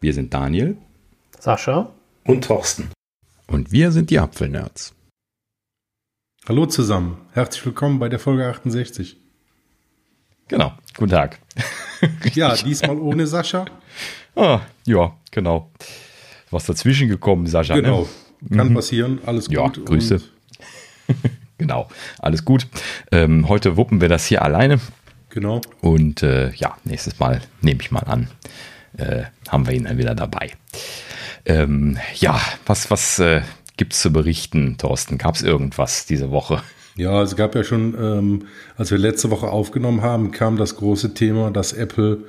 Wir sind Daniel, Sascha und Thorsten. Und wir sind die Apfelnerds. Hallo zusammen, herzlich willkommen bei der Folge 68. Genau, guten Tag. ja, diesmal ohne Sascha. Ah, ja, genau. Was dazwischen gekommen, Sascha. Ne? Genau, ne? kann mhm. passieren, alles gut. Ja, Grüße. genau, alles gut. Ähm, heute wuppen wir das hier alleine. Genau. Und äh, ja, nächstes Mal nehme ich mal an, äh, haben wir ihn dann wieder dabei. Ähm, ja, was, was äh, gibt es zu berichten, Thorsten? Gab es irgendwas diese Woche? Ja, es gab ja schon, ähm, als wir letzte Woche aufgenommen haben, kam das große Thema, dass Apple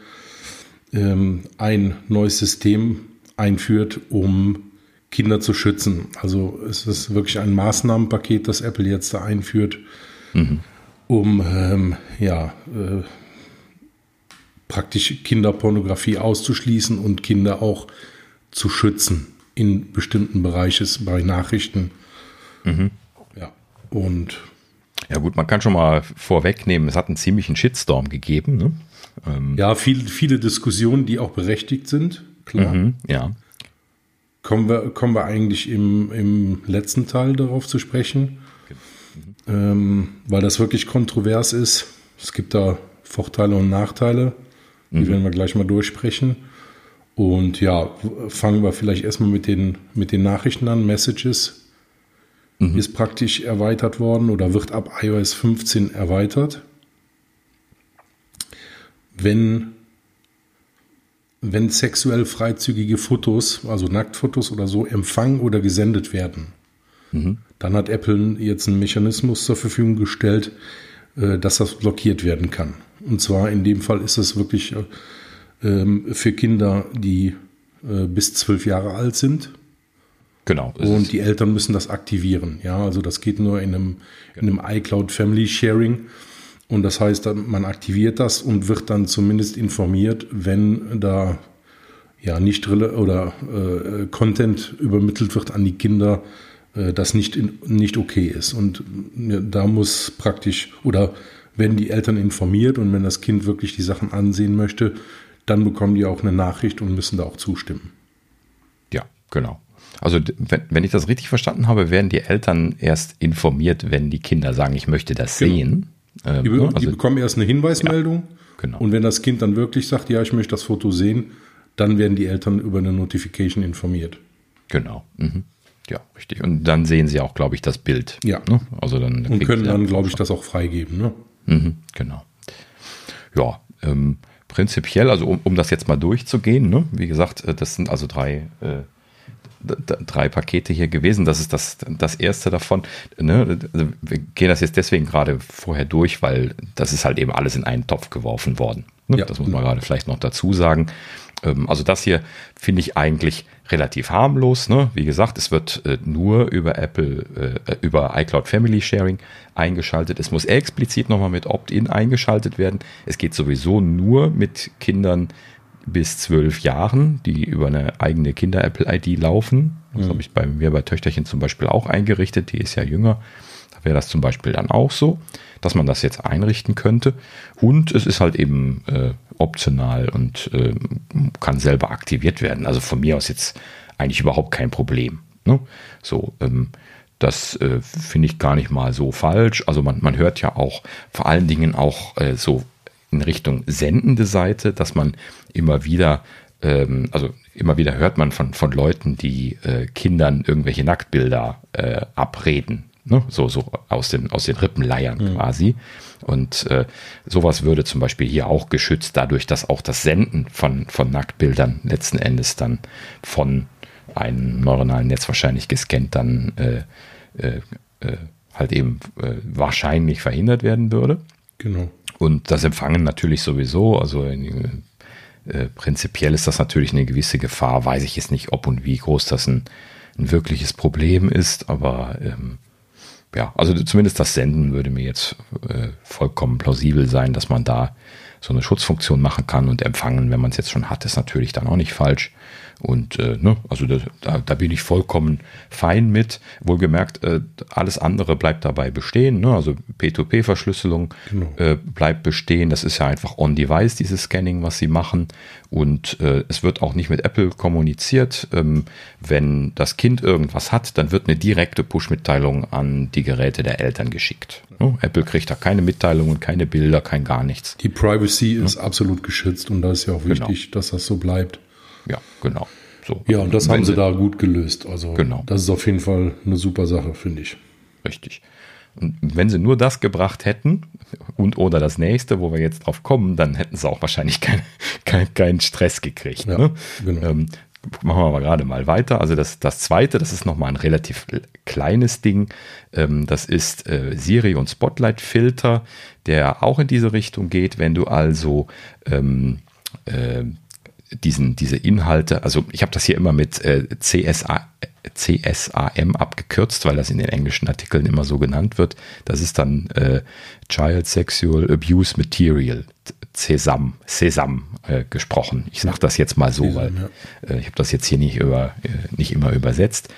ähm, ein neues System einführt, um Kinder zu schützen. Also es ist wirklich ein Maßnahmenpaket, das Apple jetzt da einführt, mhm. um ähm, ja äh, praktisch Kinderpornografie auszuschließen und Kinder auch zu schützen in bestimmten Bereichen bei Nachrichten. Mhm. Ja, und. Ja, gut, man kann schon mal vorwegnehmen, es hat einen ziemlichen Shitstorm gegeben. Ne? Ähm ja, viel, viele Diskussionen, die auch berechtigt sind, klar. Mhm, ja. Kommen wir, kommen wir eigentlich im, im letzten Teil darauf zu sprechen, mhm. ähm, weil das wirklich kontrovers ist. Es gibt da Vorteile und Nachteile, die mhm. werden wir gleich mal durchsprechen. Und ja, fangen wir vielleicht erstmal mit den, mit den Nachrichten an. Messages mhm. ist praktisch erweitert worden oder wird ab iOS 15 erweitert. Wenn, wenn sexuell freizügige Fotos, also Nacktfotos oder so, empfangen oder gesendet werden, mhm. dann hat Apple jetzt einen Mechanismus zur Verfügung gestellt, dass das blockiert werden kann. Und zwar in dem Fall ist es wirklich äh, ähm, für Kinder, die äh, bis zwölf Jahre alt sind. Genau. Und die Eltern müssen das aktivieren. Ja, also das geht nur in einem, in einem iCloud Family Sharing. Und das heißt, man aktiviert das und wird dann zumindest informiert, wenn da ja nicht oder äh, Content übermittelt wird an die Kinder, äh, das nicht, in, nicht okay ist. Und da muss praktisch oder werden die Eltern informiert und wenn das Kind wirklich die Sachen ansehen möchte, dann bekommen die auch eine Nachricht und müssen da auch zustimmen. Ja, genau. Also wenn, wenn ich das richtig verstanden habe, werden die Eltern erst informiert, wenn die Kinder sagen, ich möchte das genau. sehen. Ähm, die, also, die, bekommen erst eine Hinweismeldung. Ja, genau. Und wenn das Kind dann wirklich sagt, ja, ich möchte das Foto sehen, dann werden die Eltern über eine Notification informiert. Genau. Mhm. Ja, richtig. Und dann sehen sie auch, glaube ich, das Bild. Ja. Ne? Also dann und können dann, glaube ich, das auch freigeben. Ne? Mhm, genau. Ja, ähm, prinzipiell, also um, um das jetzt mal durchzugehen, ne? wie gesagt, äh, das sind also drei, äh, drei Pakete hier gewesen. Das ist das, das erste davon. Ne? Wir gehen das jetzt deswegen gerade vorher durch, weil das ist halt eben alles in einen Topf geworfen worden. Ne? Ja, das muss man gerade vielleicht noch dazu sagen. Ähm, also das hier finde ich eigentlich relativ harmlos. Ne? Wie gesagt, es wird äh, nur über Apple, äh, über iCloud Family Sharing eingeschaltet. Es muss explizit nochmal mit Opt-in eingeschaltet werden. Es geht sowieso nur mit Kindern bis zwölf Jahren, die über eine eigene Kinder-Apple-ID laufen. Das mhm. habe ich bei mir bei Töchterchen zum Beispiel auch eingerichtet. Die ist ja jünger. Da wäre das zum Beispiel dann auch so, dass man das jetzt einrichten könnte. Und es ist halt eben äh, optional und äh, kann selber aktiviert werden. Also von mir aus jetzt eigentlich überhaupt kein Problem. Ne? So, ähm, das äh, finde ich gar nicht mal so falsch. Also man, man hört ja auch vor allen Dingen auch äh, so in Richtung sendende Seite, dass man immer wieder, ähm, also immer wieder hört man von, von Leuten, die äh, Kindern irgendwelche Nacktbilder äh, abreden. Ne? So, so aus den, aus den Rippen leiern mhm. quasi. Und äh, sowas würde zum Beispiel hier auch geschützt, dadurch, dass auch das Senden von, von Nacktbildern letzten Endes dann von einem neuronalen Netz wahrscheinlich gescannt dann äh, äh, äh, halt eben äh, wahrscheinlich verhindert werden würde. Genau. Und das Empfangen natürlich sowieso, also äh, prinzipiell ist das natürlich eine gewisse Gefahr, weiß ich jetzt nicht, ob und wie groß das ein, ein wirkliches Problem ist, aber ähm, ja, also zumindest das Senden würde mir jetzt äh, vollkommen plausibel sein, dass man da so eine Schutzfunktion machen kann und empfangen, wenn man es jetzt schon hat, ist natürlich dann auch nicht falsch. Und äh, ne, also da, da bin ich vollkommen fein mit. Wohlgemerkt, äh, alles andere bleibt dabei bestehen. Ne? Also P2P-Verschlüsselung genau. äh, bleibt bestehen. Das ist ja einfach on-device, dieses Scanning, was sie machen. Und äh, es wird auch nicht mit Apple kommuniziert. Ähm, wenn das Kind irgendwas hat, dann wird eine direkte Push-Mitteilung an die Geräte der Eltern geschickt. Ne? Apple kriegt da keine Mitteilungen, keine Bilder, kein gar nichts. Die Privacy ist absolut geschützt und da ist ja auch genau. wichtig, genau. dass das so bleibt. Ja, genau. So. Ja, und das haben sie, sie da gut gelöst. Also genau. das ist auf jeden Fall eine super Sache, finde ich. Richtig. Und wenn sie nur das gebracht hätten und oder das nächste, wo wir jetzt drauf kommen, dann hätten sie auch wahrscheinlich keinen kein, kein Stress gekriegt. Ja, ne? genau. ähm, machen wir aber gerade mal weiter. Also das, das zweite, das ist nochmal ein relativ kleines Ding. Ähm, das ist äh, Siri und Spotlight Filter, der auch in diese Richtung geht. Wenn du also ähm, äh, diesen, diese Inhalte, also ich habe das hier immer mit äh, CSA, CSAM abgekürzt, weil das in den englischen Artikeln immer so genannt wird. Das ist dann äh, Child Sexual Abuse Material, CESAM, CESAM äh, gesprochen. Ich sage das jetzt mal so, CESAM, weil ja. äh, ich habe das jetzt hier nicht, über, äh, nicht immer übersetzt.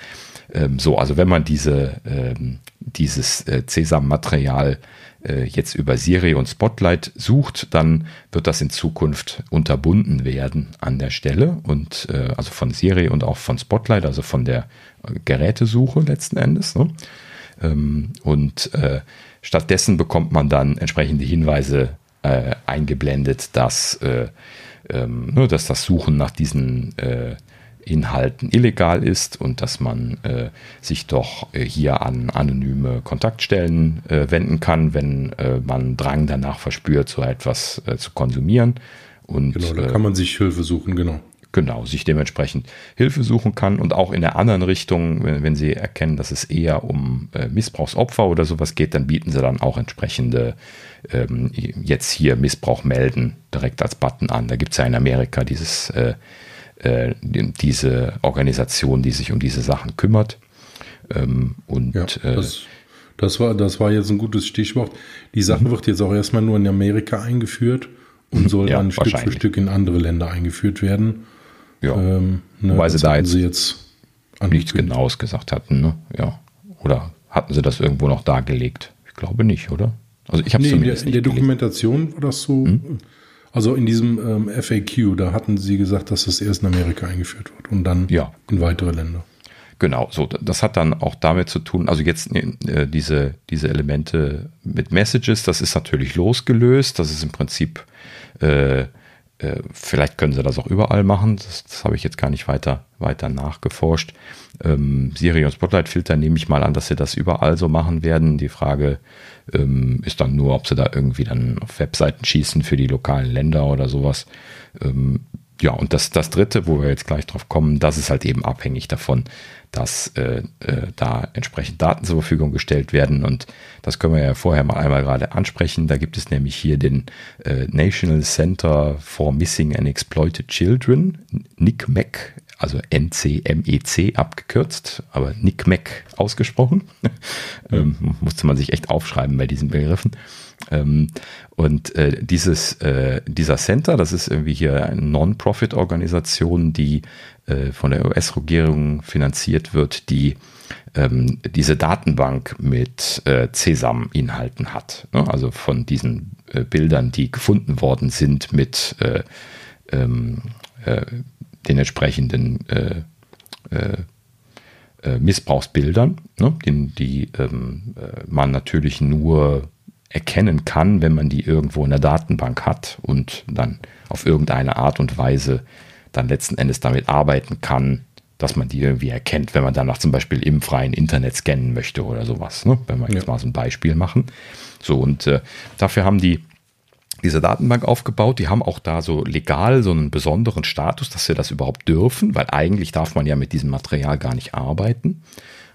Ähm, so, also wenn man diese, ähm, dieses äh, CESAM-Material äh, jetzt über Siri und Spotlight sucht, dann wird das in Zukunft unterbunden werden an der Stelle und äh, also von Siri und auch von Spotlight, also von der äh, Gerätesuche letzten Endes. Ne? Ähm, und äh, stattdessen bekommt man dann entsprechende Hinweise äh, eingeblendet, dass, äh, ähm, nur, dass das Suchen nach diesen äh, Inhalten illegal ist und dass man äh, sich doch äh, hier an anonyme Kontaktstellen äh, wenden kann, wenn äh, man Drang danach verspürt, so etwas äh, zu konsumieren. Und, genau, da kann man sich Hilfe suchen, genau. Genau, sich dementsprechend Hilfe suchen kann und auch in der anderen Richtung, wenn, wenn sie erkennen, dass es eher um äh, Missbrauchsopfer oder sowas geht, dann bieten sie dann auch entsprechende ähm, jetzt hier Missbrauch melden direkt als Button an. Da gibt es ja in Amerika dieses äh, diese Organisation, die sich um diese Sachen kümmert. Ähm, und ja, äh, das, das, war, das war jetzt ein gutes Stichwort. Die Sache mhm. wird jetzt auch erstmal nur in Amerika eingeführt und soll ja, dann Stück für Stück in andere Länder eingeführt werden. Ja. Ähm, ne, Weil sie da jetzt, sie jetzt nichts Genaues gesagt hatten. Ne? Ja. Oder hatten sie das irgendwo noch dargelegt? Ich glaube nicht, oder? Also ich habe nee, in der, in der Dokumentation war das so. Hm? Also in diesem ähm, FAQ, da hatten sie gesagt, dass das erst in Amerika eingeführt wird und dann ja. in weitere Länder. Genau, so das hat dann auch damit zu tun, also jetzt äh, diese, diese Elemente mit Messages, das ist natürlich losgelöst, das ist im Prinzip, äh, äh, vielleicht können sie das auch überall machen, das, das habe ich jetzt gar nicht weiter, weiter nachgeforscht. Ähm, Siri und Spotlight Filter nehme ich mal an, dass sie das überall so machen werden. Die Frage ähm, ist dann nur, ob sie da irgendwie dann auf Webseiten schießen für die lokalen Länder oder sowas. Ähm, ja, und das, das dritte, wo wir jetzt gleich drauf kommen, das ist halt eben abhängig davon, dass äh, äh, da entsprechend Daten zur Verfügung gestellt werden. Und das können wir ja vorher mal einmal gerade ansprechen. Da gibt es nämlich hier den äh, National Center for Missing and Exploited Children, NICMEC, also NCMEC abgekürzt, aber NICMEC ausgesprochen. ähm, musste man sich echt aufschreiben bei diesen Begriffen. Ähm, und äh, dieses, äh, dieser Center, das ist irgendwie hier eine Non-Profit-Organisation, die äh, von der US-Regierung finanziert wird, die ähm, diese Datenbank mit äh, CESAM-Inhalten hat. Ne? Also von diesen äh, Bildern, die gefunden worden sind mit äh, ähm, äh, den entsprechenden äh, äh, äh, Missbrauchsbildern, ne, die, die ähm, äh, man natürlich nur erkennen kann, wenn man die irgendwo in der Datenbank hat und dann auf irgendeine Art und Weise dann letzten Endes damit arbeiten kann, dass man die irgendwie erkennt, wenn man danach zum Beispiel im freien Internet scannen möchte oder sowas. Ne? Wenn wir jetzt ja. mal so ein Beispiel machen. So, und äh, dafür haben die diese Datenbank aufgebaut. Die haben auch da so legal so einen besonderen Status, dass sie das überhaupt dürfen, weil eigentlich darf man ja mit diesem Material gar nicht arbeiten.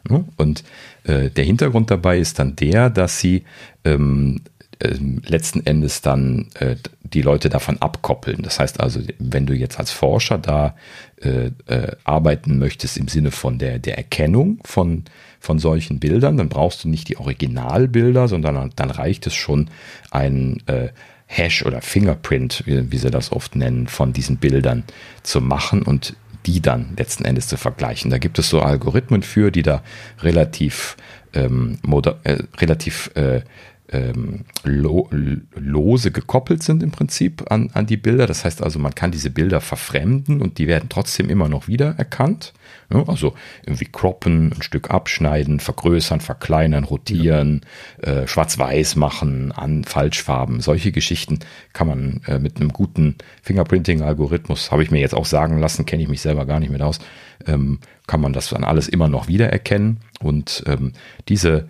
Ne? Und äh, der Hintergrund dabei ist dann der, dass sie ähm, äh, letzten Endes dann äh, die Leute davon abkoppeln. Das heißt also, wenn du jetzt als Forscher da äh, äh, arbeiten möchtest im Sinne von der, der Erkennung von, von solchen Bildern, dann brauchst du nicht die Originalbilder, sondern dann reicht es schon, ein äh, Hash oder Fingerprint, wie, wie sie das oft nennen, von diesen Bildern zu machen und die dann letzten Endes zu vergleichen. Da gibt es so Algorithmen für, die da relativ, ähm, äh, relativ äh, ähm, lo lose gekoppelt sind im Prinzip an, an die Bilder. Das heißt also, man kann diese Bilder verfremden und die werden trotzdem immer noch wiedererkannt. Ja, also irgendwie croppen, ein Stück abschneiden, vergrößern, verkleinern, rotieren, ja. äh, schwarz-weiß machen, an Falschfarben. Solche Geschichten kann man äh, mit einem guten Fingerprinting-Algorithmus, habe ich mir jetzt auch sagen lassen, kenne ich mich selber gar nicht mit aus, ähm, kann man das dann alles immer noch wiedererkennen. Und ähm, diese,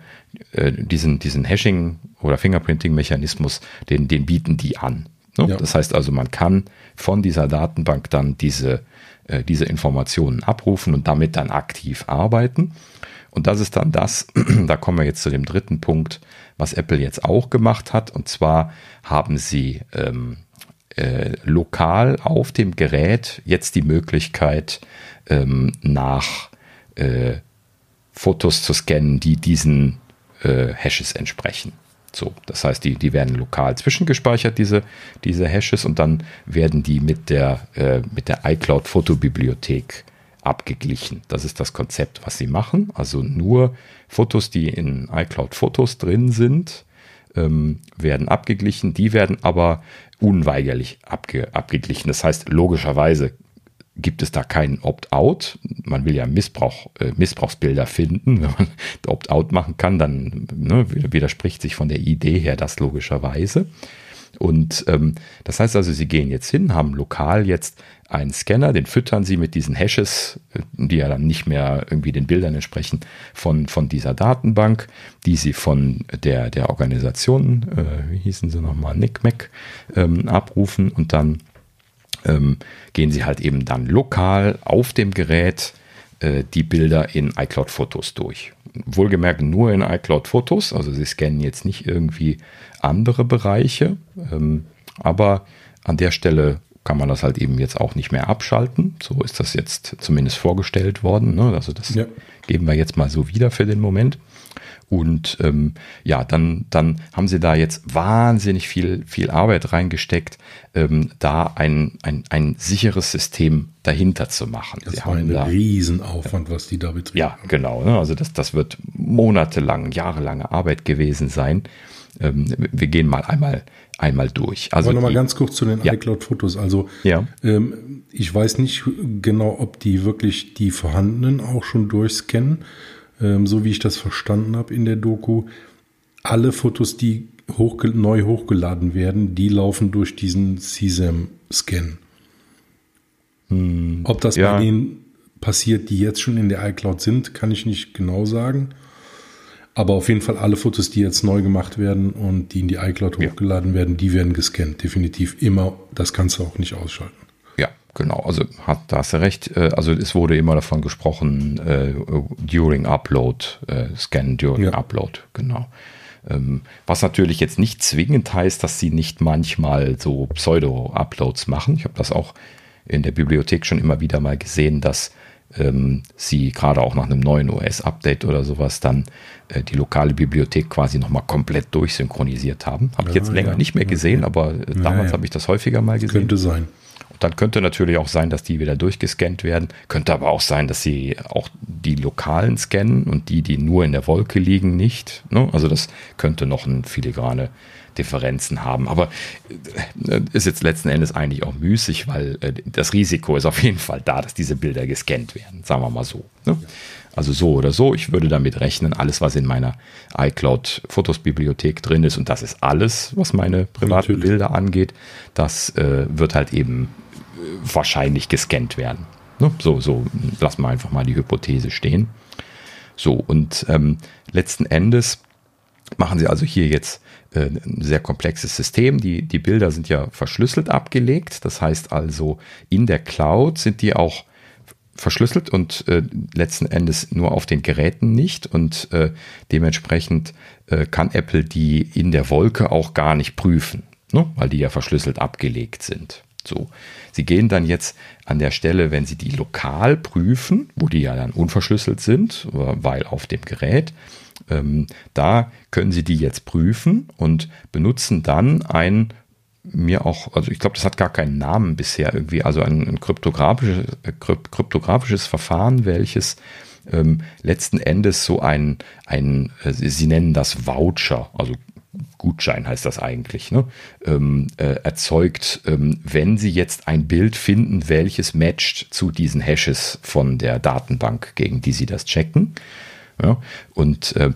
äh, diesen, diesen Hashing- oder Fingerprinting-Mechanismus, den, den bieten die an. Ne? Ja. Das heißt also, man kann von dieser Datenbank dann diese äh, diese Informationen abrufen und damit dann aktiv arbeiten. Und das ist dann das, da kommen wir jetzt zu dem dritten Punkt, was Apple jetzt auch gemacht hat. Und zwar haben sie ähm, äh, lokal auf dem Gerät jetzt die Möglichkeit, ähm, nach äh, Fotos zu scannen, die diesen äh, Hashes entsprechen. So, das heißt, die, die werden lokal zwischengespeichert, diese, diese Hashes, und dann werden die mit der, äh, mit der iCloud-Fotobibliothek abgeglichen. Das ist das Konzept, was sie machen. Also nur Fotos, die in iCloud Fotos drin sind, ähm, werden abgeglichen. Die werden aber unweigerlich abge, abgeglichen. Das heißt, logischerweise gibt es da keinen Opt-out. Man will ja Missbrauch, äh, Missbrauchsbilder finden. Wenn man Opt-out machen kann, dann ne, widerspricht sich von der Idee her das logischerweise. Und ähm, das heißt also, Sie gehen jetzt hin, haben lokal jetzt einen Scanner, den füttern Sie mit diesen Hashes, äh, die ja dann nicht mehr irgendwie den Bildern entsprechen, von, von dieser Datenbank, die Sie von der, der Organisation, äh, wie hießen sie nochmal, NICMAC, ähm, abrufen und dann ähm, gehen Sie halt eben dann lokal auf dem Gerät äh, die Bilder in iCloud Fotos durch. Wohlgemerkt nur in iCloud Fotos, also Sie scannen jetzt nicht irgendwie andere Bereiche, ähm, aber an der Stelle kann man das halt eben jetzt auch nicht mehr abschalten. So ist das jetzt zumindest vorgestellt worden. Ne? Also das ja. geben wir jetzt mal so wieder für den Moment. Und ähm, ja, dann, dann haben sie da jetzt wahnsinnig viel, viel Arbeit reingesteckt, ähm, da ein, ein, ein sicheres System dahinter zu machen. Das sie war ein da, Riesenaufwand, was die da betrieben ja, haben. Ja, genau. Ne? Also das, das wird monatelang, jahrelange Arbeit gewesen sein. Ähm, wir gehen mal einmal, einmal durch. Also Aber nochmal ganz kurz zu den ja. iCloud-Fotos. Also ja. ähm, ich weiß nicht genau, ob die wirklich die vorhandenen auch schon durchscannen ähm, so wie ich das verstanden habe in der Doku, alle Fotos, die hochge neu hochgeladen werden, die laufen durch diesen CSAM-Scan. Hm, Ob das ja. bei denen passiert, die jetzt schon in der iCloud sind, kann ich nicht genau sagen. Aber auf jeden Fall alle Fotos, die jetzt neu gemacht werden und die in die iCloud ja. hochgeladen werden, die werden gescannt. Definitiv immer. Das kannst du auch nicht ausschalten. Genau, also hat, da hast du recht. Äh, also es wurde immer davon gesprochen, äh, during Upload, äh, Scan during ja. Upload, genau. Ähm, was natürlich jetzt nicht zwingend heißt, dass sie nicht manchmal so Pseudo-Uploads machen. Ich habe das auch in der Bibliothek schon immer wieder mal gesehen, dass ähm, sie gerade auch nach einem neuen OS-Update oder sowas dann äh, die lokale Bibliothek quasi nochmal komplett durchsynchronisiert haben. Habe ich jetzt länger ja. nicht mehr gesehen, aber äh, damals habe ich das häufiger mal gesehen. Könnte sein. Dann könnte natürlich auch sein, dass die wieder durchgescannt werden. Könnte aber auch sein, dass sie auch die lokalen scannen und die, die nur in der Wolke liegen, nicht. Ne? Also das könnte noch ein filigrane Differenzen haben. Aber äh, ist jetzt letzten Endes eigentlich auch müßig, weil äh, das Risiko ist auf jeden Fall da, dass diese Bilder gescannt werden. Sagen wir mal so. Ne? Also so oder so, ich würde damit rechnen, alles, was in meiner iCloud Fotos-Bibliothek drin ist, und das ist alles, was meine privaten Natürlich. Bilder angeht, das äh, wird halt eben wahrscheinlich gescannt werden. Ne? So, so lassen wir einfach mal die Hypothese stehen. So, und ähm, letzten Endes machen sie also hier jetzt äh, ein sehr komplexes System. Die, die Bilder sind ja verschlüsselt abgelegt. Das heißt also, in der Cloud sind die auch verschlüsselt und äh, letzten Endes nur auf den Geräten nicht. Und äh, dementsprechend äh, kann Apple die in der Wolke auch gar nicht prüfen, ne? weil die ja verschlüsselt abgelegt sind. So. Sie gehen dann jetzt an der Stelle, wenn Sie die lokal prüfen, wo die ja dann unverschlüsselt sind, weil auf dem Gerät, ähm, da können Sie die jetzt prüfen und benutzen dann ein mir auch, also ich glaube, das hat gar keinen Namen bisher irgendwie, also ein, ein kryptografisches, kryptografisches Verfahren, welches ähm, letzten Endes so ein, ein, äh, sie nennen das Voucher, also Gutschein heißt das eigentlich, ne? ähm, äh, erzeugt, ähm, wenn Sie jetzt ein Bild finden, welches matcht zu diesen Hashes von der Datenbank, gegen die Sie das checken. Ja? Und äh,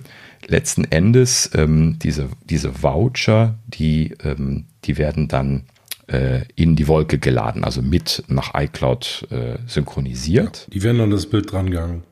letzten Endes ähm, diese, diese Voucher, die, ähm, die werden dann äh, in die Wolke geladen, also mit nach iCloud äh, synchronisiert. Ja, die werden dann das Bild dran gehangen.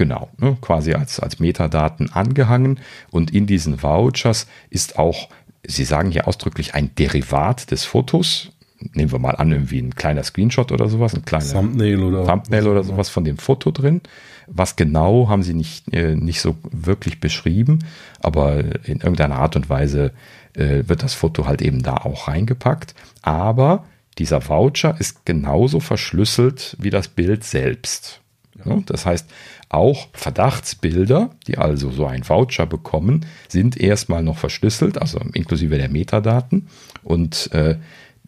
Genau, ne, quasi als, als Metadaten angehangen. Und in diesen Vouchers ist auch, Sie sagen hier ausdrücklich, ein Derivat des Fotos. Nehmen wir mal an, irgendwie ein kleiner Screenshot oder sowas, ein kleiner Thumbnail oder, Thumbnail oder sowas von dem Foto drin. Was genau haben sie nicht, äh, nicht so wirklich beschrieben, aber in irgendeiner Art und Weise äh, wird das Foto halt eben da auch reingepackt. Aber dieser Voucher ist genauso verschlüsselt wie das Bild selbst. Ja, das heißt, auch Verdachtsbilder, die also so ein Voucher bekommen, sind erstmal noch verschlüsselt, also inklusive der Metadaten. Und äh,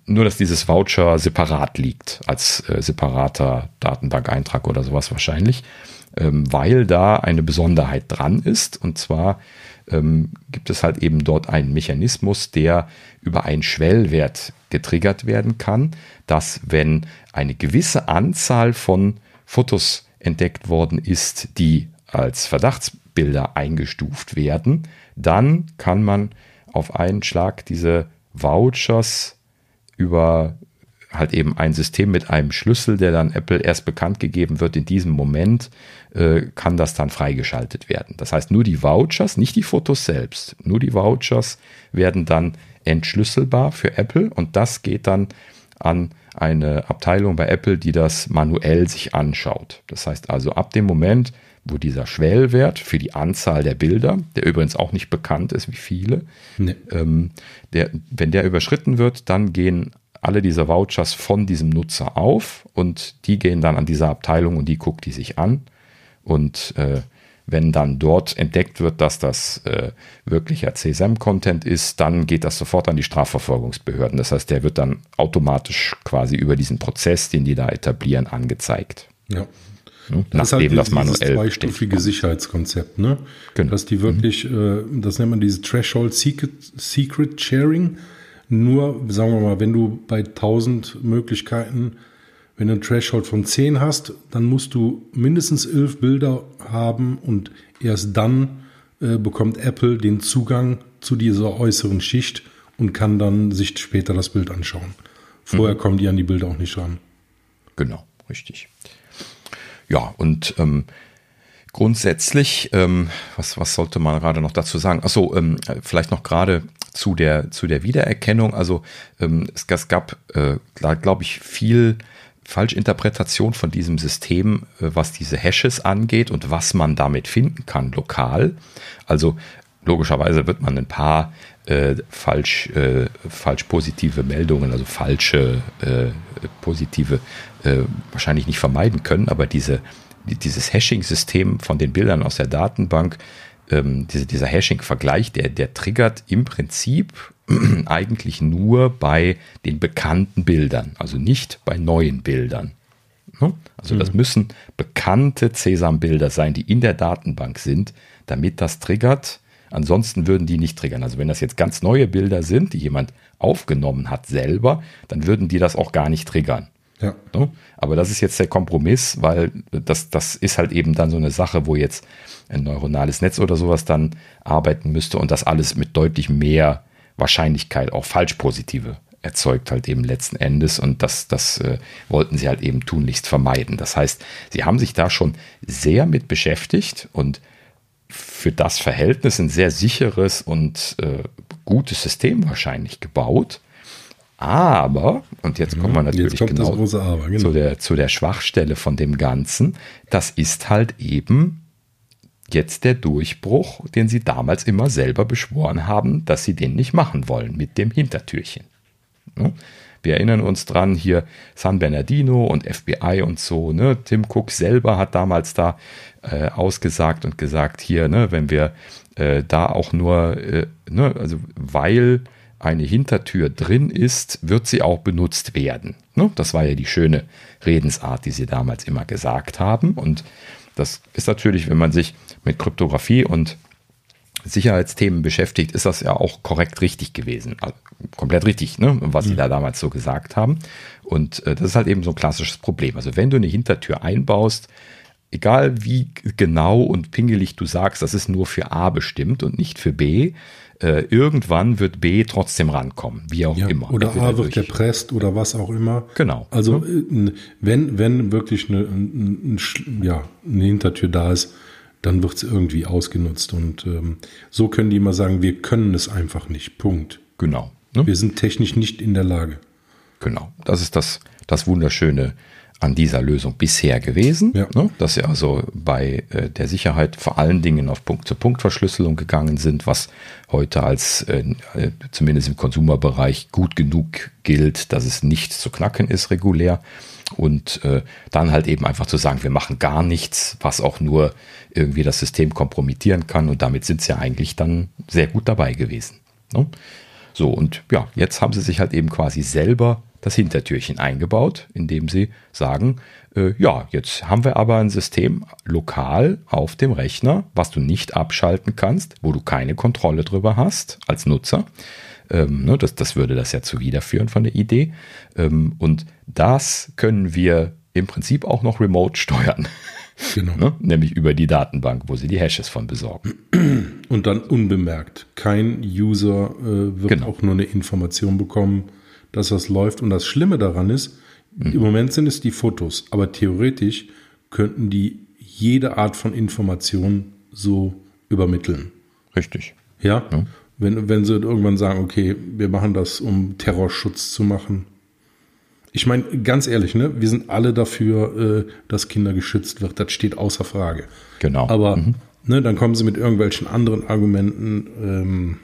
nur, dass dieses Voucher separat liegt, als äh, separater Datenbankeintrag oder sowas wahrscheinlich, ähm, weil da eine Besonderheit dran ist. Und zwar ähm, gibt es halt eben dort einen Mechanismus, der über einen Schwellwert getriggert werden kann, dass wenn eine gewisse Anzahl von Fotos entdeckt worden ist, die als Verdachtsbilder eingestuft werden, dann kann man auf einen Schlag diese Vouchers über halt eben ein System mit einem Schlüssel, der dann Apple erst bekannt gegeben wird, in diesem Moment äh, kann das dann freigeschaltet werden. Das heißt, nur die Vouchers, nicht die Fotos selbst, nur die Vouchers werden dann entschlüsselbar für Apple und das geht dann an eine Abteilung bei Apple, die das manuell sich anschaut. Das heißt also, ab dem Moment, wo dieser Schwellwert für die Anzahl der Bilder, der übrigens auch nicht bekannt ist, wie viele, nee. ähm, der, wenn der überschritten wird, dann gehen alle diese Vouchers von diesem Nutzer auf und die gehen dann an diese Abteilung und die guckt die sich an. Und äh, wenn dann dort entdeckt wird, dass das äh, wirklicher CSM-Content ist, dann geht das sofort an die Strafverfolgungsbehörden. Das heißt, der wird dann automatisch quasi über diesen Prozess, den die da etablieren, angezeigt. Ja. Ne? Das Nachdem ist halt das manuell. zweistufige Sicherheitskonzept, ne? Genau. Dass die wirklich, mhm. äh, das nennt man dieses Threshold Secret, Secret Sharing. Nur, sagen wir mal, wenn du bei 1000 Möglichkeiten wenn du ein Threshold von 10 hast, dann musst du mindestens 11 Bilder haben und erst dann äh, bekommt Apple den Zugang zu dieser äußeren Schicht und kann dann sich später das Bild anschauen. Vorher mhm. kommen die an die Bilder auch nicht ran. Genau, richtig. Ja, und ähm, grundsätzlich, ähm, was, was sollte man gerade noch dazu sagen? Achso, ähm, vielleicht noch gerade zu der, zu der Wiedererkennung. Also ähm, es, es gab, äh, glaube ich, viel Falschinterpretation von diesem System, äh, was diese Hashes angeht und was man damit finden kann lokal. Also logischerweise wird man ein paar äh, falsch, äh, falsch positive Meldungen, also falsche äh, positive, äh, wahrscheinlich nicht vermeiden können, aber diese, dieses Hashing-System von den Bildern aus der Datenbank, ähm, diese, dieser Hashing-Vergleich, der, der triggert im Prinzip eigentlich nur bei den bekannten Bildern, also nicht bei neuen Bildern. Ne? Also das mhm. müssen bekannte CESAM-Bilder sein, die in der Datenbank sind, damit das triggert. Ansonsten würden die nicht triggern. Also wenn das jetzt ganz neue Bilder sind, die jemand aufgenommen hat selber, dann würden die das auch gar nicht triggern. Ja. Ne? Aber das ist jetzt der Kompromiss, weil das, das ist halt eben dann so eine Sache, wo jetzt ein neuronales Netz oder sowas dann arbeiten müsste und das alles mit deutlich mehr Wahrscheinlichkeit auch falsch positive erzeugt halt eben letzten Endes und das, das äh, wollten sie halt eben tunlichst vermeiden. Das heißt, sie haben sich da schon sehr mit beschäftigt und für das Verhältnis ein sehr sicheres und äh, gutes System wahrscheinlich gebaut. Aber, und jetzt kommen wir natürlich genau, Aber, genau. Zu, der, zu der Schwachstelle von dem Ganzen, das ist halt eben jetzt der Durchbruch, den sie damals immer selber beschworen haben, dass sie den nicht machen wollen mit dem Hintertürchen. Wir erinnern uns dran, hier San Bernardino und FBI und so. Ne? Tim Cook selber hat damals da äh, ausgesagt und gesagt, hier, ne, wenn wir äh, da auch nur, äh, ne, also weil eine Hintertür drin ist, wird sie auch benutzt werden. Ne? Das war ja die schöne Redensart, die sie damals immer gesagt haben. Und das ist natürlich, wenn man sich mit Kryptographie und Sicherheitsthemen beschäftigt, ist das ja auch korrekt richtig gewesen. Also komplett richtig, ne? was sie mhm. da damals so gesagt haben. Und äh, das ist halt eben so ein klassisches Problem. Also wenn du eine Hintertür einbaust, egal wie genau und pingelig du sagst, das ist nur für A bestimmt und nicht für B, äh, irgendwann wird B trotzdem rankommen, wie auch ja, immer. Oder A wird erpresst oder was auch immer. Genau. Also äh, wenn, wenn wirklich eine, eine, ja, eine Hintertür da ist, dann wird es irgendwie ausgenutzt. Und ähm, so können die immer sagen, wir können es einfach nicht. Punkt. Genau. Ne? Wir sind technisch nicht in der Lage. Genau. Das ist das, das Wunderschöne an dieser Lösung bisher gewesen, ja. ne? dass sie also bei äh, der Sicherheit vor allen Dingen auf Punkt-zu-Punkt-Verschlüsselung gegangen sind, was heute als äh, äh, zumindest im Konsumerbereich gut genug gilt, dass es nicht zu knacken ist regulär. Und äh, dann halt eben einfach zu sagen, wir machen gar nichts, was auch nur irgendwie das System kompromittieren kann. Und damit sind sie ja eigentlich dann sehr gut dabei gewesen. Ne? So, und ja, jetzt haben sie sich halt eben quasi selber das Hintertürchen eingebaut, indem sie sagen, äh, ja, jetzt haben wir aber ein System lokal auf dem Rechner, was du nicht abschalten kannst, wo du keine Kontrolle drüber hast als Nutzer. Ähm, ne, das, das würde das ja zuwiderführen von der Idee. Ähm, und das können wir im Prinzip auch noch remote steuern. Genau. ne? Nämlich über die Datenbank, wo sie die Hashes von besorgen. Und dann unbemerkt. Kein User äh, wird genau. auch nur eine Information bekommen, dass das läuft. Und das Schlimme daran ist, mhm. im Moment sind es die Fotos, aber theoretisch könnten die jede Art von Information so übermitteln. Richtig. Ja. ja. Wenn, wenn sie irgendwann sagen, okay, wir machen das, um Terrorschutz zu machen. Ich meine, ganz ehrlich, ne, wir sind alle dafür, äh, dass Kinder geschützt wird. Das steht außer Frage. Genau. Aber mhm. ne, dann kommen sie mit irgendwelchen anderen Argumenten, ähm,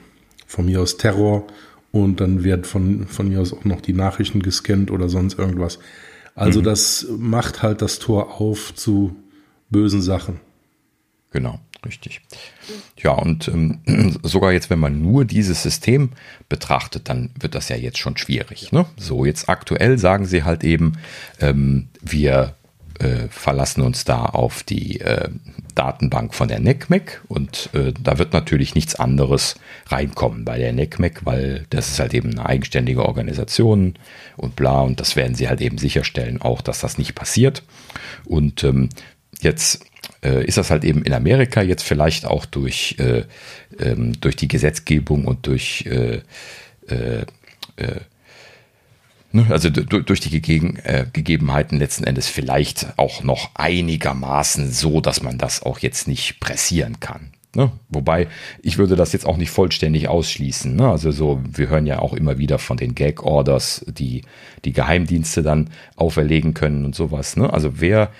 von mir aus Terror und dann wird von, von mir aus auch noch die Nachrichten gescannt oder sonst irgendwas. Also mhm. das macht halt das Tor auf zu bösen Sachen. Genau, richtig. Ja, und ähm, sogar jetzt, wenn man nur dieses System betrachtet, dann wird das ja jetzt schon schwierig. Ne? So, jetzt aktuell sagen sie halt eben, ähm, wir äh, verlassen uns da auf die äh, Datenbank von der NECMEC und äh, da wird natürlich nichts anderes reinkommen bei der NECMEC, weil das ist halt eben eine eigenständige Organisation und bla und das werden sie halt eben sicherstellen auch, dass das nicht passiert. Und ähm, jetzt ist das halt eben in Amerika jetzt vielleicht auch durch, äh, ähm, durch die Gesetzgebung und durch äh, äh, äh Ne, also durch die äh, Gegebenheiten letzten Endes vielleicht auch noch einigermaßen so, dass man das auch jetzt nicht pressieren kann. Ne? Wobei, ich würde das jetzt auch nicht vollständig ausschließen. Ne? Also so, wir hören ja auch immer wieder von den Gag-Orders, die die Geheimdienste dann auferlegen können und sowas. Ne? Also wer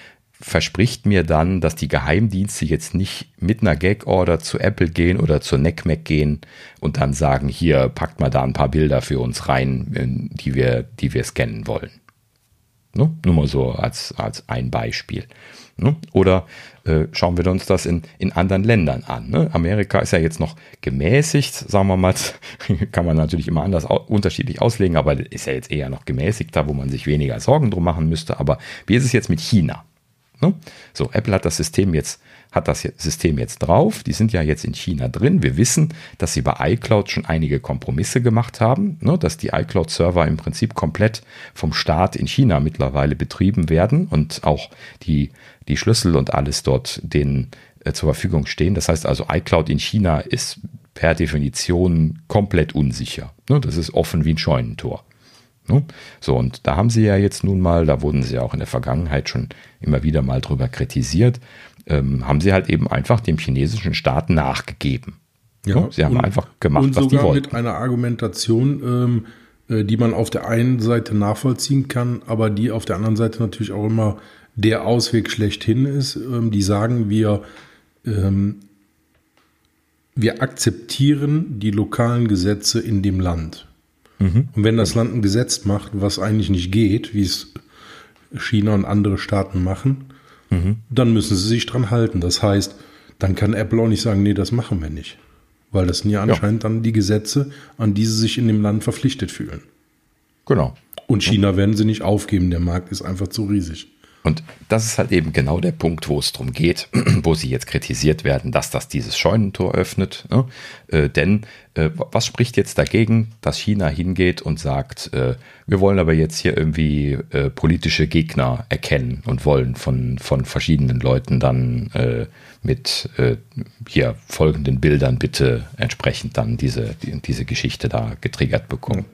verspricht mir dann, dass die Geheimdienste jetzt nicht mit einer Gag-Order zu Apple gehen oder zur NECMEC gehen und dann sagen, hier, packt mal da ein paar Bilder für uns rein, die wir, die wir scannen wollen. Ne? Nur mal so als, als ein Beispiel. Ne? Oder äh, schauen wir uns das in, in anderen Ländern an. Ne? Amerika ist ja jetzt noch gemäßigt, sagen wir mal, kann man natürlich immer anders unterschiedlich auslegen, aber ist ja jetzt eher noch gemäßigter, wo man sich weniger Sorgen drum machen müsste. Aber wie ist es jetzt mit China? Ne? So, Apple hat das System jetzt, hat das System jetzt drauf. Die sind ja jetzt in China drin. Wir wissen, dass sie bei iCloud schon einige Kompromisse gemacht haben, ne? dass die iCloud-Server im Prinzip komplett vom Staat in China mittlerweile betrieben werden und auch die, die Schlüssel und alles dort denen äh, zur Verfügung stehen. Das heißt also, iCloud in China ist per Definition komplett unsicher. Ne? Das ist offen wie ein Scheunentor. Ne? So, und da haben sie ja jetzt nun mal, da wurden sie ja auch in der Vergangenheit schon immer wieder mal drüber kritisiert, ähm, haben sie halt eben einfach dem chinesischen Staat nachgegeben. Ja, ne? Sie haben und, einfach gemacht, und was die wollten. mit einer Argumentation, ähm, äh, die man auf der einen Seite nachvollziehen kann, aber die auf der anderen Seite natürlich auch immer der Ausweg schlechthin ist. Ähm, die sagen, wir, ähm, wir akzeptieren die lokalen Gesetze in dem Land. Mhm. Und wenn das Land ein Gesetz macht, was eigentlich nicht geht, wie es China und andere Staaten machen, mhm. dann müssen sie sich dran halten. Das heißt, dann kann Apple auch nicht sagen, nee, das machen wir nicht. Weil das sind ja anscheinend ja. dann die Gesetze, an die sie sich in dem Land verpflichtet fühlen. Genau. Und China werden sie nicht aufgeben. Der Markt ist einfach zu riesig. Und das ist halt eben genau der Punkt, wo es darum geht, wo sie jetzt kritisiert werden, dass das dieses Scheunentor öffnet. Ne? Äh, denn äh, was spricht jetzt dagegen, dass China hingeht und sagt, äh, wir wollen aber jetzt hier irgendwie äh, politische Gegner erkennen und wollen von, von verschiedenen Leuten dann äh, mit äh, hier folgenden Bildern bitte entsprechend dann diese, die, diese Geschichte da getriggert bekommen.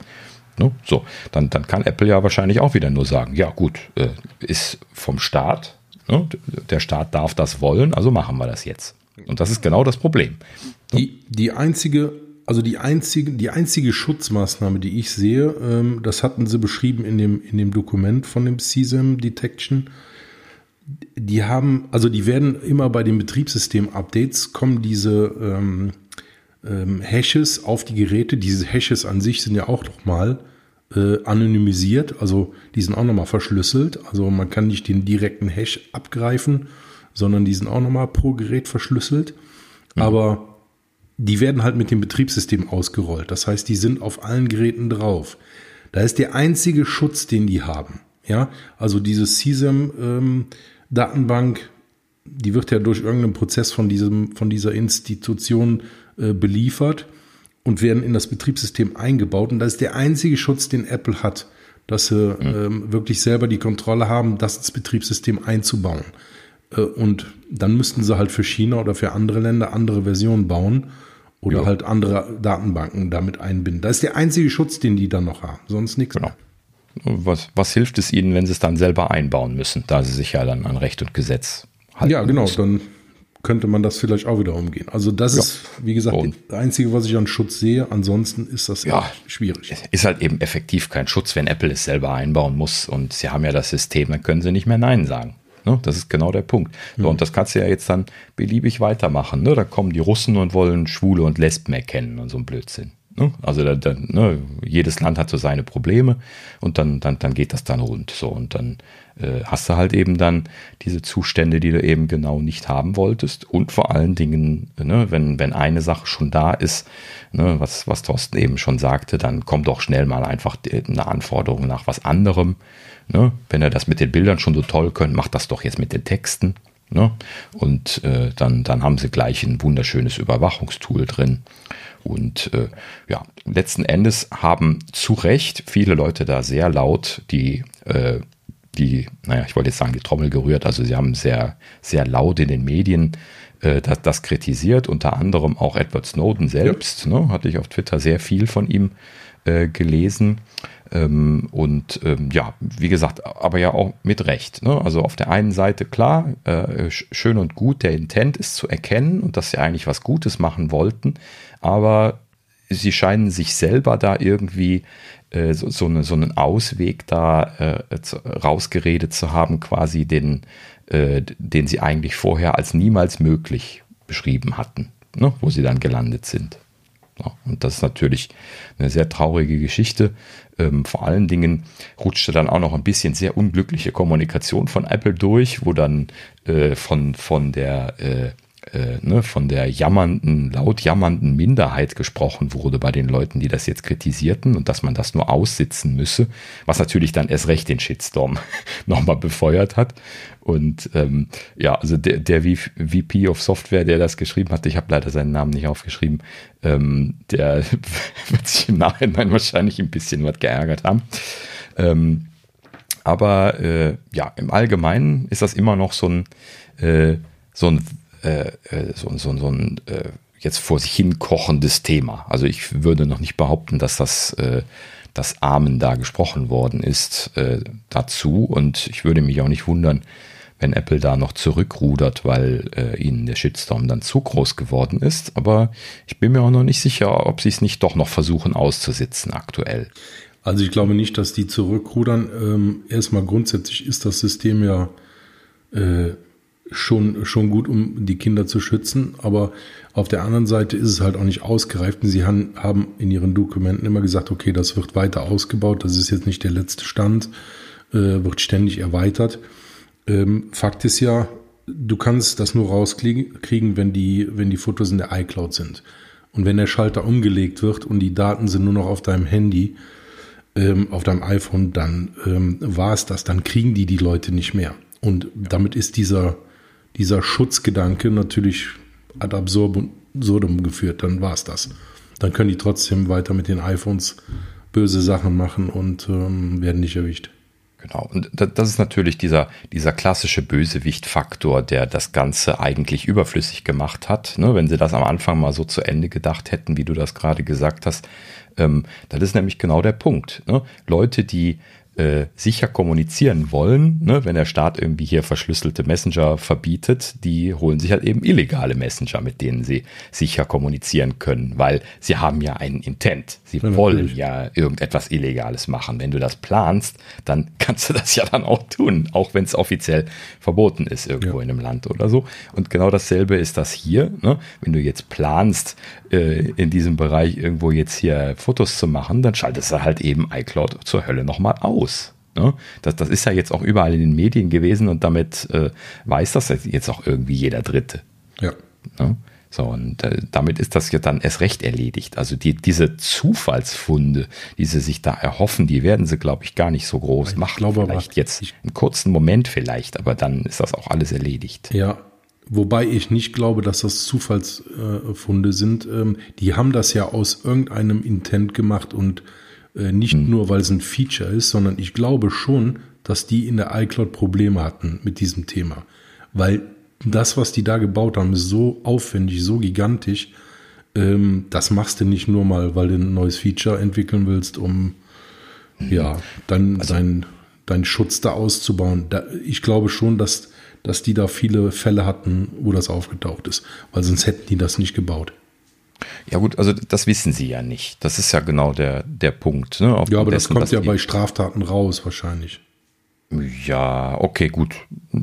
Ne? So, dann, dann kann Apple ja wahrscheinlich auch wieder nur sagen, ja gut, äh, ist vom Staat, ne? der Staat darf das wollen, also machen wir das jetzt. Und das ist genau das Problem. Die, die einzige, also die einzige, die einzige Schutzmaßnahme, die ich sehe, ähm, das hatten sie beschrieben in dem, in dem Dokument von dem CSAM Detection. Die haben, also die werden immer bei den Betriebssystem-Updates kommen diese ähm, ähm, Hashes auf die Geräte. Diese Hashes an sich sind ja auch nochmal äh, anonymisiert, also die sind auch nochmal verschlüsselt. Also man kann nicht den direkten Hash abgreifen, sondern die sind auch nochmal pro Gerät verschlüsselt. Mhm. Aber die werden halt mit dem Betriebssystem ausgerollt. Das heißt, die sind auf allen Geräten drauf. Da ist der einzige Schutz, den die haben. Ja, also diese CSAM ähm, die wird ja durch irgendeinen Prozess von diesem, von dieser Institution äh, beliefert und werden in das Betriebssystem eingebaut. Und das ist der einzige Schutz, den Apple hat, dass sie mhm. ähm, wirklich selber die Kontrolle haben, das ins Betriebssystem einzubauen. Äh, und dann müssten sie halt für China oder für andere Länder andere Versionen bauen oder ja. halt andere Datenbanken damit einbinden. Das ist der einzige Schutz, den die dann noch haben, sonst nichts genau. Was, was hilft es ihnen, wenn sie es dann selber einbauen müssen, da sie sich ja dann an Recht und Gesetz halten? Ja, genau. Müssen. Dann könnte man das vielleicht auch wieder umgehen. Also das ja. ist, wie gesagt, so. das Einzige, was ich an Schutz sehe. Ansonsten ist das ja schwierig. Ist halt eben effektiv kein Schutz, wenn Apple es selber einbauen muss und sie haben ja das System, dann können sie nicht mehr Nein sagen. Ne? Das ist genau der Punkt. So, mhm. Und das kannst du ja jetzt dann beliebig weitermachen. Ne? Da kommen die Russen und wollen Schwule und Lesben erkennen und so ein Blödsinn. Ne? Also da, da, ne? jedes Land hat so seine Probleme und dann, dann, dann geht das dann rund. So und dann äh, hast du halt eben dann diese Zustände, die du eben genau nicht haben wolltest. Und vor allen Dingen, ne, wenn, wenn eine Sache schon da ist, ne, was, was Thorsten eben schon sagte, dann kommt doch schnell mal einfach eine Anforderung nach was anderem. Ne? Wenn ihr das mit den Bildern schon so toll könnt, macht das doch jetzt mit den Texten. Ne? Und äh, dann, dann haben sie gleich ein wunderschönes Überwachungstool drin. Und äh, ja, letzten Endes haben zu Recht viele Leute da sehr laut die äh, die, naja, ich wollte jetzt sagen, die Trommel gerührt. Also sie haben sehr, sehr laut in den Medien äh, das, das, kritisiert, unter anderem auch Edward Snowden selbst. Ja. Ne, hatte ich auf Twitter sehr viel von ihm äh, gelesen. Ähm, und ähm, ja, wie gesagt, aber ja auch mit Recht. Ne? Also auf der einen Seite klar, äh, schön und gut, der Intent ist zu erkennen und dass sie eigentlich was Gutes machen wollten, aber sie scheinen sich selber da irgendwie äh, so, so, eine, so einen Ausweg da äh, rausgeredet zu haben, quasi den, äh, den sie eigentlich vorher als niemals möglich beschrieben hatten, ne, wo sie dann gelandet sind. Ja, und das ist natürlich eine sehr traurige Geschichte. Ähm, vor allen Dingen rutschte dann auch noch ein bisschen sehr unglückliche Kommunikation von Apple durch, wo dann äh, von, von der äh, äh, ne, von der jammernden, laut jammernden Minderheit gesprochen wurde bei den Leuten, die das jetzt kritisierten und dass man das nur aussitzen müsse, was natürlich dann erst recht den Shitstorm nochmal befeuert hat. Und ähm, ja, also der, der VP of Software, der das geschrieben hat, ich habe leider seinen Namen nicht aufgeschrieben, ähm, der wird sich im Nachhinein wahrscheinlich ein bisschen was geärgert haben. Ähm, aber äh, ja, im Allgemeinen ist das immer noch so ein, äh, so ein äh, äh, so, so, so ein äh, jetzt vor sich hin kochendes Thema. Also ich würde noch nicht behaupten, dass das, äh, das Amen da gesprochen worden ist äh, dazu. Und ich würde mich auch nicht wundern, wenn Apple da noch zurückrudert, weil äh, ihnen der Shitstorm dann zu groß geworden ist. Aber ich bin mir auch noch nicht sicher, ob sie es nicht doch noch versuchen auszusitzen aktuell. Also ich glaube nicht, dass die zurückrudern. Ähm, erstmal grundsätzlich ist das System ja äh, schon, schon gut, um die Kinder zu schützen. Aber auf der anderen Seite ist es halt auch nicht ausgereift. Und sie haben, haben in ihren Dokumenten immer gesagt, okay, das wird weiter ausgebaut. Das ist jetzt nicht der letzte Stand, äh, wird ständig erweitert. Ähm, Fakt ist ja, du kannst das nur rauskriegen, wenn die, wenn die Fotos in der iCloud sind. Und wenn der Schalter umgelegt wird und die Daten sind nur noch auf deinem Handy, ähm, auf deinem iPhone, dann ähm, war es das. Dann kriegen die die Leute nicht mehr. Und damit ist dieser, dieser Schutzgedanke natürlich ad absurdum geführt. Dann war es das. Dann können die trotzdem weiter mit den iPhones böse Sachen machen und ähm, werden nicht erwischt. Genau. Und das ist natürlich dieser, dieser klassische Bösewicht-Faktor, der das Ganze eigentlich überflüssig gemacht hat. Ne? Wenn sie das am Anfang mal so zu Ende gedacht hätten, wie du das gerade gesagt hast, ähm, das ist nämlich genau der Punkt. Ne? Leute, die äh, sicher kommunizieren wollen, ne, wenn der Staat irgendwie hier verschlüsselte Messenger verbietet, die holen sich halt eben illegale Messenger, mit denen sie sicher kommunizieren können, weil sie haben ja einen Intent. Sie ja, wollen natürlich. ja irgendetwas Illegales machen. Wenn du das planst, dann kannst du das ja dann auch tun, auch wenn es offiziell verboten ist irgendwo ja. in einem Land oder so. Und genau dasselbe ist das hier. Ne? Wenn du jetzt planst, äh, in diesem Bereich irgendwo jetzt hier Fotos zu machen, dann schaltest du halt eben iCloud zur Hölle nochmal aus. Ne? Das, das ist ja jetzt auch überall in den Medien gewesen und damit äh, weiß das jetzt auch irgendwie jeder Dritte. Ja. Ne? So, und äh, damit ist das ja dann erst recht erledigt. Also die, diese Zufallsfunde, die sie sich da erhoffen, die werden sie, glaube ich, gar nicht so groß ich machen. Glaube, vielleicht jetzt einen kurzen Moment vielleicht, aber dann ist das auch alles erledigt. Ja, Wobei ich nicht glaube, dass das Zufallsfunde sind. Ähm, die haben das ja aus irgendeinem Intent gemacht und äh, nicht hm. nur, weil es ein Feature ist, sondern ich glaube schon, dass die in der iCloud Probleme hatten mit diesem Thema. Weil das, was die da gebaut haben, ist so aufwendig, so gigantisch. Ähm, das machst du nicht nur mal, weil du ein neues Feature entwickeln willst, um hm. ja, dann also, deinen dein Schutz da auszubauen. Ich glaube schon, dass dass die da viele Fälle hatten, wo das aufgetaucht ist, weil sonst hätten die das nicht gebaut. Ja gut, also das wissen sie ja nicht. Das ist ja genau der, der Punkt. Ne? ja, aber dessen, das kommt ja bei Straftaten raus wahrscheinlich. Ja, okay, gut.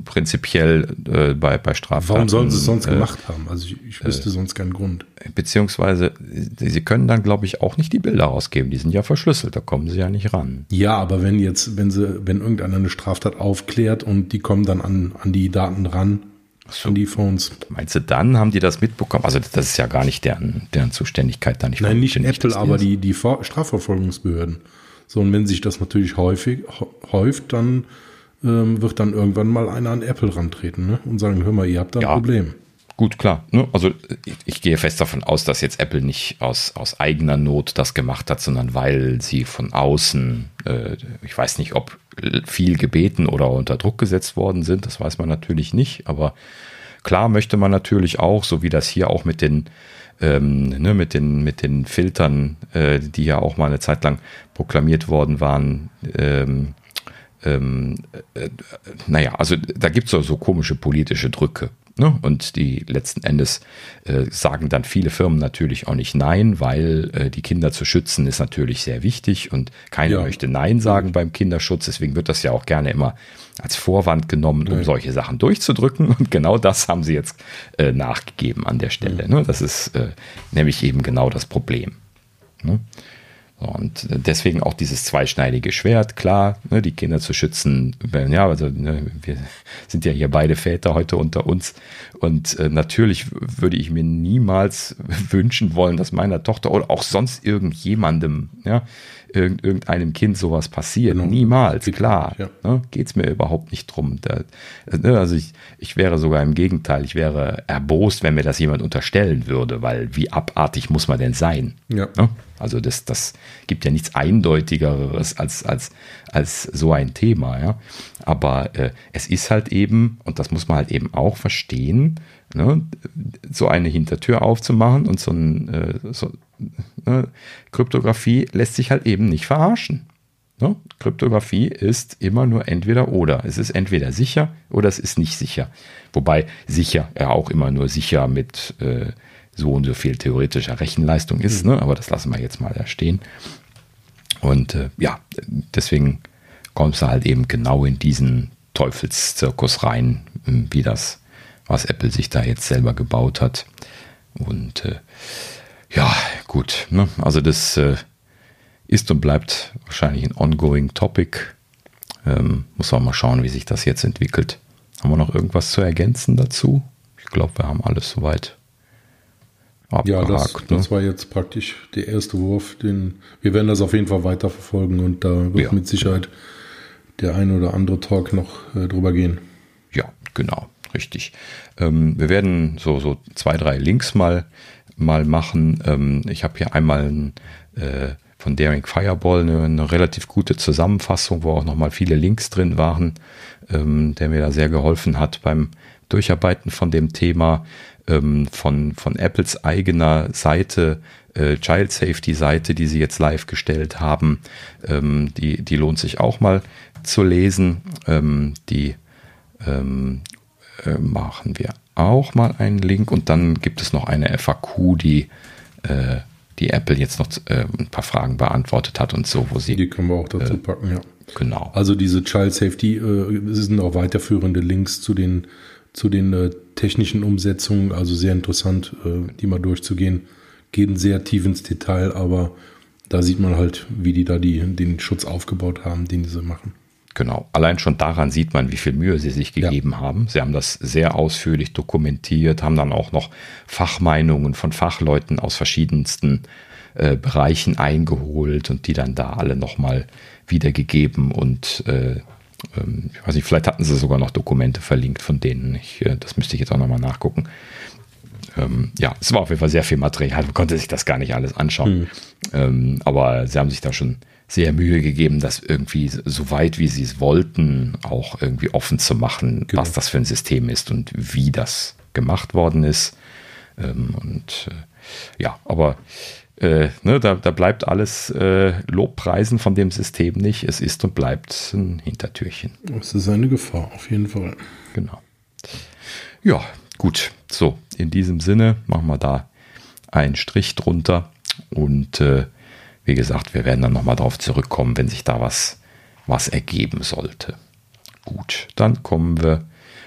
Prinzipiell äh, bei, bei Straftaten. Warum sollen sie es sonst äh, gemacht haben? Also ich, ich wüsste äh, sonst keinen Grund. Beziehungsweise, sie können dann, glaube ich, auch nicht die Bilder rausgeben. Die sind ja verschlüsselt, da kommen sie ja nicht ran. Ja, aber wenn jetzt, wenn sie, wenn irgendeiner eine Straftat aufklärt und die kommen dann an, an die Daten ran, so. an die Phones. Meinst du, dann haben die das mitbekommen? Also das ist ja gar nicht deren, deren Zuständigkeit da nicht. Nein, nicht Apple, aber die, die Strafverfolgungsbehörden. So, und wenn sich das natürlich häufig häuft, dann ähm, wird dann irgendwann mal einer an Apple rantreten ne? und sagen, hör mal, ihr habt da ein ja, Problem. Gut, klar. Ne? Also ich, ich, gehe fest davon aus, dass jetzt Apple nicht aus, aus eigener Not das gemacht hat, sondern weil sie von außen, äh, ich weiß nicht, ob viel gebeten oder unter Druck gesetzt worden sind, das weiß man natürlich nicht, aber klar möchte man natürlich auch, so wie das hier auch mit den ähm, ne, mit, den, mit den Filtern, äh, die ja auch mal eine Zeit lang proklamiert worden waren. Ähm, ähm, äh, naja, also da gibt es so, so komische politische Drücke. Ne? Und die letzten Endes äh, sagen dann viele Firmen natürlich auch nicht Nein, weil äh, die Kinder zu schützen ist natürlich sehr wichtig und keiner ja. möchte Nein sagen beim Kinderschutz. Deswegen wird das ja auch gerne immer als Vorwand genommen, um ja. solche Sachen durchzudrücken. Und genau das haben sie jetzt äh, nachgegeben an der Stelle. Ne? Das ist äh, nämlich eben genau das Problem. Und deswegen auch dieses zweischneidige Schwert, klar, ne, die Kinder zu schützen. Ja, also ne, wir sind ja hier beide Väter heute unter uns. Und äh, natürlich würde ich mir niemals wünschen wollen, dass meiner Tochter oder auch sonst irgendjemandem, ja, irgend, irgendeinem Kind sowas passiert. Genau. Niemals, klar. Ja. Ne, Geht es mir überhaupt nicht drum. Da, ne, also ich, ich wäre sogar im Gegenteil, ich wäre erbost, wenn mir das jemand unterstellen würde, weil wie abartig muss man denn sein? Ja. Ne? Also das, das gibt ja nichts Eindeutigeres als, als, als so ein Thema. Ja? Aber äh, es ist halt eben, und das muss man halt eben auch verstehen, ne, so eine Hintertür aufzumachen und so ein äh, so, ne, Kryptographie lässt sich halt eben nicht verarschen. Ne? Kryptographie ist immer nur entweder oder. Es ist entweder sicher oder es ist nicht sicher. Wobei sicher ja auch immer nur sicher mit äh, so und so viel theoretischer Rechenleistung ist, ne? aber das lassen wir jetzt mal da stehen. Und äh, ja, deswegen kommst du halt eben genau in diesen Teufelszirkus rein, wie das, was Apple sich da jetzt selber gebaut hat. Und äh, ja, gut, ne? also das äh, ist und bleibt wahrscheinlich ein ongoing Topic. Ähm, muss man mal schauen, wie sich das jetzt entwickelt. Haben wir noch irgendwas zu ergänzen dazu? Ich glaube, wir haben alles soweit abgehakt. Ja, das, ne? das war jetzt praktisch der erste Wurf. Den, wir werden das auf jeden Fall weiterverfolgen und da wird ja. mit Sicherheit der ein oder andere Talk noch äh, drüber gehen. Ja, genau, richtig. Ähm, wir werden so, so zwei, drei Links mal, mal machen. Ähm, ich habe hier einmal ein, äh, von Daring Fireball eine, eine, relativ gute Zusammenfassung, wo auch nochmal viele Links drin waren, ähm, der mir da sehr geholfen hat beim Durcharbeiten von dem Thema ähm, von, von Apples eigener Seite, äh, Child Safety Seite, die sie jetzt live gestellt haben. Ähm, die, die lohnt sich auch mal zu lesen. Ähm, die ähm, äh, machen wir auch mal einen Link und dann gibt es noch eine FAQ, die äh, die Apple jetzt noch äh, ein paar Fragen beantwortet hat und so, wo sie. Die können wir auch dazu äh, packen, ja. Genau. Also diese Child Safety äh, sind auch weiterführende Links zu den zu den technischen Umsetzungen, also sehr interessant, die mal durchzugehen. Gehen sehr tief ins Detail, aber da sieht man halt, wie die da die, den Schutz aufgebaut haben, den sie machen. Genau. Allein schon daran sieht man, wie viel Mühe sie sich gegeben ja. haben. Sie haben das sehr ausführlich dokumentiert, haben dann auch noch Fachmeinungen von Fachleuten aus verschiedensten äh, Bereichen eingeholt und die dann da alle nochmal wiedergegeben und äh, ähm, ich weiß nicht, vielleicht hatten sie sogar noch Dokumente verlinkt von denen. Ich, äh, das müsste ich jetzt auch nochmal nachgucken. Ähm, ja, es war auf jeden Fall sehr viel Material. Man konnte sich das gar nicht alles anschauen. Mhm. Ähm, aber sie haben sich da schon sehr Mühe gegeben, das irgendwie so weit wie sie es wollten, auch irgendwie offen zu machen, genau. was das für ein System ist und wie das gemacht worden ist. Ähm, und äh, ja, aber äh, ne, da, da, bleibt alles äh, Lobpreisen von dem System nicht. Es ist und bleibt ein Hintertürchen. Es ist eine Gefahr, auf jeden Fall. Genau. Ja, gut. So, in diesem Sinne machen wir da einen Strich drunter. Und äh, wie gesagt, wir werden dann nochmal darauf zurückkommen, wenn sich da was, was ergeben sollte. Gut, dann kommen wir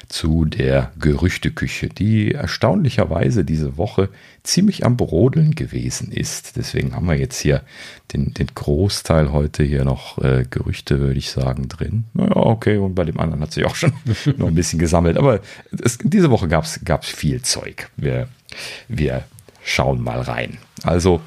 zu der Gerüchteküche, die erstaunlicherweise diese Woche ziemlich am Brodeln gewesen ist. Deswegen haben wir jetzt hier den, den Großteil heute hier noch äh, Gerüchte, würde ich sagen, drin. Naja, okay, und bei dem anderen hat sich auch schon noch ein bisschen gesammelt. Aber es, diese Woche gab es viel Zeug. Wir, wir schauen mal rein. Also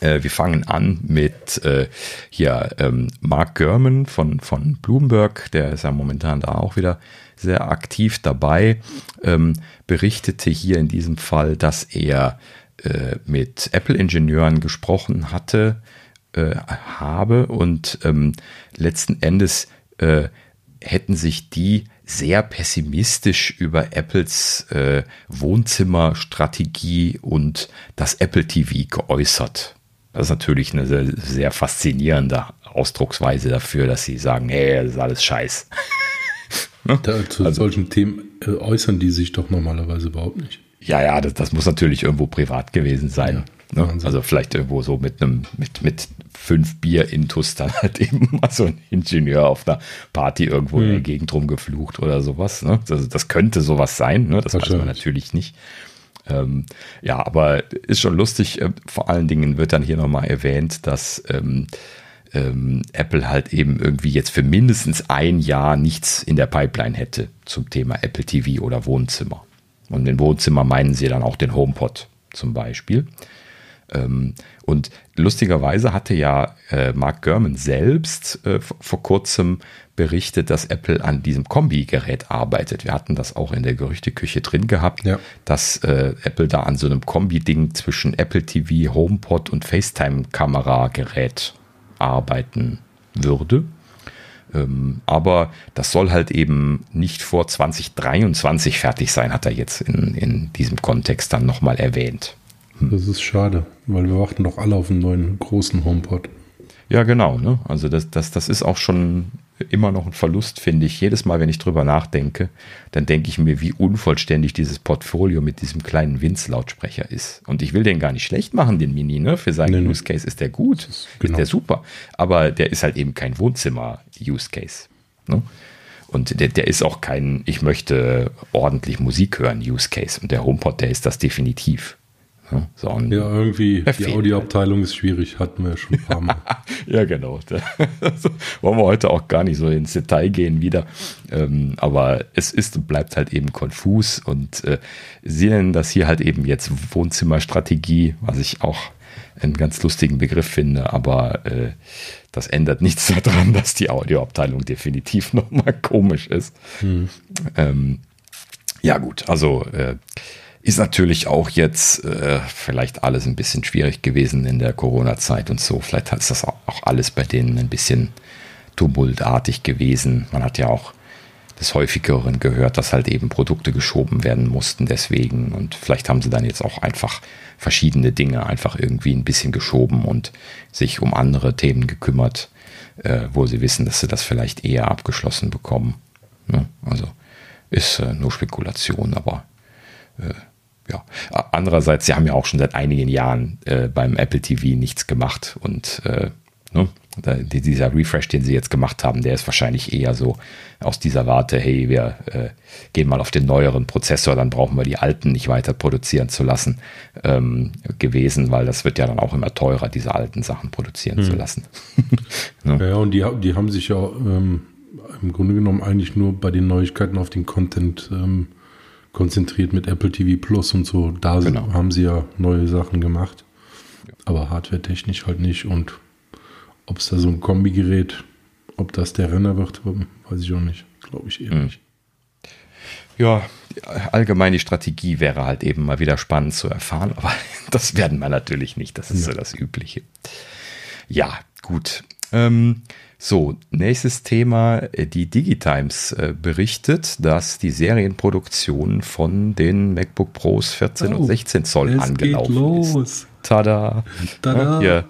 äh, wir fangen an mit äh, hier ähm, Mark Gurman von, von Bloomberg, der ist ja momentan da auch wieder sehr aktiv dabei, ähm, berichtete hier in diesem Fall, dass er äh, mit Apple-Ingenieuren gesprochen hatte, äh, habe und ähm, letzten Endes äh, hätten sich die sehr pessimistisch über Apples äh, Wohnzimmerstrategie und das Apple TV geäußert. Das ist natürlich eine sehr, sehr faszinierende Ausdrucksweise dafür, dass sie sagen, hey, das ist alles Scheiß. Ne? Da, zu also, solchen Themen äh, äußern die sich doch normalerweise überhaupt nicht. Ja, ja, das, das muss natürlich irgendwo privat gewesen sein. Ja, ne? Also vielleicht irgendwo so mit einem, mit, mit fünf Bier intus dann halt eben mal so ein Ingenieur auf einer Party irgendwo mhm. in der hm. Gegend rumgeflucht oder sowas. Ne? Also das könnte sowas sein, ne? das weiß man natürlich nicht. Ähm, ja, aber ist schon lustig. Äh, vor allen Dingen wird dann hier nochmal erwähnt, dass ähm, ähm, Apple halt eben irgendwie jetzt für mindestens ein Jahr nichts in der Pipeline hätte zum Thema Apple TV oder Wohnzimmer. Und den Wohnzimmer meinen sie dann auch den HomePod zum Beispiel. Ähm, und lustigerweise hatte ja äh, Mark Gurman selbst äh, vor kurzem berichtet, dass Apple an diesem Kombi-Gerät arbeitet. Wir hatten das auch in der Gerüchteküche drin gehabt, ja. dass äh, Apple da an so einem Kombi-Ding zwischen Apple TV, HomePod und FaceTime-Kamera-Gerät arbeiten würde. Ähm, aber das soll halt eben nicht vor 2023 fertig sein, hat er jetzt in, in diesem Kontext dann nochmal erwähnt. Hm. Das ist schade, weil wir warten doch alle auf einen neuen großen HomePod. Ja, genau. Ne? Also das, das, das ist auch schon immer noch ein Verlust, finde ich. Jedes Mal, wenn ich drüber nachdenke, dann denke ich mir, wie unvollständig dieses Portfolio mit diesem kleinen Winz-Lautsprecher ist. Und ich will den gar nicht schlecht machen, den Mini, ne? Für seinen nee, Use Case ist der gut, ist, genau. ist der super. Aber der ist halt eben kein Wohnzimmer-Use Case. Ne? Und der, der ist auch kein, ich möchte ordentlich Musik hören, Use Case. Und der HomePod, der ist das definitiv. So, ja, irgendwie die Audioabteilung ist schwierig, hatten wir schon ein paar Mal. ja, genau. Wollen wir heute auch gar nicht so ins Detail gehen wieder. Ähm, aber es ist und bleibt halt eben konfus und äh, sie nennen das hier halt eben jetzt Wohnzimmerstrategie, was ich auch einen ganz lustigen Begriff finde, aber äh, das ändert nichts daran, dass die Audioabteilung definitiv nochmal komisch ist. Hm. Ähm, ja, gut, also äh, ist natürlich auch jetzt äh, vielleicht alles ein bisschen schwierig gewesen in der Corona-Zeit und so. Vielleicht ist das auch alles bei denen ein bisschen tumultartig gewesen. Man hat ja auch des häufigeren gehört, dass halt eben Produkte geschoben werden mussten deswegen. Und vielleicht haben sie dann jetzt auch einfach verschiedene Dinge einfach irgendwie ein bisschen geschoben und sich um andere Themen gekümmert, äh, wo sie wissen, dass sie das vielleicht eher abgeschlossen bekommen. Ne? Also ist äh, nur Spekulation, aber äh, ja. Andererseits, sie haben ja auch schon seit einigen Jahren äh, beim Apple TV nichts gemacht und äh, ne, dieser Refresh, den sie jetzt gemacht haben, der ist wahrscheinlich eher so aus dieser Warte, hey, wir äh, gehen mal auf den neueren Prozessor, dann brauchen wir die alten nicht weiter produzieren zu lassen, ähm, gewesen, weil das wird ja dann auch immer teurer, diese alten Sachen produzieren hm. zu lassen. ne? Ja, und die, die haben sich ja ähm, im Grunde genommen eigentlich nur bei den Neuigkeiten auf den Content ähm, konzentriert mit Apple TV Plus und so. Da genau. haben sie ja neue Sachen gemacht. Aber hardware-technisch halt nicht. Und ob es da so ein Kombigerät, ob das der Renner wird, weiß ich auch nicht. Glaube ich eher mhm. nicht. Ja, allgemein die Strategie wäre halt eben mal wieder spannend zu erfahren, aber das werden wir natürlich nicht. Das ist ja. so das Übliche. Ja, gut. Ähm, so, nächstes Thema. Äh, die Digitimes äh, berichtet, dass die Serienproduktion von den MacBook Pros 14 oh, und 16 Zoll angelaufen ist. Tada! Tada. Ja,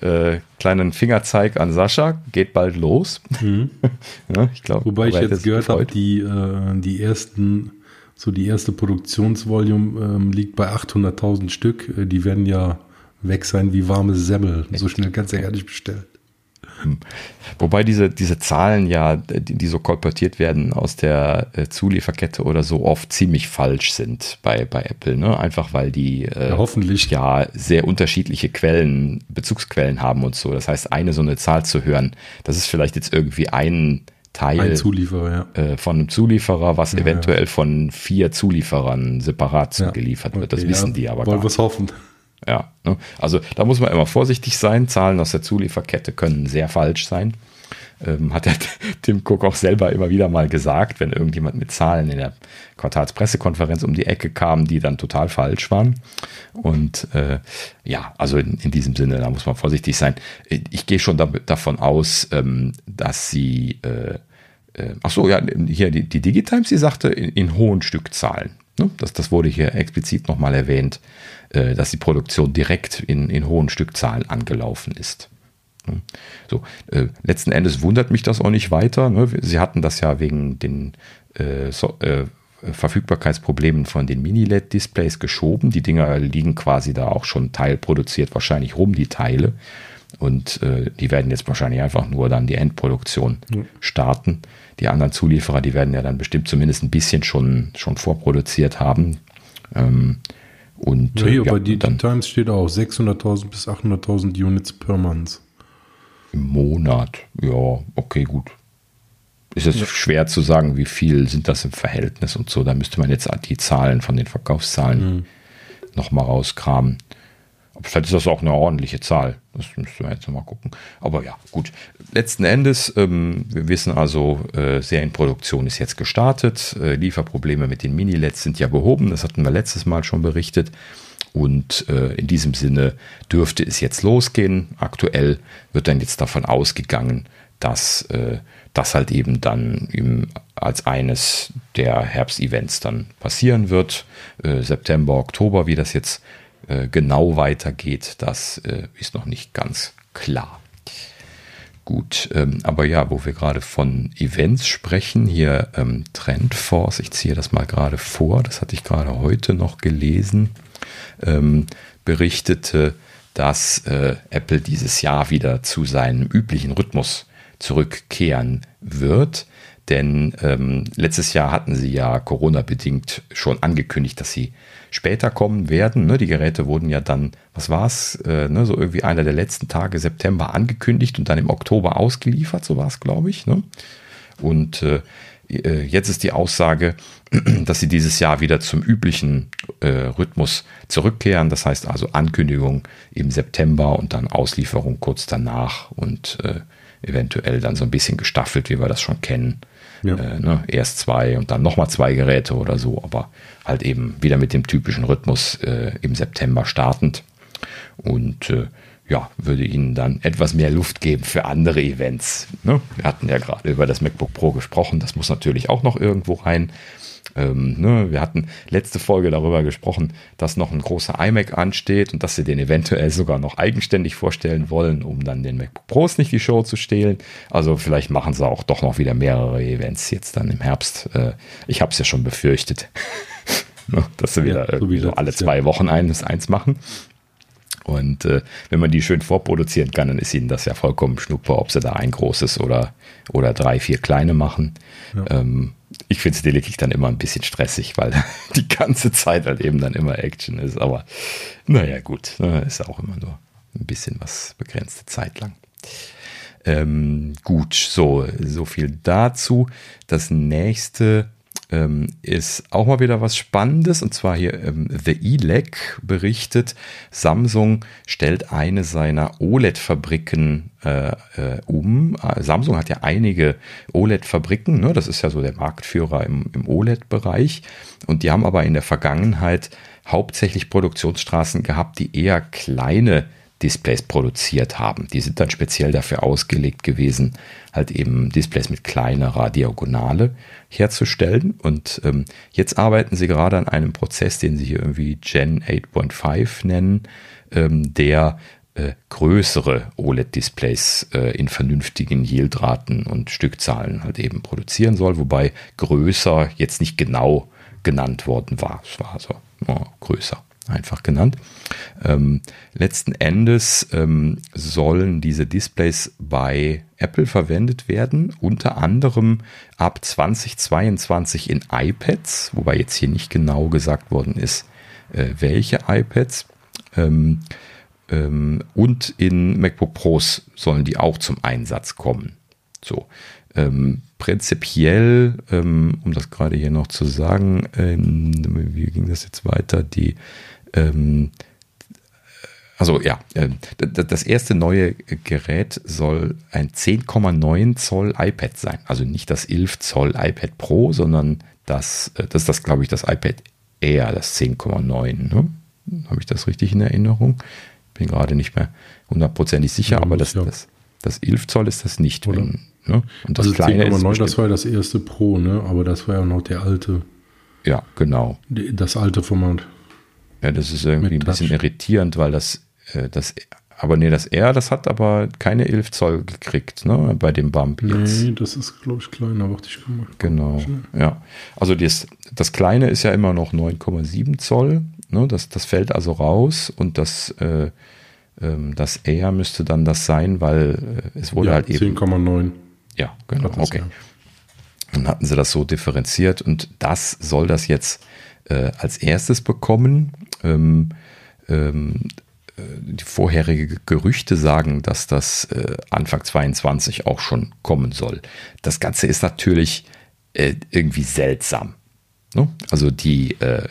hier, äh, kleinen Fingerzeig an Sascha, geht bald los. Mhm. ja, ich glaube, Wobei ich jetzt gehört habe, die, äh, die ersten, so die erste Produktionsvolume ähm, liegt bei 800.000 Stück. Äh, die werden ja weg sein wie warme Semmel. So schnell kannst du ja gar nicht bestellen. Wobei diese, diese Zahlen ja, die, die so kolportiert werden aus der äh, Zulieferkette oder so, oft ziemlich falsch sind bei, bei Apple. Ne? Einfach weil die äh, ja, hoffentlich. ja sehr unterschiedliche Quellen, Bezugsquellen haben und so. Das heißt, eine so eine Zahl zu hören, das ist vielleicht jetzt irgendwie ein Teil ein Zulieferer, ja. äh, von einem Zulieferer, was ja, eventuell von vier Zulieferern separat zugeliefert wird. Das wissen die aber Wollen wir es hoffen. Ja, ne? also da muss man immer vorsichtig sein. Zahlen aus der Zulieferkette können sehr falsch sein. Ähm, hat der Tim Cook auch selber immer wieder mal gesagt, wenn irgendjemand mit Zahlen in der Quartalspressekonferenz um die Ecke kam, die dann total falsch waren. Und äh, ja, also in, in, diesem Sinne, da muss man vorsichtig sein. Ich gehe schon da, davon aus, ähm, dass sie, äh, äh, ach so, ja, hier die, die Digitimes, die sagte in, in hohen Stückzahlen. Ne? Das, das wurde hier explizit nochmal erwähnt. Äh, dass die Produktion direkt in, in hohen Stückzahlen angelaufen ist. So, äh, letzten Endes wundert mich das auch nicht weiter. Ne? Sie hatten das ja wegen den äh, so, äh, Verfügbarkeitsproblemen von den Mini-LED-Displays geschoben. Die Dinger liegen quasi da auch schon teilproduziert, wahrscheinlich rum, die Teile. Und die werden jetzt wahrscheinlich einfach nur dann die Endproduktion starten. Die anderen Zulieferer, die werden ja dann bestimmt zumindest ein bisschen schon, schon vorproduziert haben. Ähm, und, ja, hier ja, bei die dann, Times steht auch 600.000 bis 800.000 Units per Month. Im Monat, ja, okay, gut. Ist es ja. schwer zu sagen, wie viel sind das im Verhältnis und so. Da müsste man jetzt die Zahlen von den Verkaufszahlen mhm. nochmal rauskramen. Vielleicht ist das auch eine ordentliche Zahl. Das müssen wir jetzt nochmal gucken. Aber ja, gut. Letzten Endes, ähm, wir wissen also, äh, Serienproduktion ist jetzt gestartet. Äh, Lieferprobleme mit den Mini-LEDs sind ja behoben. Das hatten wir letztes Mal schon berichtet. Und äh, in diesem Sinne dürfte es jetzt losgehen. Aktuell wird dann jetzt davon ausgegangen, dass äh, das halt eben dann im, als eines der Herbstevents dann passieren wird. Äh, September, Oktober, wie das jetzt äh, genau weitergeht, das äh, ist noch nicht ganz klar. Gut, ähm, aber ja, wo wir gerade von Events sprechen, hier ähm, Trendforce, ich ziehe das mal gerade vor, das hatte ich gerade heute noch gelesen, ähm, berichtete, dass äh, Apple dieses Jahr wieder zu seinem üblichen Rhythmus zurückkehren wird. denn ähm, letztes Jahr hatten sie ja Corona-bedingt schon angekündigt, dass sie später kommen werden. Ne? Die Geräte wurden ja dann, was war's, äh, ne? so irgendwie einer der letzten Tage September angekündigt und dann im Oktober ausgeliefert, so war es, glaube ich. Ne? Und äh, äh, jetzt ist die Aussage, dass sie dieses Jahr wieder zum üblichen äh, Rhythmus zurückkehren. Das heißt also Ankündigung im September und dann Auslieferung kurz danach und äh, eventuell dann so ein bisschen gestaffelt, wie wir das schon kennen. Ja. Äh, ne? Erst zwei und dann nochmal zwei Geräte oder so, aber halt eben wieder mit dem typischen Rhythmus äh, im September startend. Und äh, ja, würde ihnen dann etwas mehr Luft geben für andere Events. Ne? Wir hatten ja gerade über das MacBook Pro gesprochen, das muss natürlich auch noch irgendwo rein. Ähm, ne? Wir hatten letzte Folge darüber gesprochen, dass noch ein großer iMac ansteht und dass sie den eventuell sogar noch eigenständig vorstellen wollen, um dann den MacBook Pros nicht die Show zu stehlen. Also vielleicht machen sie auch doch noch wieder mehrere Events jetzt dann im Herbst. Äh, ich habe es ja schon befürchtet. Ne? dass sie wieder ja, so so alle zwei Wochen eines eins machen. Und äh, wenn man die schön vorproduzieren kann, dann ist ihnen das ja vollkommen schnuppe, ob sie da ein großes oder, oder drei, vier kleine machen. Ja. Ähm, ich finde es lediglich dann immer ein bisschen stressig, weil die ganze Zeit halt eben dann immer Action ist. Aber naja, gut, ne, ist auch immer nur ein bisschen was begrenzte Zeit lang. Ähm, gut, so, so viel dazu. Das nächste ähm, ist auch mal wieder was Spannendes. Und zwar hier ähm, The ELEC berichtet, Samsung stellt eine seiner OLED-Fabriken äh, äh, um. Äh, Samsung hat ja einige OLED-Fabriken. Ne? Das ist ja so der Marktführer im, im OLED-Bereich. Und die haben aber in der Vergangenheit hauptsächlich Produktionsstraßen gehabt, die eher kleine Displays produziert haben. Die sind dann speziell dafür ausgelegt gewesen, halt eben Displays mit kleinerer Diagonale herzustellen. Und ähm, jetzt arbeiten sie gerade an einem Prozess, den sie hier irgendwie Gen 8.5 nennen, ähm, der äh, größere OLED-Displays äh, in vernünftigen Yieldraten und Stückzahlen halt eben produzieren soll, wobei größer jetzt nicht genau genannt worden war. Es war also oh, größer einfach genannt. Ähm, letzten Endes ähm, sollen diese Displays bei Apple verwendet werden, unter anderem ab 2022 in iPads, wobei jetzt hier nicht genau gesagt worden ist, äh, welche iPads. Ähm, ähm und in MacBook Pros sollen die auch zum Einsatz kommen. So. Ähm, prinzipiell, ähm, um das gerade hier noch zu sagen, ähm, wie ging das jetzt weiter? Die ähm, also ja, äh, das erste neue Gerät soll ein 10,9 Zoll iPad sein. Also nicht das 11 Zoll iPad Pro, sondern das, äh, das ist das, glaube ich, das iPad Air, das 10,9. Ne? Habe ich das richtig in Erinnerung? Bin gerade nicht mehr hundertprozentig sicher, ja, aber das, ja. das, das 11 Zoll ist das nicht. Wenn, ne? Und das also kleine 10,9, das war das erste Pro, ne? aber das war ja noch der alte. Ja, genau. Das alte Format. Ja, das ist irgendwie ein bisschen irritierend, weil das, äh, das, aber nee, das R, das hat aber keine 11 Zoll gekriegt, ne, bei dem Bump jetzt. Nee, das ist, glaube ich, kleiner, warte ich mal. Genau, ja. Also das, das Kleine ist ja immer noch 9,7 Zoll, ne, das, das fällt also raus und das, äh, ähm, das R müsste dann das sein, weil äh, es wurde ja, halt eben. 10,9. Ja, genau, okay. Ja. Dann hatten sie das so differenziert und das soll das jetzt äh, als erstes bekommen. Ähm, ähm, äh, die vorherige Gerüchte sagen, dass das äh, Anfang 22 auch schon kommen soll. Das Ganze ist natürlich äh, irgendwie seltsam. Ne? Also die, äh,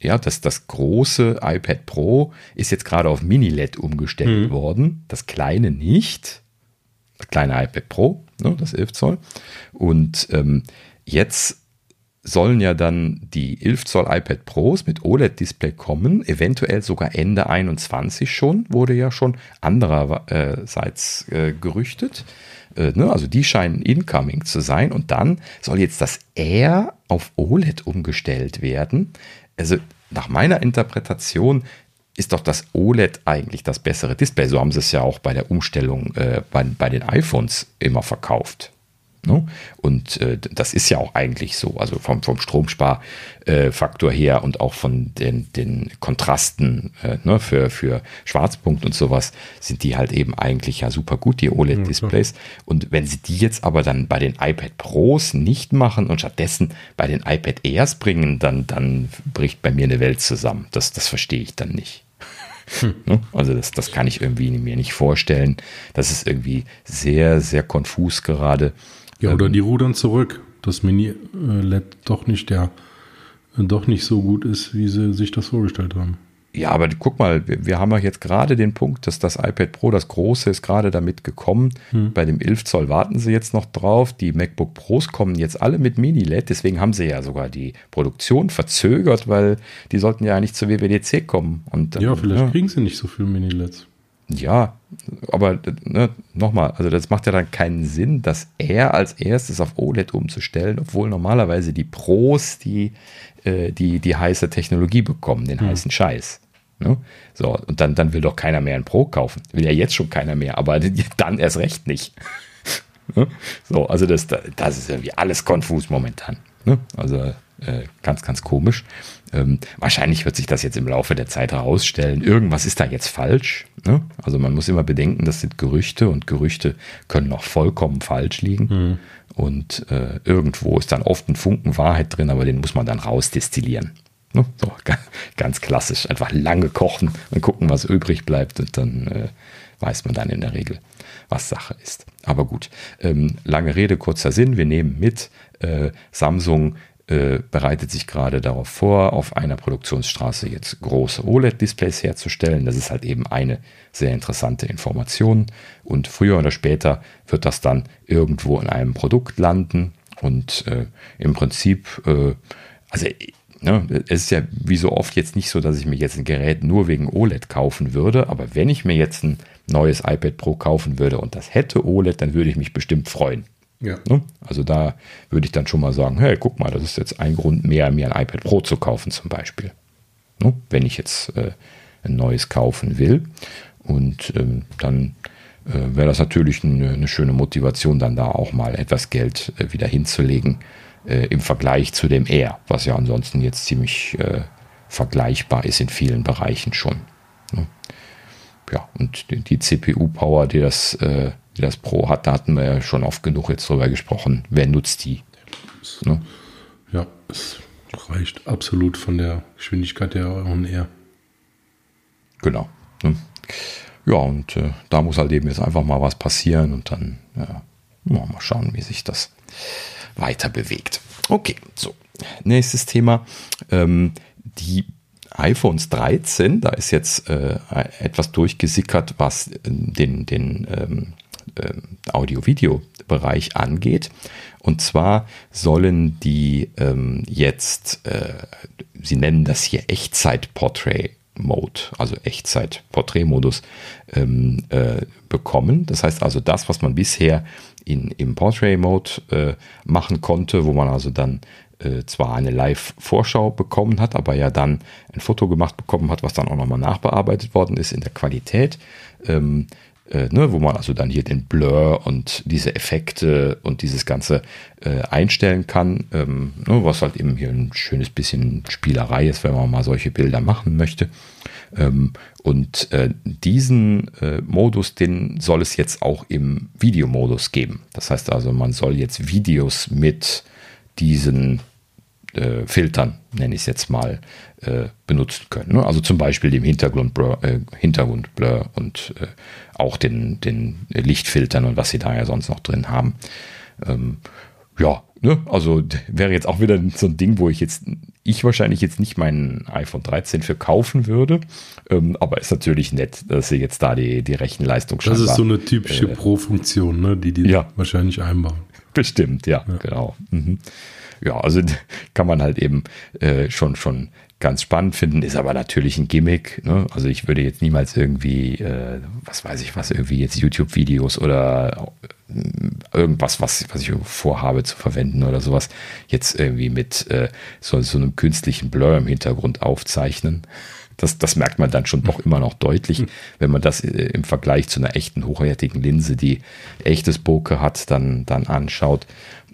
ja, das, das große iPad Pro ist jetzt gerade auf Mini-LED umgestellt mhm. worden, das kleine nicht. Das kleine iPad Pro, ne, das 11 Zoll. Und ähm, jetzt sollen ja dann die 11 Zoll iPad Pros mit OLED-Display kommen, eventuell sogar Ende 21 schon, wurde ja schon andererseits äh, gerüchtet. Äh, ne? Also die scheinen incoming zu sein und dann soll jetzt das Air auf OLED umgestellt werden. Also nach meiner Interpretation ist doch das OLED eigentlich das bessere Display. So haben sie es ja auch bei der Umstellung äh, bei, bei den iPhones immer verkauft. Ne? Und äh, das ist ja auch eigentlich so, also vom, vom Stromsparfaktor äh, her und auch von den, den Kontrasten äh, ne, für, für Schwarzpunkt und sowas sind die halt eben eigentlich ja super gut, die OLED-Displays. Ja, und wenn sie die jetzt aber dann bei den iPad Pros nicht machen und stattdessen bei den iPad Airs bringen, dann, dann bricht bei mir eine Welt zusammen. Das, das verstehe ich dann nicht. Hm. Ne? Also das, das kann ich irgendwie mir nicht vorstellen. Das ist irgendwie sehr, sehr konfus gerade. Ja, oder ähm, die rudern zurück, dass Mini-LED doch nicht der doch nicht so gut ist, wie sie sich das vorgestellt haben. Ja, aber guck mal, wir, wir, haben ja jetzt gerade den Punkt, dass das iPad Pro, das große, ist gerade damit gekommen. Hm. Bei dem 11 Zoll warten sie jetzt noch drauf. Die MacBook Pros kommen jetzt alle mit Mini-LED. Deswegen haben sie ja sogar die Produktion verzögert, weil die sollten ja eigentlich zur WWDC kommen. Und, ja, vielleicht ja. kriegen sie nicht so viel Mini-LEDs. Ja, aber ne, nochmal, also das macht ja dann keinen Sinn, dass er als erstes auf OLED umzustellen, obwohl normalerweise die Pros die, äh, die, die heiße Technologie bekommen, den hm. heißen Scheiß. Ne? So, und dann, dann will doch keiner mehr ein Pro kaufen. Will ja jetzt schon keiner mehr, aber dann erst recht nicht. ne? So, also das, das ist irgendwie alles konfus momentan. Ne? Also äh, ganz, ganz komisch. Ähm, wahrscheinlich wird sich das jetzt im Laufe der Zeit herausstellen. Irgendwas ist da jetzt falsch. Ne? Also man muss immer bedenken, das sind Gerüchte und Gerüchte können auch vollkommen falsch liegen. Mhm. Und äh, irgendwo ist dann oft ein Funken Wahrheit drin, aber den muss man dann rausdestillieren. Ne? So, ganz klassisch. Einfach lange kochen und gucken, was übrig bleibt. Und dann äh, weiß man dann in der Regel, was Sache ist. Aber gut, ähm, lange Rede, kurzer Sinn. Wir nehmen mit, äh, Samsung äh, bereitet sich gerade darauf vor, auf einer Produktionsstraße jetzt große OLED-Displays herzustellen. Das ist halt eben eine sehr interessante Information. Und früher oder später wird das dann irgendwo in einem Produkt landen. Und äh, im Prinzip, äh, also Ne, es ist ja wie so oft jetzt nicht so, dass ich mir jetzt ein Gerät nur wegen OLED kaufen würde, aber wenn ich mir jetzt ein neues iPad Pro kaufen würde und das hätte OLED, dann würde ich mich bestimmt freuen. Ja. Ne? Also da würde ich dann schon mal sagen, hey, guck mal, das ist jetzt ein Grund mehr, mir ein iPad Pro zu kaufen zum Beispiel. Ne? Wenn ich jetzt äh, ein neues kaufen will. Und ähm, dann äh, wäre das natürlich eine, schöne Motivation, dann da auch mal etwas Geld äh, wieder hinzulegen im Vergleich zu dem R, was ja ansonsten jetzt ziemlich vergleichbar ist in vielen Bereichen schon. Ne? Ja, und die, CPU-Power, die das, die das Pro hat, da hatten wir ja schon oft genug jetzt drüber gesprochen. Wer nutzt die? Ne? Ja, es reicht absolut von der Geschwindigkeit der On R. Genau. Ne? Ja, und äh, da muss halt eben jetzt einfach mal was passieren und dann ja, mal schauen, wie sich das weiter bewegt. Okay, so. Nächstes Thema. Ähm, die iPhones 13, da ist jetzt äh, etwas durchgesickert, was den, den ähm, äh, Audio-Video-Bereich angeht. Und zwar sollen die ähm, jetzt, äh, sie nennen das hier Echtzeit-Portrait Mode, also Echtzeit-Portrait-Modus ähm, äh, bekommen. Das heißt also, das, was man bisher in, im Portrait-Mode äh, machen konnte, wo man also dann äh, zwar eine Live-Vorschau bekommen hat, aber ja dann ein Foto gemacht bekommen hat, was dann auch nochmal nachbearbeitet worden ist in der Qualität. Ähm, äh, ne, wo man also dann hier den Blur und diese Effekte und dieses Ganze äh, einstellen kann, ähm, ne, was halt eben hier ein schönes bisschen Spielerei ist, wenn man mal solche Bilder machen möchte. Ähm, und äh, diesen äh, Modus, den soll es jetzt auch im Videomodus geben. Das heißt also, man soll jetzt Videos mit diesen äh, Filtern, nenne ich es jetzt mal, äh, benutzen können. Ne? Also zum Beispiel dem Hintergrundblur, äh, Hintergrundblur und äh, auch den, den Lichtfiltern und was sie da ja sonst noch drin haben. Ähm, ja, ne? also wäre jetzt auch wieder so ein Ding, wo ich jetzt, ich wahrscheinlich jetzt nicht mein iPhone 13 für kaufen würde, ähm, aber ist natürlich nett, dass sie jetzt da die, die Rechenleistung Das ist so eine typische äh, Pro-Funktion, ne? die die ja. wahrscheinlich einbauen. Bestimmt, ja, ja. genau. Mhm. Ja, also kann man halt eben äh, schon, schon ganz spannend finden, ist aber natürlich ein Gimmick. Ne? Also ich würde jetzt niemals irgendwie, äh, was weiß ich was, irgendwie jetzt YouTube-Videos oder äh, irgendwas, was, was ich vorhabe zu verwenden oder sowas, jetzt irgendwie mit äh, so, so einem künstlichen Blur im Hintergrund aufzeichnen. das, das merkt man dann schon doch immer noch deutlich, wenn man das äh, im Vergleich zu einer echten hochwertigen Linse, die echtes Bokeh hat, dann, dann anschaut.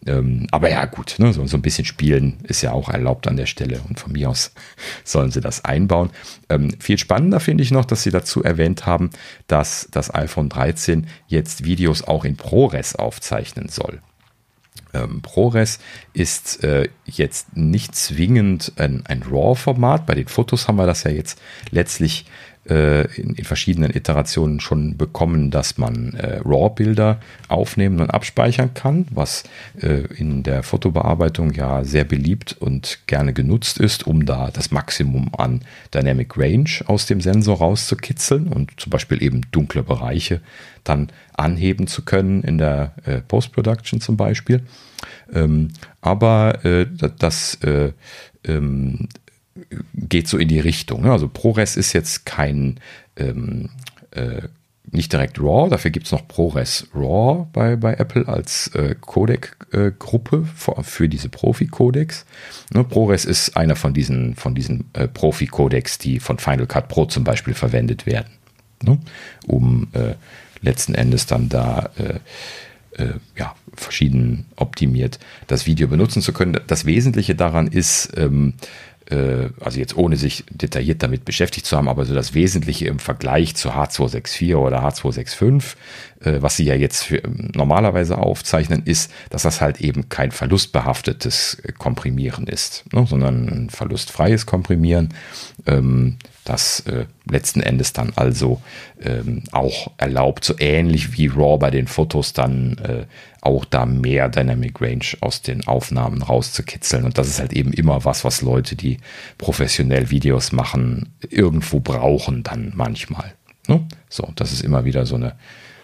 Ähm, aber ja, gut, ne, so, so ein bisschen spielen ist ja auch erlaubt an der Stelle und von mir aus sollen sie das einbauen. Ähm, viel spannender finde ich noch, dass sie dazu erwähnt haben, dass das iPhone 13 jetzt Videos auch in ProRes aufzeichnen soll. Ähm, ProRes ist äh, jetzt nicht zwingend ein, ein RAW-Format. Bei den Fotos haben wir das ja jetzt letztlich in, in, verschiedenen Iterationen schon bekommen, dass man äh, RAW-Bilder aufnehmen und abspeichern kann, was äh, in der Fotobearbeitung ja sehr beliebt und gerne genutzt ist, um da das Maximum an Dynamic Range aus dem Sensor rauszukitzeln und zum Beispiel eben dunkle Bereiche dann anheben zu können in der äh, Post-Production zum Beispiel. Ähm, aber äh, das äh, ähm, geht so in die Richtung. Ne? Also ProRes ist jetzt kein ähm, äh, nicht direkt RAW, dafür gibt es noch ProRes RAW bei, bei Apple als äh, Codec-Gruppe für, für, diese Profi-Codecs. Ne, ProRes ist einer von diesen, von diesen äh, Profi-Codecs, die von Final Cut Pro zum Beispiel verwendet werden, ne, um äh, letzten Endes dann da äh, äh, ja, verschieden optimiert das Video benutzen zu können. Das Wesentliche daran ist, ähm, äh, also jetzt ohne sich detailliert damit beschäftigt zu haben, aber so das Wesentliche im Vergleich zu H264 oder H265, äh, was sie ja jetzt für, ähm, normalerweise aufzeichnen, ist, dass das halt eben kein verlustbehaftetes Komprimieren ist, ne, sondern ein verlustfreies Komprimieren. Ähm, das äh, letzten Endes dann also ähm, auch erlaubt, so ähnlich wie RAW bei den Fotos dann äh, auch da mehr Dynamic Range aus den Aufnahmen rauszukitzeln. Und das ist halt eben immer was, was Leute, die professionell Videos machen, irgendwo brauchen dann manchmal. Ne? So, das ist immer wieder so eine,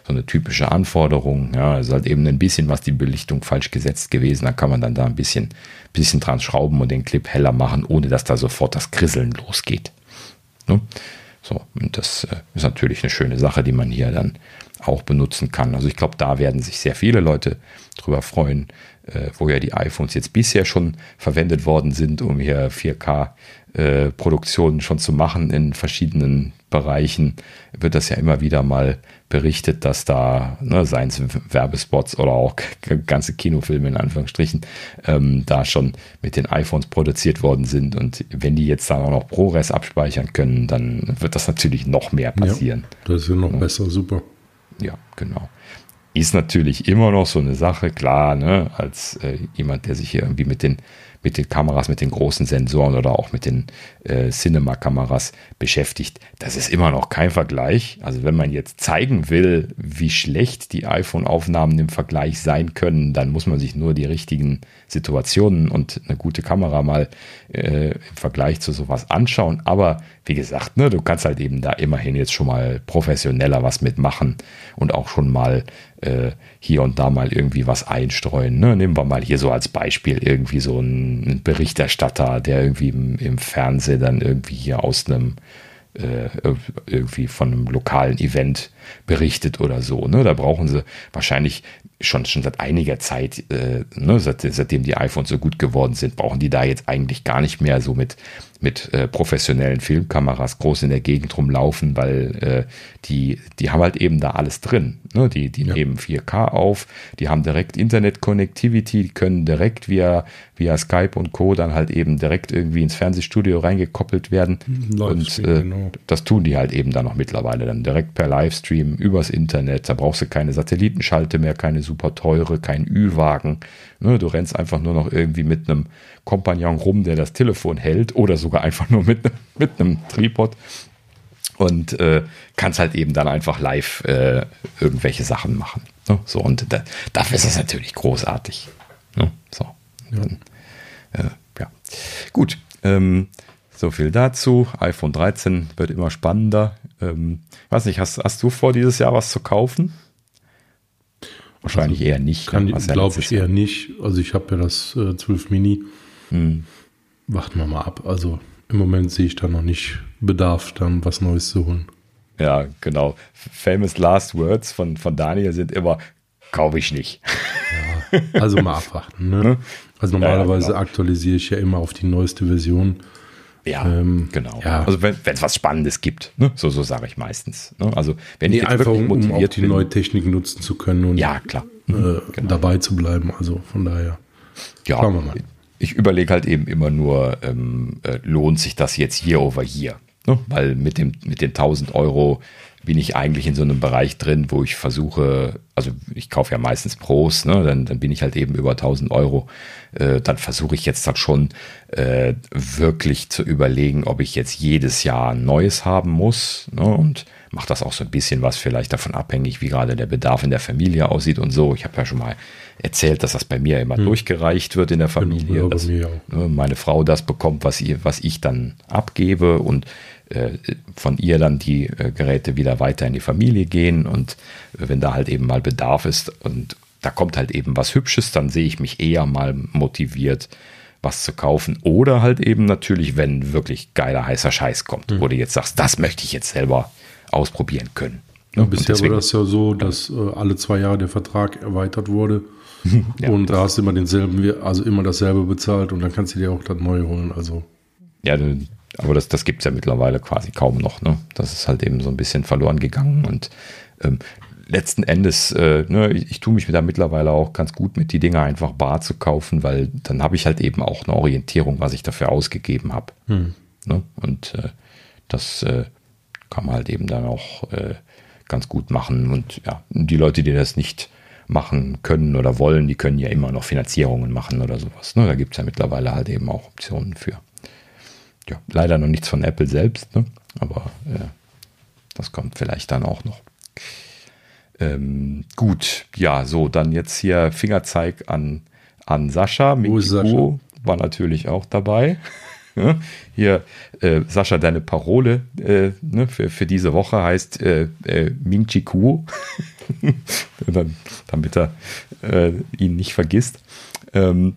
so eine typische Anforderung. Ja, es ist halt eben ein bisschen was die Belichtung falsch gesetzt gewesen. Da kann man dann da ein bisschen, bisschen dran schrauben und den Clip heller machen, ohne dass da sofort das Krisseln losgeht. Ne? So, und das äh, ist natürlich eine schöne Sache, die man hier dann auch benutzen kann. Also ich glaube, da werden sich sehr viele Leute drüber freuen, äh, wo ja die iPhones jetzt bisher schon verwendet worden sind, um hier 4K äh, schon zu machen in verschiedenen Bereichen, wird das ja immer wieder mal berichtet, dass da, ne, seien es Werbespots oder auch ganze Kinofilme in Anführungsstrichen, ähm, da schon mit den iPhones produziert worden sind. Und wenn die jetzt da auch noch ProRes abspeichern können, dann wird das natürlich noch mehr passieren. Ja, das ist ja noch ja. besser, super. Ja, genau. Ist natürlich immer noch so eine Sache, klar, ne, als äh, jemand, der sich hier irgendwie mit den mit den Kameras, mit den großen Sensoren oder auch mit den äh, Cinema-Kameras beschäftigt. Das ist immer noch kein Vergleich. Also wenn man jetzt zeigen will, wie schlecht die iPhone-Aufnahmen im Vergleich sein können, dann muss man sich nur die richtigen Situationen und eine gute Kamera mal äh, im Vergleich zu sowas anschauen. Aber wie gesagt, ne, du kannst halt eben da immerhin jetzt schon mal professioneller was mitmachen und auch schon mal äh, hier und da mal irgendwie was einstreuen. Ne? Nehmen wir mal hier so als Beispiel irgendwie so einen Berichterstatter, der irgendwie im, im Fernsehen dann irgendwie hier aus einem äh, irgendwie von einem lokalen Event berichtet oder so. Ne? Da brauchen sie wahrscheinlich schon, schon seit einiger Zeit, äh, ne, seit, seitdem die iPhones so gut geworden sind, brauchen die da jetzt eigentlich gar nicht mehr so mit mit äh, professionellen Filmkameras groß in der Gegend rumlaufen, weil äh, die, die haben halt eben da alles drin. Ne? Die, die ja. nehmen 4K auf, die haben direkt Internet-Connectivity, die können direkt via, via Skype und Co. dann halt eben direkt irgendwie ins Fernsehstudio reingekoppelt werden. und äh, genau. das tun die halt eben dann noch mittlerweile dann direkt per Livestream übers Internet. Da brauchst du keine Satellitenschalte mehr, keine super teure, kein Ü-Wagen. Ne? Du rennst einfach nur noch irgendwie mit einem Kompagnon rum, der das Telefon hält oder sogar einfach nur mit, mit einem Tripod und äh, kannst halt eben dann einfach live äh, irgendwelche Sachen machen. Ne? So, und da, dafür ist es natürlich großartig. Ne? So. Ja. Dann, äh, ja. Gut. Ähm, so viel dazu. iPhone 13 wird immer spannender. Ähm, weiß nicht, hast, hast du vor, dieses Jahr was zu kaufen? Wahrscheinlich also, eher nicht. Kann, glaube ich eher nicht. Also ich habe ja das äh, 12 Mini. Hm. Warten wir mal ab. Also im Moment sehe ich da noch nicht Bedarf, dann was Neues zu holen. Ja, genau. Famous Last Words von, von Daniel sind immer, kaufe ich nicht. Ja, also mal abwarten. Ne? Also normalerweise ja, genau. aktualisiere ich ja immer auf die neueste Version. Ja, ähm, genau. Ja. Also wenn es was Spannendes gibt, ne? so, so sage ich meistens. Ne? Also wenn nee, ich einfach um, um auch die bin, neue Technik nutzen zu können und ja, klar. Äh, mhm, genau. dabei zu bleiben. Also von daher. Ja, schauen wir mal. Ich überlege halt eben immer nur, ähm, äh, lohnt sich das jetzt hier over hier? Ne? Weil mit, dem, mit den 1000 Euro bin ich eigentlich in so einem Bereich drin, wo ich versuche, also ich kaufe ja meistens Pros, ne, dann, dann bin ich halt eben über 1000 Euro. Äh, dann versuche ich jetzt halt schon äh, wirklich zu überlegen, ob ich jetzt jedes Jahr ein neues haben muss. Ne, und mache das auch so ein bisschen was vielleicht davon abhängig, wie gerade der Bedarf in der Familie aussieht und so. Ich habe ja schon mal erzählt, dass das bei mir immer hm. durchgereicht wird in der genau, Familie. Genau, dass, ne, meine Frau das bekommt, was, ihr, was ich dann abgebe und äh, von ihr dann die äh, Geräte wieder weiter in die Familie gehen und wenn da halt eben mal Bedarf ist und da kommt halt eben was Hübsches, dann sehe ich mich eher mal motiviert, was zu kaufen. Oder halt eben natürlich, wenn wirklich geiler heißer Scheiß kommt, mhm. wo du jetzt sagst, das möchte ich jetzt selber ausprobieren können. Ja, bisher war das ja so, dass äh, alle zwei Jahre der Vertrag erweitert wurde. ja, und da hast du immer denselben, also immer dasselbe bezahlt und dann kannst du dir auch das neue holen. Also. Ja, aber das, das gibt es ja mittlerweile quasi kaum noch. Ne? Das ist halt eben so ein bisschen verloren gegangen. Und ähm, letzten Endes, äh, ne, ich, ich tue mich da mittlerweile auch ganz gut mit, die Dinger einfach bar zu kaufen, weil dann habe ich halt eben auch eine Orientierung, was ich dafür ausgegeben habe. Hm. Ne? Und äh, das äh, kann man halt eben dann auch äh, ganz gut machen. Und ja, die Leute, die das nicht machen können oder wollen, die können ja immer noch Finanzierungen machen oder sowas. Ne? Da gibt es ja mittlerweile halt eben auch Optionen für ja, leider noch nichts von Apple selbst, ne? aber äh, das kommt vielleicht dann auch noch. Ähm, gut, ja, so, dann jetzt hier Fingerzeig an, an Sascha. Sascha? war natürlich auch dabei. Hier, äh, Sascha, deine Parole äh, ne, für, für diese Woche heißt äh, äh, Minchiku, damit er äh, ihn nicht vergisst. Ähm,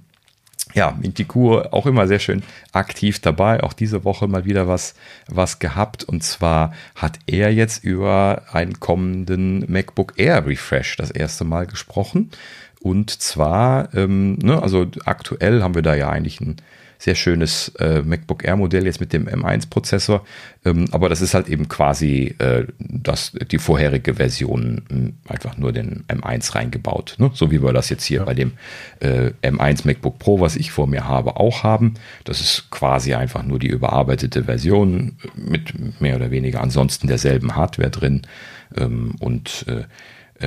ja, Mintiku auch immer sehr schön aktiv dabei. Auch diese Woche mal wieder was, was gehabt. Und zwar hat er jetzt über einen kommenden MacBook Air Refresh das erste Mal gesprochen. Und zwar, ähm, ne, also aktuell haben wir da ja eigentlich ein sehr schönes äh, MacBook Air Modell jetzt mit dem M1-Prozessor. Ähm, aber das ist halt eben quasi äh, das, die vorherige Version, hm, einfach nur den M1 reingebaut. Ne? So wie wir das jetzt hier ja. bei dem äh, M1 MacBook Pro, was ich vor mir habe, auch haben. Das ist quasi einfach nur die überarbeitete Version mit mehr oder weniger ansonsten derselben Hardware drin. Ähm, und äh, äh,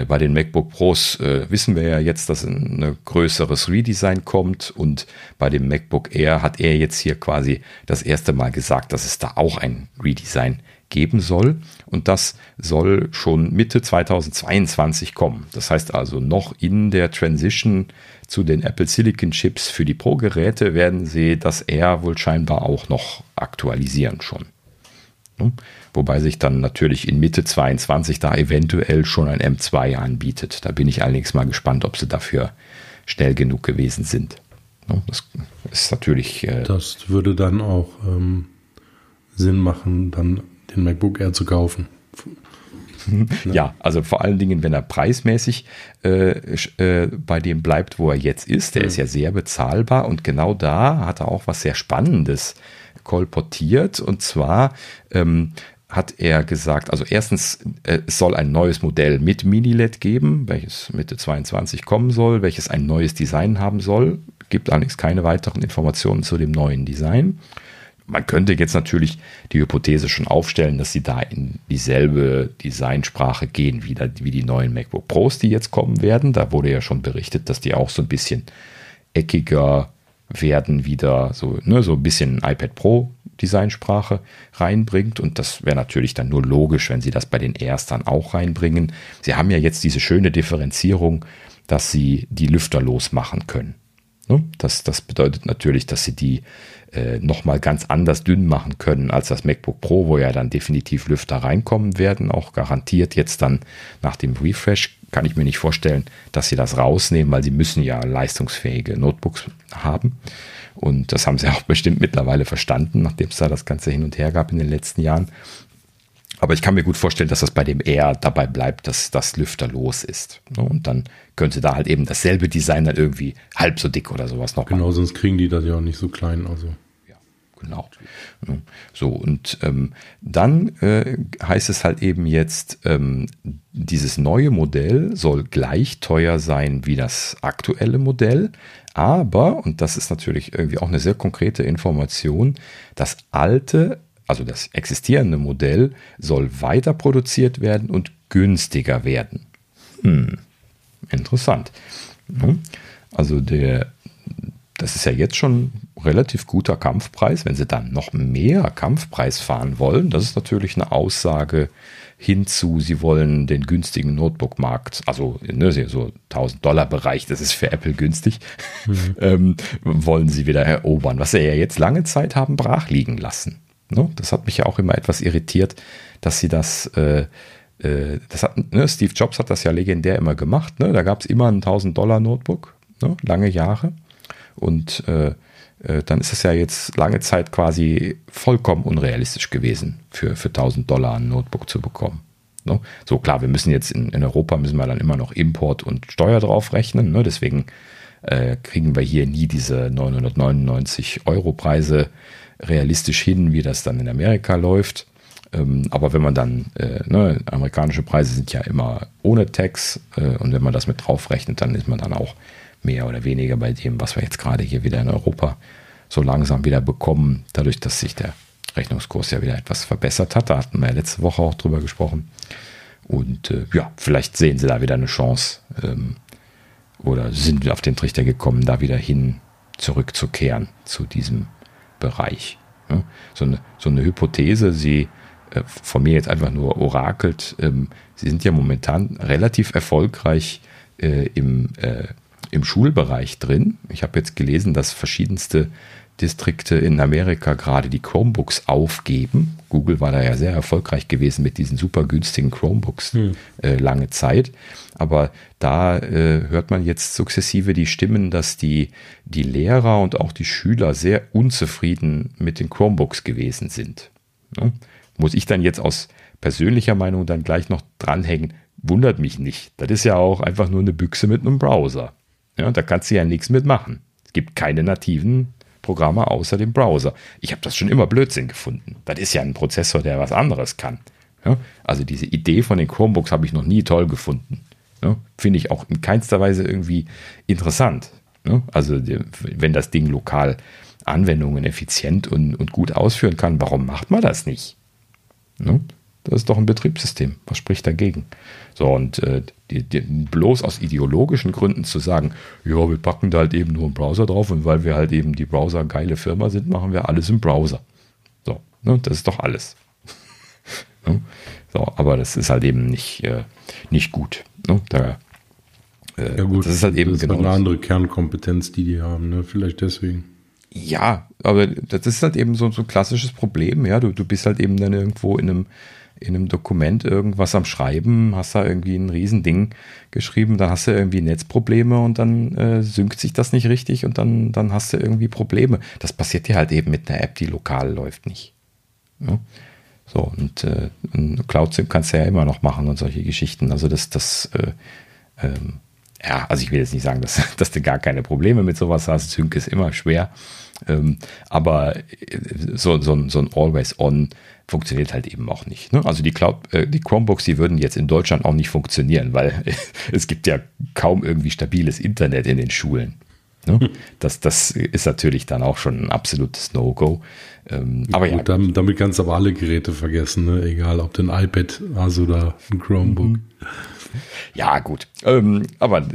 bei den MacBook Pros äh, wissen wir ja jetzt, dass ein größeres Redesign kommt und bei dem MacBook Air hat er jetzt hier quasi das erste Mal gesagt, dass es da auch ein Redesign geben soll und das soll schon Mitte 2022 kommen. Das heißt also noch in der Transition zu den Apple Silicon Chips für die Pro-Geräte werden sie das Air wohl scheinbar auch noch aktualisieren schon. Wobei sich dann natürlich in Mitte 22 da eventuell schon ein M2 anbietet. Da bin ich allerdings mal gespannt, ob sie dafür schnell genug gewesen sind. Das ist natürlich. Äh das würde dann auch ähm, Sinn machen, dann den MacBook Air zu kaufen. ja, also vor allen Dingen, wenn er preismäßig äh, äh, bei dem bleibt, wo er jetzt ist. Der mhm. ist ja sehr bezahlbar und genau da hat er auch was sehr Spannendes kolportiert. Und zwar ähm, hat er gesagt, also erstens, äh, es soll ein neues Modell mit Mini-LED geben, welches Mitte 22 kommen soll, welches ein neues Design haben soll. Gibt allerdings keine weiteren Informationen zu dem neuen Design. Man könnte jetzt natürlich die Hypothese schon aufstellen, dass sie da in dieselbe Designsprache gehen wie, wie die neuen MacBook Pros, die jetzt kommen werden. Da wurde ja schon berichtet, dass die auch so ein bisschen eckiger werden, wieder so, ne, so ein bisschen iPad Pro Designsprache reinbringt. Und das wäre natürlich dann nur logisch, wenn sie das bei den dann auch reinbringen. Sie haben ja jetzt diese schöne Differenzierung, dass sie die Lüfter losmachen können. Ne? Das, das bedeutet natürlich, dass sie die äh, nochmal ganz anders dünn machen können als das MacBook Pro, wo ja dann definitiv Lüfter reinkommen werden, auch garantiert jetzt dann nach dem Refresh kann ich mir nicht vorstellen, dass sie das rausnehmen, weil sie müssen ja leistungsfähige Notebooks haben. Und das haben sie auch bestimmt mittlerweile verstanden, nachdem es da das Ganze hin und her gab in den letzten Jahren. Aber ich kann mir gut vorstellen, dass das bei dem eher dabei bleibt, dass das Lüfter los ist. Und dann könnte da halt eben dasselbe Design dann irgendwie halb so dick oder sowas noch Genau, machen. sonst kriegen die das ja auch nicht so klein. Also. Ja, Genau. So, und ähm, dann äh, heißt es halt eben jetzt, ähm, dieses neue Modell soll gleich teuer sein wie das aktuelle Modell, aber, und das ist natürlich irgendwie auch eine sehr konkrete Information, das alte, also das existierende Modell soll weiter produziert werden und günstiger werden. Hm, interessant. Also der, das ist ja jetzt schon relativ guter Kampfpreis. Wenn sie dann noch mehr Kampfpreis fahren wollen, das ist natürlich eine Aussage hinzu, sie wollen den günstigen Notebook-Markt, also ne, so 1000 Dollar Bereich, das ist für Apple günstig, mhm. ähm, wollen sie wieder erobern, was sie ja jetzt lange Zeit haben brach liegen lassen. Ne? Das hat mich ja auch immer etwas irritiert, dass sie das äh, äh, das hat, ne, Steve Jobs hat das ja legendär immer gemacht. Ne? Da gab es immer ein 1000 Dollar Notebook, ne? lange Jahre. Und äh, äh, dann ist es ja jetzt lange Zeit quasi vollkommen unrealistisch gewesen, für, für 1000 Dollar ein Notebook zu bekommen. Ne? So klar, wir müssen jetzt in, in, Europa müssen wir dann immer noch Import und Steuer drauf rechnen. Ne? Deswegen äh, kriegen wir hier nie diese 999 Euro Preise realistisch hin, wie das dann in Amerika läuft. Ähm, aber wenn man dann, äh, ne, amerikanische Preise sind ja immer ohne Tax äh, und wenn man das mit draufrechnet, dann ist man dann auch mehr oder weniger bei dem, was wir jetzt gerade hier wieder in Europa so langsam wieder bekommen, dadurch, dass sich der Rechnungskurs ja wieder etwas verbessert hat. Da hatten wir ja letzte Woche auch drüber gesprochen. Und äh, ja, vielleicht sehen sie da wieder eine Chance ähm, oder sind auf den Trichter gekommen, da wieder hin zurückzukehren zu diesem Bereich. Ja, so, eine, so eine Hypothese, sie äh, von mir jetzt einfach nur orakelt, ähm, sie sind ja momentan relativ erfolgreich äh, im, äh, im Schulbereich drin. Ich habe jetzt gelesen, dass verschiedenste Distrikte in Amerika gerade die Chromebooks aufgeben. Google war da ja sehr erfolgreich gewesen mit diesen super günstigen Chromebooks hm. äh, lange Zeit. Aber da äh, hört man jetzt sukzessive die Stimmen, dass die, die Lehrer und auch die Schüler sehr unzufrieden mit den Chromebooks gewesen sind. Ja? Muss ich dann jetzt aus persönlicher Meinung dann gleich noch dranhängen? Wundert mich nicht. Das ist ja auch einfach nur eine Büchse mit einem Browser. Ja, da kannst du ja nichts mitmachen. Es gibt keine nativen Programme außer dem Browser. Ich habe das schon immer Blödsinn gefunden. Das ist ja ein Prozessor, der was anderes kann. Ja, also diese Idee von den Chromebooks habe ich noch nie toll gefunden. Ja, Finde ich auch in keinster Weise irgendwie interessant. Ja, also wenn das Ding lokal Anwendungen effizient und, und gut ausführen kann, warum macht man das nicht? Das ist doch ein Betriebssystem. Was spricht dagegen? So, und äh, die, die, bloß aus ideologischen Gründen zu sagen, ja, wir packen da halt eben nur einen Browser drauf und weil wir halt eben die Browser geile Firma sind, machen wir alles im Browser. So, ne, das ist doch alles. ne? So, aber das ist halt eben nicht, äh, nicht gut. Ne? Da, äh, ja gut, das ist halt eben das ist genau eine andere Kernkompetenz, die die haben, ne? vielleicht deswegen. Ja, aber das ist halt eben so, so ein klassisches Problem. Ja, du, du bist halt eben dann irgendwo in einem, in einem Dokument irgendwas am Schreiben, hast da irgendwie ein Riesending geschrieben, dann hast du irgendwie Netzprobleme und dann äh, synkt sich das nicht richtig und dann, dann hast du irgendwie Probleme. Das passiert dir halt eben mit einer App, die lokal läuft, nicht. Ja? So, und äh, Cloud-SIM kannst du ja immer noch machen und solche Geschichten. Also das, das äh, ähm, ja, also ich will jetzt nicht sagen, dass, dass du gar keine Probleme mit sowas hast. Sync ist immer schwer. Ähm, aber äh, so, so, so ein Always-On funktioniert halt eben auch nicht. Ne? Also die Cloud, äh, die Chromebooks, die würden jetzt in Deutschland auch nicht funktionieren, weil es gibt ja kaum irgendwie stabiles Internet in den Schulen. Ne? Hm. Das, das ist natürlich dann auch schon ein absolutes No-Go. Ähm, aber gut, ja, damit, damit, kannst du aber alle Geräte vergessen, ne? egal ob du ein iPad hast oder ein Chromebook. Mhm. Ja, gut. Ähm, aber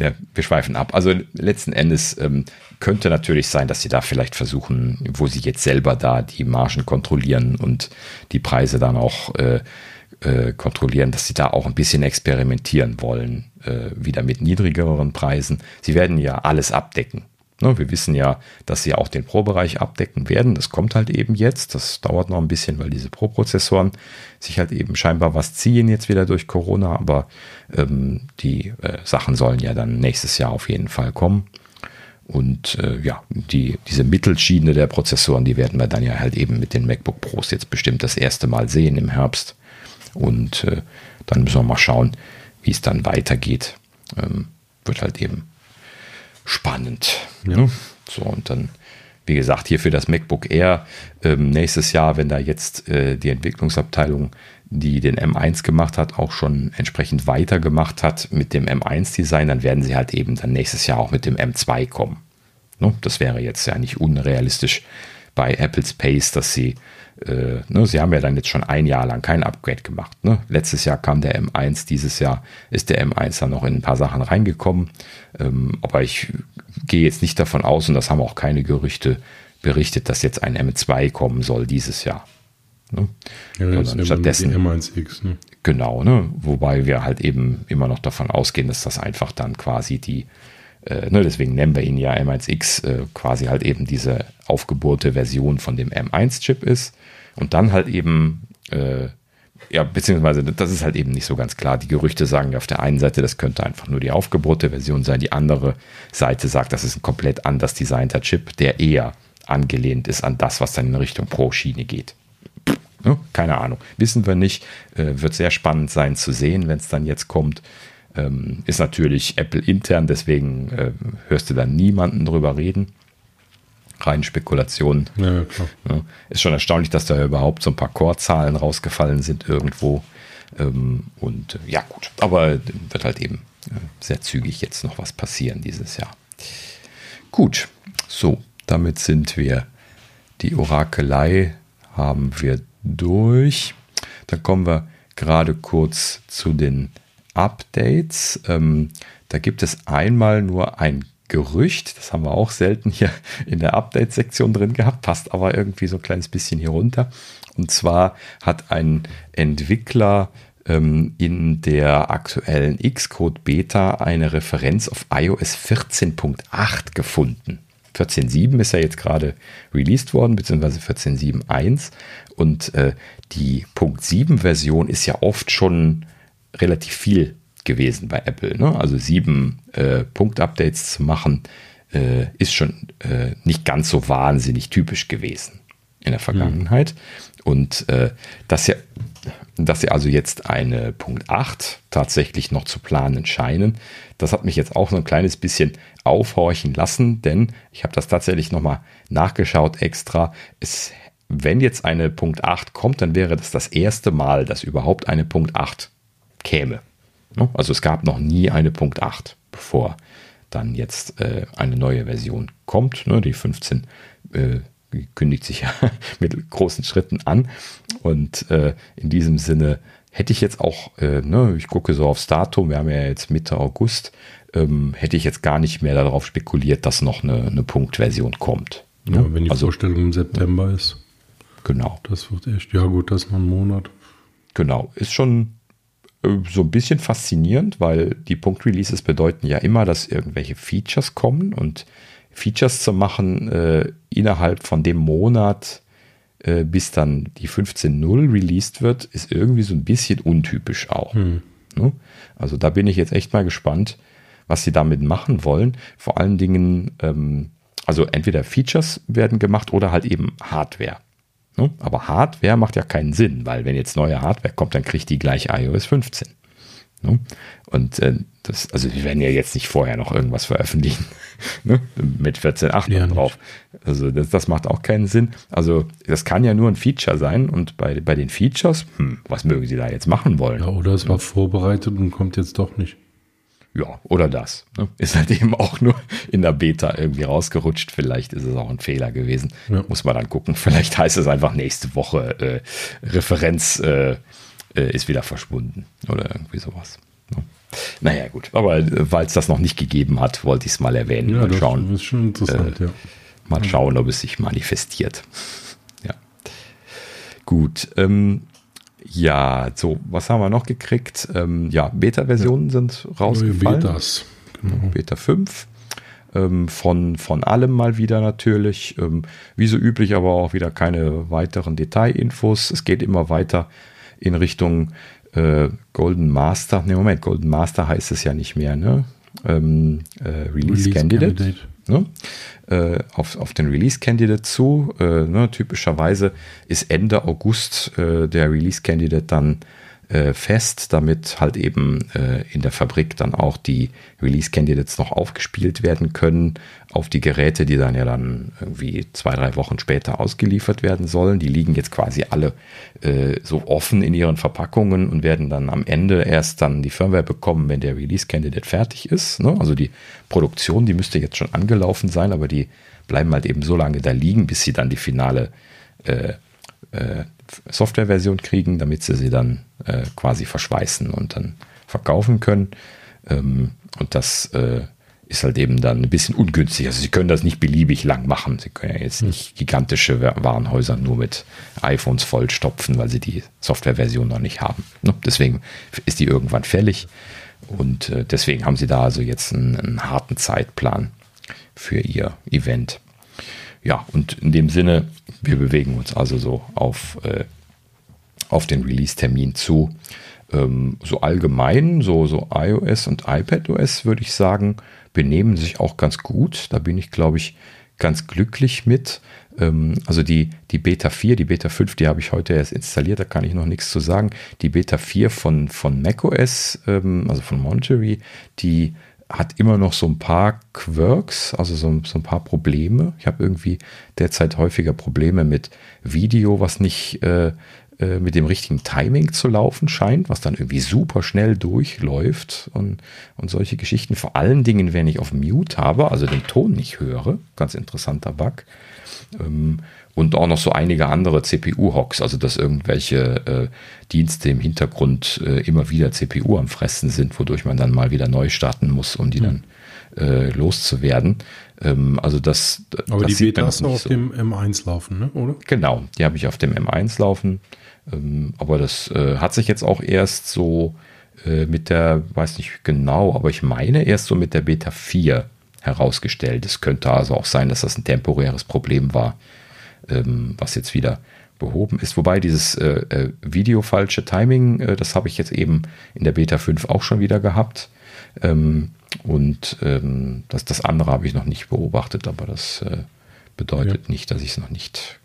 ja, wir schweifen ab. Also letzten Endes ähm, könnte natürlich sein, dass sie da vielleicht versuchen, wo sie jetzt selber da die Margen kontrollieren und die Preise dann auch äh, äh, kontrollieren, dass sie da auch ein bisschen experimentieren wollen, äh, wieder mit niedrigeren Preisen. Sie werden ja alles abdecken. Ne, wir wissen ja, dass sie auch den Pro-Bereich abdecken werden. Das kommt halt eben jetzt. Das dauert noch ein bisschen, weil diese Pro-Prozessoren sich halt eben scheinbar was ziehen jetzt wieder durch Corona. Aber ähm, die äh, Sachen sollen ja dann nächstes Jahr auf jeden Fall kommen. Und äh, ja, die, diese Mittelschiene der Prozessoren, die werden wir dann ja halt eben mit den MacBook Pros jetzt bestimmt das erste Mal sehen im Herbst. Und äh, dann müssen wir mal schauen, wie es dann weitergeht. Ähm, wird halt eben spannend. Ja. Ne? So, und dann, wie gesagt, hier für das MacBook Air ähm, nächstes Jahr, wenn da jetzt äh, die Entwicklungsabteilung, die den M1 gemacht hat, auch schon entsprechend weitergemacht hat mit dem M1-Design, dann werden sie halt eben dann nächstes Jahr auch mit dem M2 kommen. Ne? Das wäre jetzt ja nicht unrealistisch bei Apple Space, dass sie, äh, ne, sie haben ja dann jetzt schon ein Jahr lang kein Upgrade gemacht. Ne? Letztes Jahr kam der M1, dieses Jahr ist der M1 dann noch in ein paar Sachen reingekommen. Ähm, aber ich gehe jetzt nicht davon aus, und das haben auch keine Gerüchte berichtet, dass jetzt ein M2 kommen soll dieses Jahr. Ne? Ja, Sondern stattdessen M1X. Ne? Genau, ne? wobei wir halt eben immer noch davon ausgehen, dass das einfach dann quasi die äh, ne, deswegen nennen wir ihn ja M1X, äh, quasi halt eben diese aufgebohrte Version von dem M1-Chip ist. Und dann halt eben, äh, ja, beziehungsweise das ist halt eben nicht so ganz klar. Die Gerüchte sagen ja auf der einen Seite, das könnte einfach nur die aufgebohrte Version sein. Die andere Seite sagt, das ist ein komplett anders designter Chip, der eher angelehnt ist an das, was dann in Richtung Pro-Schiene geht. Ne? Keine Ahnung. Wissen wir nicht. Äh, wird sehr spannend sein zu sehen, wenn es dann jetzt kommt. Ähm, ist natürlich Apple intern, deswegen äh, hörst du da niemanden drüber reden. Rein Spekulationen. Ja, ja, ist schon erstaunlich, dass da überhaupt so ein paar Core-Zahlen rausgefallen sind irgendwo. Ähm, und äh, ja, gut. Aber wird halt eben äh, sehr zügig jetzt noch was passieren dieses Jahr. Gut, so, damit sind wir die Orakelei haben wir durch. Dann kommen wir gerade kurz zu den Updates. Ähm, da gibt es einmal nur ein Gerücht, das haben wir auch selten hier in der Update-Sektion drin gehabt, passt aber irgendwie so ein kleines bisschen hier runter. Und zwar hat ein Entwickler ähm, in der aktuellen Xcode Beta eine Referenz auf iOS 14.8 gefunden. 14.7 ist ja jetzt gerade released worden, beziehungsweise 14.7.1. Und äh, die Punkt 7 Version ist ja oft schon relativ viel gewesen bei Apple. Ne? Also sieben äh, Punkt-Updates zu machen, äh, ist schon äh, nicht ganz so wahnsinnig typisch gewesen in der Vergangenheit. Mhm. Und äh, dass, ja, dass sie also jetzt eine Punkt 8 tatsächlich noch zu planen scheinen, das hat mich jetzt auch so ein kleines bisschen aufhorchen lassen, denn ich habe das tatsächlich nochmal nachgeschaut extra. Es, wenn jetzt eine Punkt 8 kommt, dann wäre das das erste Mal, dass überhaupt eine Punkt 8 käme. Ne? Also es gab noch nie eine Punkt 8, bevor dann jetzt äh, eine neue Version kommt. Ne? Die 15 äh, kündigt sich ja mit großen Schritten an. Und äh, in diesem Sinne hätte ich jetzt auch, ne, ich gucke so aufs Datum, wir haben ja jetzt Mitte August, ähm, hätte ich jetzt gar nicht mehr darauf spekuliert, dass noch eine, eine Punktversion kommt. Ne? Ja, wenn die also, Vorstellung im September ist. Genau. Das wird echt, ja gut, das ist noch ein Monat. Genau, ist schon so ein bisschen faszinierend, weil die Punkt-Releases bedeuten ja immer, dass irgendwelche Features kommen und Features zu machen äh, innerhalb von dem Monat, äh, bis dann die 15.0 released wird, ist irgendwie so ein bisschen untypisch auch. Hm. Ne? Also da bin ich jetzt echt mal gespannt, was sie damit machen wollen. Vor allen Dingen, ähm, also entweder Features werden gemacht oder halt eben Hardware. Ne? Aber Hardware macht ja keinen Sinn, weil wenn jetzt neue Hardware kommt, dann kriegt die gleich iOS 15. Ne? Und äh, das, also wir werden ja jetzt nicht vorher noch irgendwas veröffentlichen ne? mit 14.8 ja, drauf. Also das, das, macht auch keinen Sinn. Also das kann ja nur ein Feature sein und bei, bei den Features, hm, was mögen sie da jetzt machen wollen? Ja, oder es war vorbereitet und kommt jetzt doch nicht. Ja, oder das. Ne? Ist halt eben auch nur in der Beta irgendwie rausgerutscht. Vielleicht ist es auch ein Fehler gewesen. Ja. Muss man dann gucken. Vielleicht heißt es einfach nächste Woche äh, Referenz äh, äh, ist wieder verschwunden oder irgendwie sowas. Ne? Naja, gut. Aber äh, weil es das noch nicht gegeben hat, wollte ich es mal erwähnen. Ja, mal schauen. Das ist schon interessant, äh, ja. Mal schauen, ob es sich manifestiert. Ja. Gut. Ähm, ja, so, was haben wir noch gekriegt? Ähm, ja, Beta-Versionen ja. sind rausgefallen. Neue Betas. Genau. Beta 5. Ähm, von, von allem mal wieder natürlich. Ähm, wie so üblich, aber auch wieder keine weiteren Detailinfos. Es geht immer weiter in Richtung äh, Golden Master. Ne, Moment, Golden Master heißt es ja nicht mehr, ne? Ähm, äh, Release, Release, Candidate. Candidate. Ne? Äh, auf, auf den Release Candidate zu. Äh, ne? Typischerweise ist Ende August äh, der Release Candidate dann äh, fest, damit halt eben äh, in der Fabrik dann auch die Release Candidates noch aufgespielt werden können auf die Geräte, die dann ja dann irgendwie zwei, drei Wochen später ausgeliefert werden sollen. Die liegen jetzt quasi alle äh, so offen in ihren Verpackungen und werden dann am Ende erst dann die Firmware bekommen, wenn der Release Candidate fertig ist. Ne? Also die Produktion, die müsste jetzt schon angelaufen sein, aber die bleiben halt eben so lange da liegen, bis sie dann die finale äh, äh, Softwareversion kriegen, damit sie sie dann äh, quasi verschweißen und dann verkaufen können. Ähm, und das äh, ist halt eben dann ein bisschen ungünstig. Also sie können das nicht beliebig lang machen. Sie können ja jetzt nicht gigantische Warenhäuser nur mit iPhones vollstopfen, weil sie die Softwareversion noch nicht haben. Ne? Deswegen ist die irgendwann fällig. Und äh, deswegen haben sie da also jetzt einen, einen harten Zeitplan für ihr Event. Ja, und in dem Sinne, wir bewegen uns also so auf, äh, auf den Release-Termin zu. Ähm, so allgemein, so, so iOS und iPadOS würde ich sagen, benehmen sich auch ganz gut. Da bin ich, glaube ich, ganz glücklich mit. Ähm, also die, die Beta 4, die Beta 5, die habe ich heute erst installiert, da kann ich noch nichts zu sagen. Die Beta 4 von, von macOS, ähm, also von Monterey, die hat immer noch so ein paar Quirks, also so, so ein paar Probleme. Ich habe irgendwie derzeit häufiger Probleme mit Video, was nicht äh, äh, mit dem richtigen Timing zu laufen scheint, was dann irgendwie super schnell durchläuft und, und solche Geschichten. Vor allen Dingen, wenn ich auf Mute habe, also den Ton nicht höre. Ganz interessanter Bug. Ähm, und auch noch so einige andere CPU-Hocks, also dass irgendwelche äh, Dienste im Hintergrund äh, immer wieder CPU am Fressen sind, wodurch man dann mal wieder neu starten muss, um die mhm. dann äh, loszuwerden. Ähm, also das. Aber das die Beta hast du auf so. dem M1 laufen, ne? oder? Genau, die habe ich auf dem M1 laufen. Ähm, aber das äh, hat sich jetzt auch erst so äh, mit der, weiß nicht genau, aber ich meine erst so mit der Beta 4 herausgestellt. Es könnte also auch sein, dass das ein temporäres Problem war ähm, was jetzt wieder behoben ist. Wobei dieses äh, äh, Video-falsche Timing, äh, das habe ich jetzt eben in der Beta 5 auch schon wieder gehabt. Ähm, und ähm, das, das andere habe ich noch nicht beobachtet, aber das äh, bedeutet ja. nicht, dass ich es noch nicht,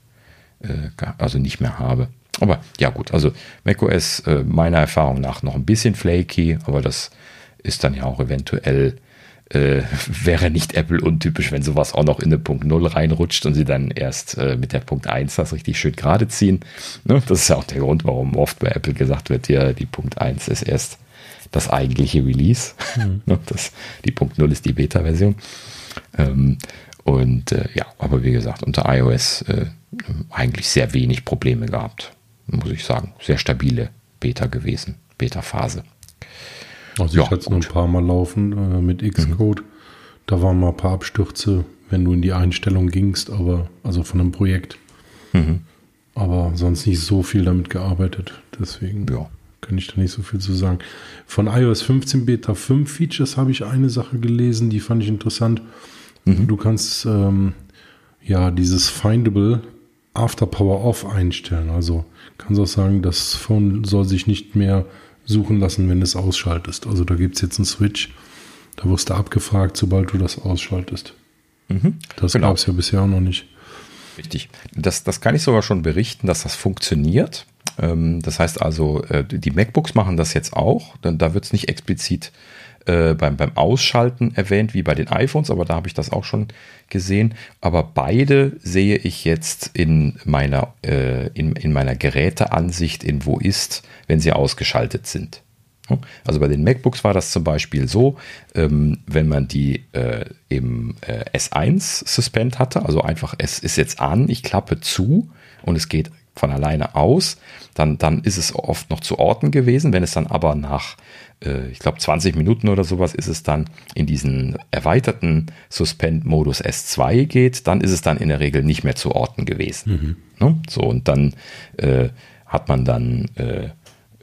äh, also nicht mehr habe. Aber ja gut, also macOS äh, meiner Erfahrung nach noch ein bisschen flaky, aber das ist dann ja auch eventuell äh, wäre nicht Apple untypisch, wenn sowas auch noch in eine Punkt 0 reinrutscht und sie dann erst äh, mit der Punkt 1 das richtig schön gerade ziehen. Ne? Das ist ja auch der Grund, warum oft bei Apple gesagt wird, ja, die Punkt 1 ist erst das eigentliche Release. Mhm. Ne? das, die Punkt 0 ist die Beta-Version. Ähm, und äh, ja, aber wie gesagt, unter iOS äh, eigentlich sehr wenig Probleme gehabt, muss ich sagen. Sehr stabile Beta gewesen, Beta-Phase. Also ja, ich hatte es nur ein paar Mal laufen äh, mit Xcode. Mhm. Da waren mal ein paar Abstürze, wenn du in die Einstellung gingst, aber also von einem Projekt. Mhm. Aber sonst nicht so viel damit gearbeitet. Deswegen ja. kann ich da nicht so viel zu sagen. Von iOS 15 Beta 5 Features habe ich eine Sache gelesen, die fand ich interessant. Mhm. Du kannst ähm, ja dieses Findable After Power Off einstellen. Also kannst auch sagen, das Phone soll sich nicht mehr suchen lassen, wenn du es ausschaltest. Also da gibt es jetzt einen Switch, da wirst du abgefragt, sobald du das ausschaltest. Mhm. Das genau. gab es ja bisher auch noch nicht. Richtig. Das, das kann ich sogar schon berichten, dass das funktioniert. Ähm, das heißt also, äh, die MacBooks machen das jetzt auch. Da wird es nicht explizit äh, beim, beim Ausschalten erwähnt, wie bei den iPhones, aber da habe ich das auch schon gesehen. Aber beide sehe ich jetzt in meiner, äh, in, in meiner Geräteansicht in Wo ist, wenn sie ausgeschaltet sind. Also bei den MacBooks war das zum Beispiel so, ähm, wenn man die äh, im äh, S1 Suspend hatte, also einfach es ist jetzt an, ich klappe zu und es geht von alleine aus, dann, dann ist es oft noch zu orten gewesen. Wenn es dann aber nach, ich glaube, 20 Minuten oder sowas ist es dann in diesen erweiterten Suspend-Modus S2 geht, dann ist es dann in der Regel nicht mehr zu orten gewesen. Mhm. Ne? So, und dann äh, hat man dann äh,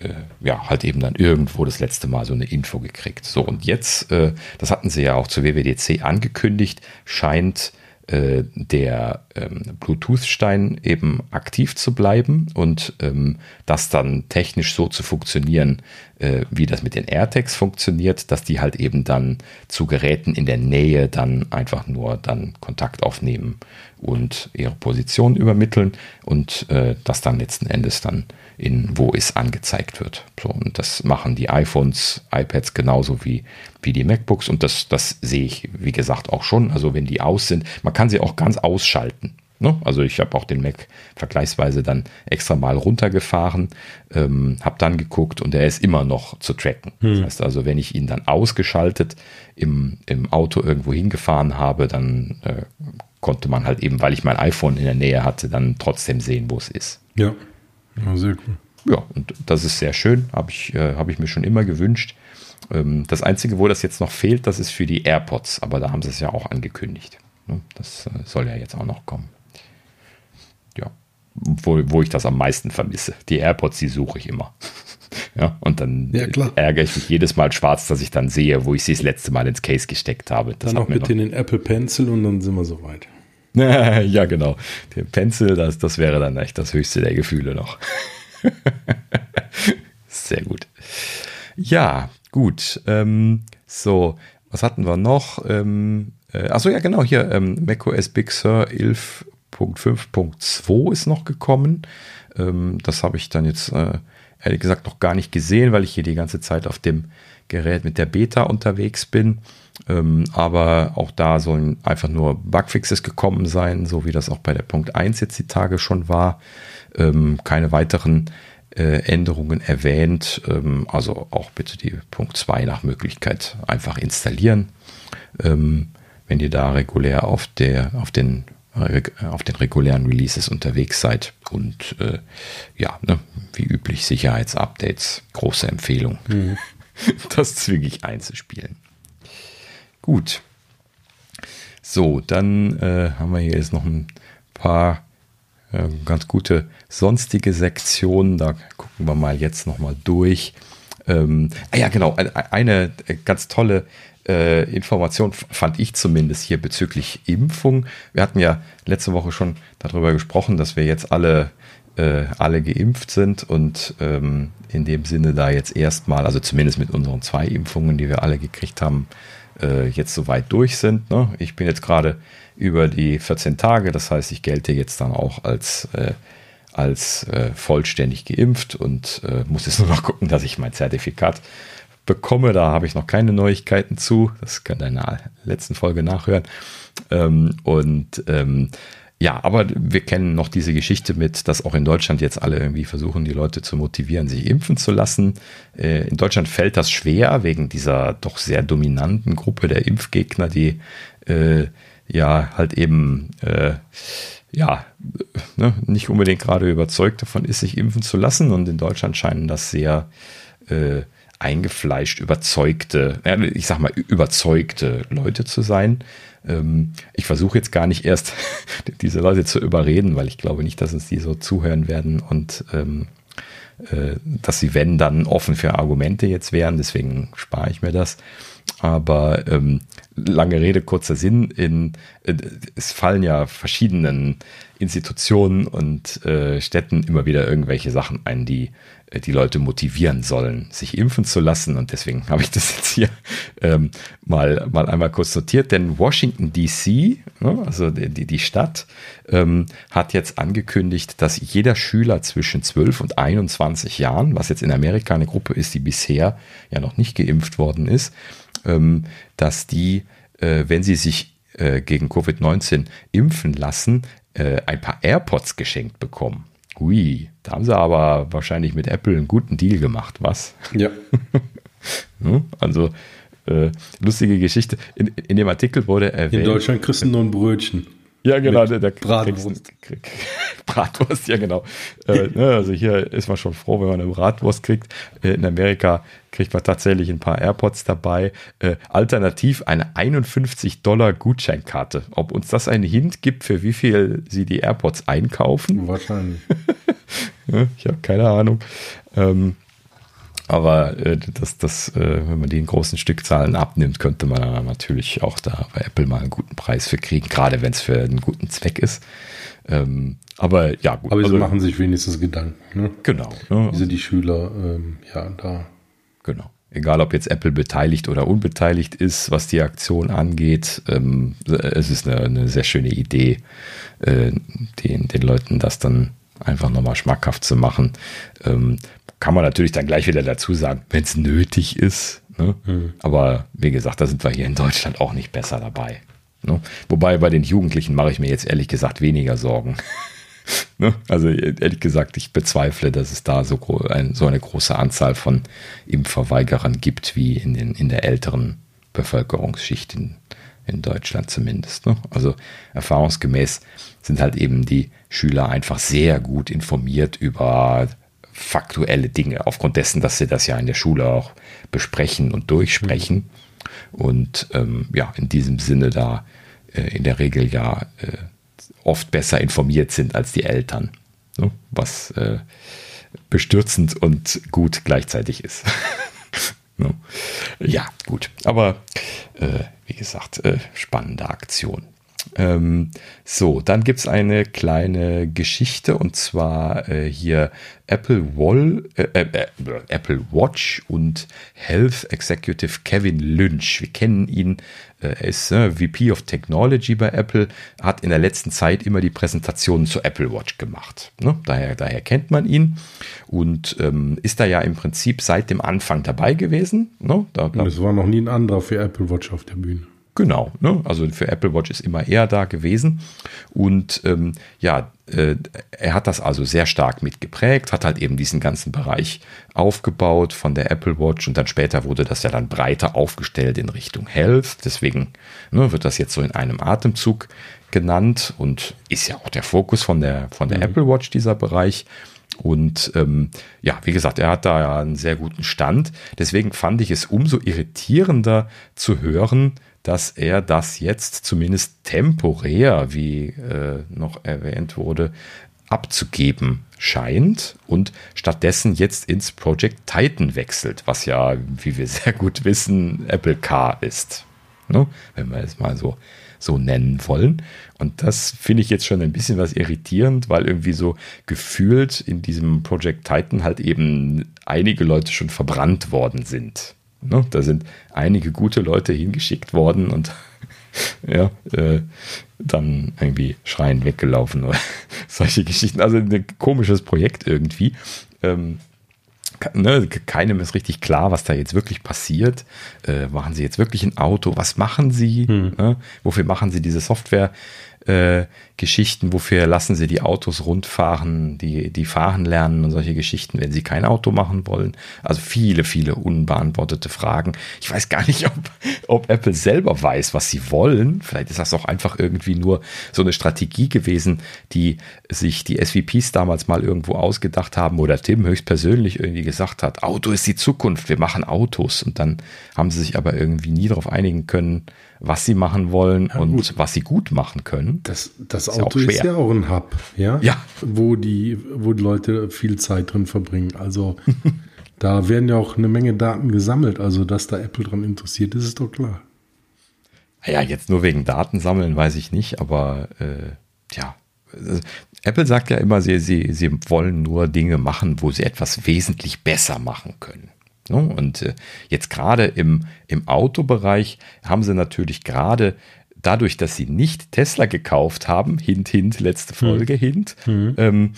äh, ja, halt eben dann irgendwo das letzte Mal so eine Info gekriegt. So, und jetzt, äh, das hatten sie ja auch zur WWDC angekündigt, scheint äh, der ähm, Bluetooth-Stein eben aktiv zu bleiben und ähm, das dann technisch so zu funktionieren, äh, wie das mit den AirTags funktioniert, dass die halt eben dann zu Geräten in der Nähe dann einfach nur dann Kontakt aufnehmen und ihre Position übermitteln und äh, das dann letzten Endes dann in wo es angezeigt wird. So, und das machen die iPhones, iPads genauso wie, wie die MacBooks und das, das sehe ich, wie gesagt, auch schon. Also wenn die aus sind, man kann sie auch ganz ausschalten. Ne? Also ich habe auch den Mac vergleichsweise dann extra mal runtergefahren, ähm, habe dann geguckt und er ist immer noch zu tracken. Hm. Das heißt also, wenn ich ihn dann ausgeschaltet im, im Auto irgendwo hingefahren habe, dann äh, konnte man halt eben, weil ich mein iPhone in der Nähe hatte, dann trotzdem sehen, wo es ist. Ja. Ja, sehr cool. Ja, und das ist sehr schön, habe ich, äh, hab ich mir schon immer gewünscht. Ähm, das Einzige, wo das jetzt noch fehlt, das ist für die AirPods, aber da haben sie es ja auch angekündigt. Ne? Das äh, soll ja jetzt auch noch kommen. Ja, wo, wo ich das am meisten vermisse. Die AirPods, die suche ich immer. Ja, und dann ja, ärgere ich mich jedes Mal schwarz, dass ich dann sehe, wo ich sie das letzte Mal ins Case gesteckt habe. Das dann noch bitte noch den Apple Pencil und dann sind wir soweit. ja, genau. Der Pencil, das, das wäre dann echt das höchste der Gefühle noch. Sehr gut. Ja, gut. Ähm, so, was hatten wir noch? Ähm, äh, achso, ja, genau, hier ähm, macOS Big Sur 11.5.2 ist noch gekommen. Ähm, das habe ich dann jetzt äh, ehrlich gesagt noch gar nicht gesehen, weil ich hier die ganze Zeit auf dem Gerät mit der Beta unterwegs bin. Ähm, aber auch da sollen einfach nur Bugfixes gekommen sein, so wie das auch bei der Punkt 1 jetzt die Tage schon war. Ähm, keine weiteren äh, Änderungen erwähnt. Ähm, also auch bitte die Punkt 2 nach Möglichkeit einfach installieren. Ähm, wenn ihr da regulär auf, der, auf den auf den regulären Releases unterwegs seid. Und äh, ja, ne, wie üblich Sicherheitsupdates, große Empfehlung, mhm. das zügig einzuspielen. Gut. So, dann äh, haben wir hier jetzt noch ein paar äh, ganz gute sonstige Sektionen. Da gucken wir mal jetzt noch mal durch. Ähm, ah ja, genau, eine, eine ganz tolle äh, Information fand ich zumindest hier bezüglich Impfung. Wir hatten ja letzte Woche schon darüber gesprochen, dass wir jetzt alle, äh, alle geimpft sind und ähm, in dem Sinne da jetzt erstmal, also zumindest mit unseren zwei Impfungen, die wir alle gekriegt haben, äh, jetzt soweit durch sind. Ne? Ich bin jetzt gerade über die 14 Tage, das heißt, ich gelte jetzt dann auch als äh, als äh, vollständig geimpft und äh, muss jetzt nur noch gucken, dass ich mein Zertifikat bekomme. Da habe ich noch keine Neuigkeiten zu. Das könnt ihr in der letzten Folge nachhören. Ähm, und ähm, ja, aber wir kennen noch diese Geschichte mit, dass auch in Deutschland jetzt alle irgendwie versuchen, die Leute zu motivieren, sich impfen zu lassen. Äh, in Deutschland fällt das schwer wegen dieser doch sehr dominanten Gruppe der Impfgegner, die äh, ja halt eben äh, ja ne, nicht unbedingt gerade überzeugt davon ist, sich impfen zu lassen. Und in Deutschland scheinen das sehr äh, eingefleischt, überzeugte, ich sag mal, überzeugte Leute zu sein. Ähm, ich versuche jetzt gar nicht erst diese Leute zu überreden, weil ich glaube nicht, dass uns die so zuhören werden und ähm, äh, dass sie, wenn, dann offen für Argumente jetzt wären. Deswegen spare ich mir das. Aber ähm, lange Rede, kurzer Sinn. In, äh, es fallen ja verschiedenen Institutionen und äh, Städten immer wieder irgendwelche Sachen ein, die die Leute motivieren sollen, sich impfen zu lassen. Und deswegen habe ich das jetzt hier ähm, mal, mal einmal kurz notiert. Denn Washington DC, ne, also die, die Stadt, ähm, hat jetzt angekündigt, dass jeder Schüler zwischen 12 und 21 Jahren, was jetzt in Amerika eine Gruppe ist, die bisher ja noch nicht geimpft worden ist, ähm, dass die, äh, wenn sie sich äh, gegen Covid-19 impfen lassen, äh, ein paar AirPods geschenkt bekommen. Hui, da haben sie aber wahrscheinlich mit Apple einen guten Deal gemacht, was? Ja. Hm? also, äh, lustige Geschichte. In, in, dem Artikel wurde erwähnt. In Deutschland kriegst du nur ein Brötchen. Ja, genau. Der, der Bratwurst. Krieg, krieg, Bratwurst, ja, genau. äh, ne, also hier ist man schon froh, wenn man eine Bratwurst kriegt. Äh, in Amerika kriegt man tatsächlich ein paar AirPods dabei. Äh, alternativ eine 51 Dollar Gutscheinkarte. Ob uns das einen Hint gibt, für wie viel sie die AirPods einkaufen? Wahrscheinlich. ich habe keine Ahnung. Ähm, Aber äh, das, das, äh, wenn man die in großen Stückzahlen abnimmt, könnte man dann natürlich auch da bei Apple mal einen guten Preis für kriegen, gerade wenn es für einen guten Zweck ist. Ähm, aber ja, gut. Aber sie also, machen sich wenigstens Gedanken. Ne? Genau. Ne? Wie sind die Schüler ähm, ja da. Genau. Egal, ob jetzt Apple beteiligt oder unbeteiligt ist, was die Aktion angeht. Ähm, es ist eine, eine, sehr schöne Idee, äh, den, den Leuten das dann einfach nochmal schmackhaft zu machen. Ähm, kann man natürlich dann gleich wieder dazu sagen, wenn es nötig ist. Ne? Mhm. Aber wie gesagt, da sind wir hier in Deutschland auch nicht besser dabei. Ne? Wobei bei den Jugendlichen mache ich mir jetzt ehrlich gesagt weniger Sorgen. ne? Also ehrlich gesagt, ich bezweifle, dass es da so, ein, so eine große Anzahl von Impfverweigerern gibt wie in, den, in der älteren Bevölkerungsschicht in, in Deutschland zumindest. Ne? Also erfahrungsgemäß sind halt eben die Schüler einfach sehr gut informiert über faktuelle Dinge, aufgrund dessen, dass sie das ja in der Schule auch besprechen und durchsprechen. Mhm. Und ähm, ja, in diesem Sinne da äh, in der Regel ja äh, oft besser informiert sind als die Eltern. Ne? Was äh, bestürzend und gut gleichzeitig ist. ne? Ja, gut. Aber äh, wie gesagt, äh, spannende Aktion. Ähm, so, dann gibt es eine kleine Geschichte und zwar äh, hier Apple, Wall, äh, äh, äh, Apple Watch und Health Executive Kevin Lynch. Wir kennen ihn, äh, er ist äh, VP of Technology bei Apple, hat in der letzten Zeit immer die Präsentationen zur Apple Watch gemacht. Ne? Daher, daher kennt man ihn und ähm, ist da ja im Prinzip seit dem Anfang dabei gewesen. Ne? Da, da, es war noch nie ein anderer für Apple Watch auf der Bühne. Genau, ne? also für Apple Watch ist immer er da gewesen. Und ähm, ja, äh, er hat das also sehr stark mitgeprägt, hat halt eben diesen ganzen Bereich aufgebaut von der Apple Watch und dann später wurde das ja dann breiter aufgestellt in Richtung Health. Deswegen ne, wird das jetzt so in einem Atemzug genannt und ist ja auch der Fokus von der, von der mhm. Apple Watch, dieser Bereich. Und ähm, ja, wie gesagt, er hat da ja einen sehr guten Stand. Deswegen fand ich es umso irritierender zu hören, dass er das jetzt zumindest temporär, wie äh, noch erwähnt wurde, abzugeben scheint und stattdessen jetzt ins Project Titan wechselt, was ja, wie wir sehr gut wissen, Apple Car ist. Ne? Wenn wir es mal so, so nennen wollen. Und das finde ich jetzt schon ein bisschen was irritierend, weil irgendwie so gefühlt in diesem Project Titan halt eben einige Leute schon verbrannt worden sind. Ne? Da sind einige gute Leute hingeschickt worden und ja, äh, dann irgendwie schreien weggelaufen oder solche Geschichten. Also ein komisches Projekt irgendwie. Ähm, ne, keinem ist richtig klar, was da jetzt wirklich passiert. Äh, machen sie jetzt wirklich ein Auto? Was machen sie? Hm. Ne? Wofür machen sie diese Software? Äh, Geschichten, wofür lassen sie die Autos rundfahren, die, die fahren lernen und solche Geschichten, wenn sie kein Auto machen wollen. Also viele, viele unbeantwortete Fragen. Ich weiß gar nicht, ob, ob Apple selber weiß, was sie wollen. Vielleicht ist das auch einfach irgendwie nur so eine Strategie gewesen, die sich die SVPs damals mal irgendwo ausgedacht haben oder Tim höchstpersönlich irgendwie gesagt hat, Auto ist die Zukunft, wir machen Autos. Und dann haben sie sich aber irgendwie nie darauf einigen können, was sie machen wollen ja, und gut. was sie gut machen können. Das, das ist Auto ja ist ja auch ein Hub, ja? ja. Wo die, wo die Leute viel Zeit drin verbringen. Also da werden ja auch eine Menge Daten gesammelt. Also dass da Apple dran interessiert ist, ist doch klar. Ja, jetzt nur wegen Datensammeln weiß ich nicht, aber äh, ja. Apple sagt ja immer, sie, sie, sie wollen nur Dinge machen, wo sie etwas wesentlich besser machen können. Ne? Und äh, jetzt gerade im, im Autobereich haben sie natürlich gerade dadurch, dass sie nicht Tesla gekauft haben, hint, hint, letzte Folge, hm. hint, hm. Ähm,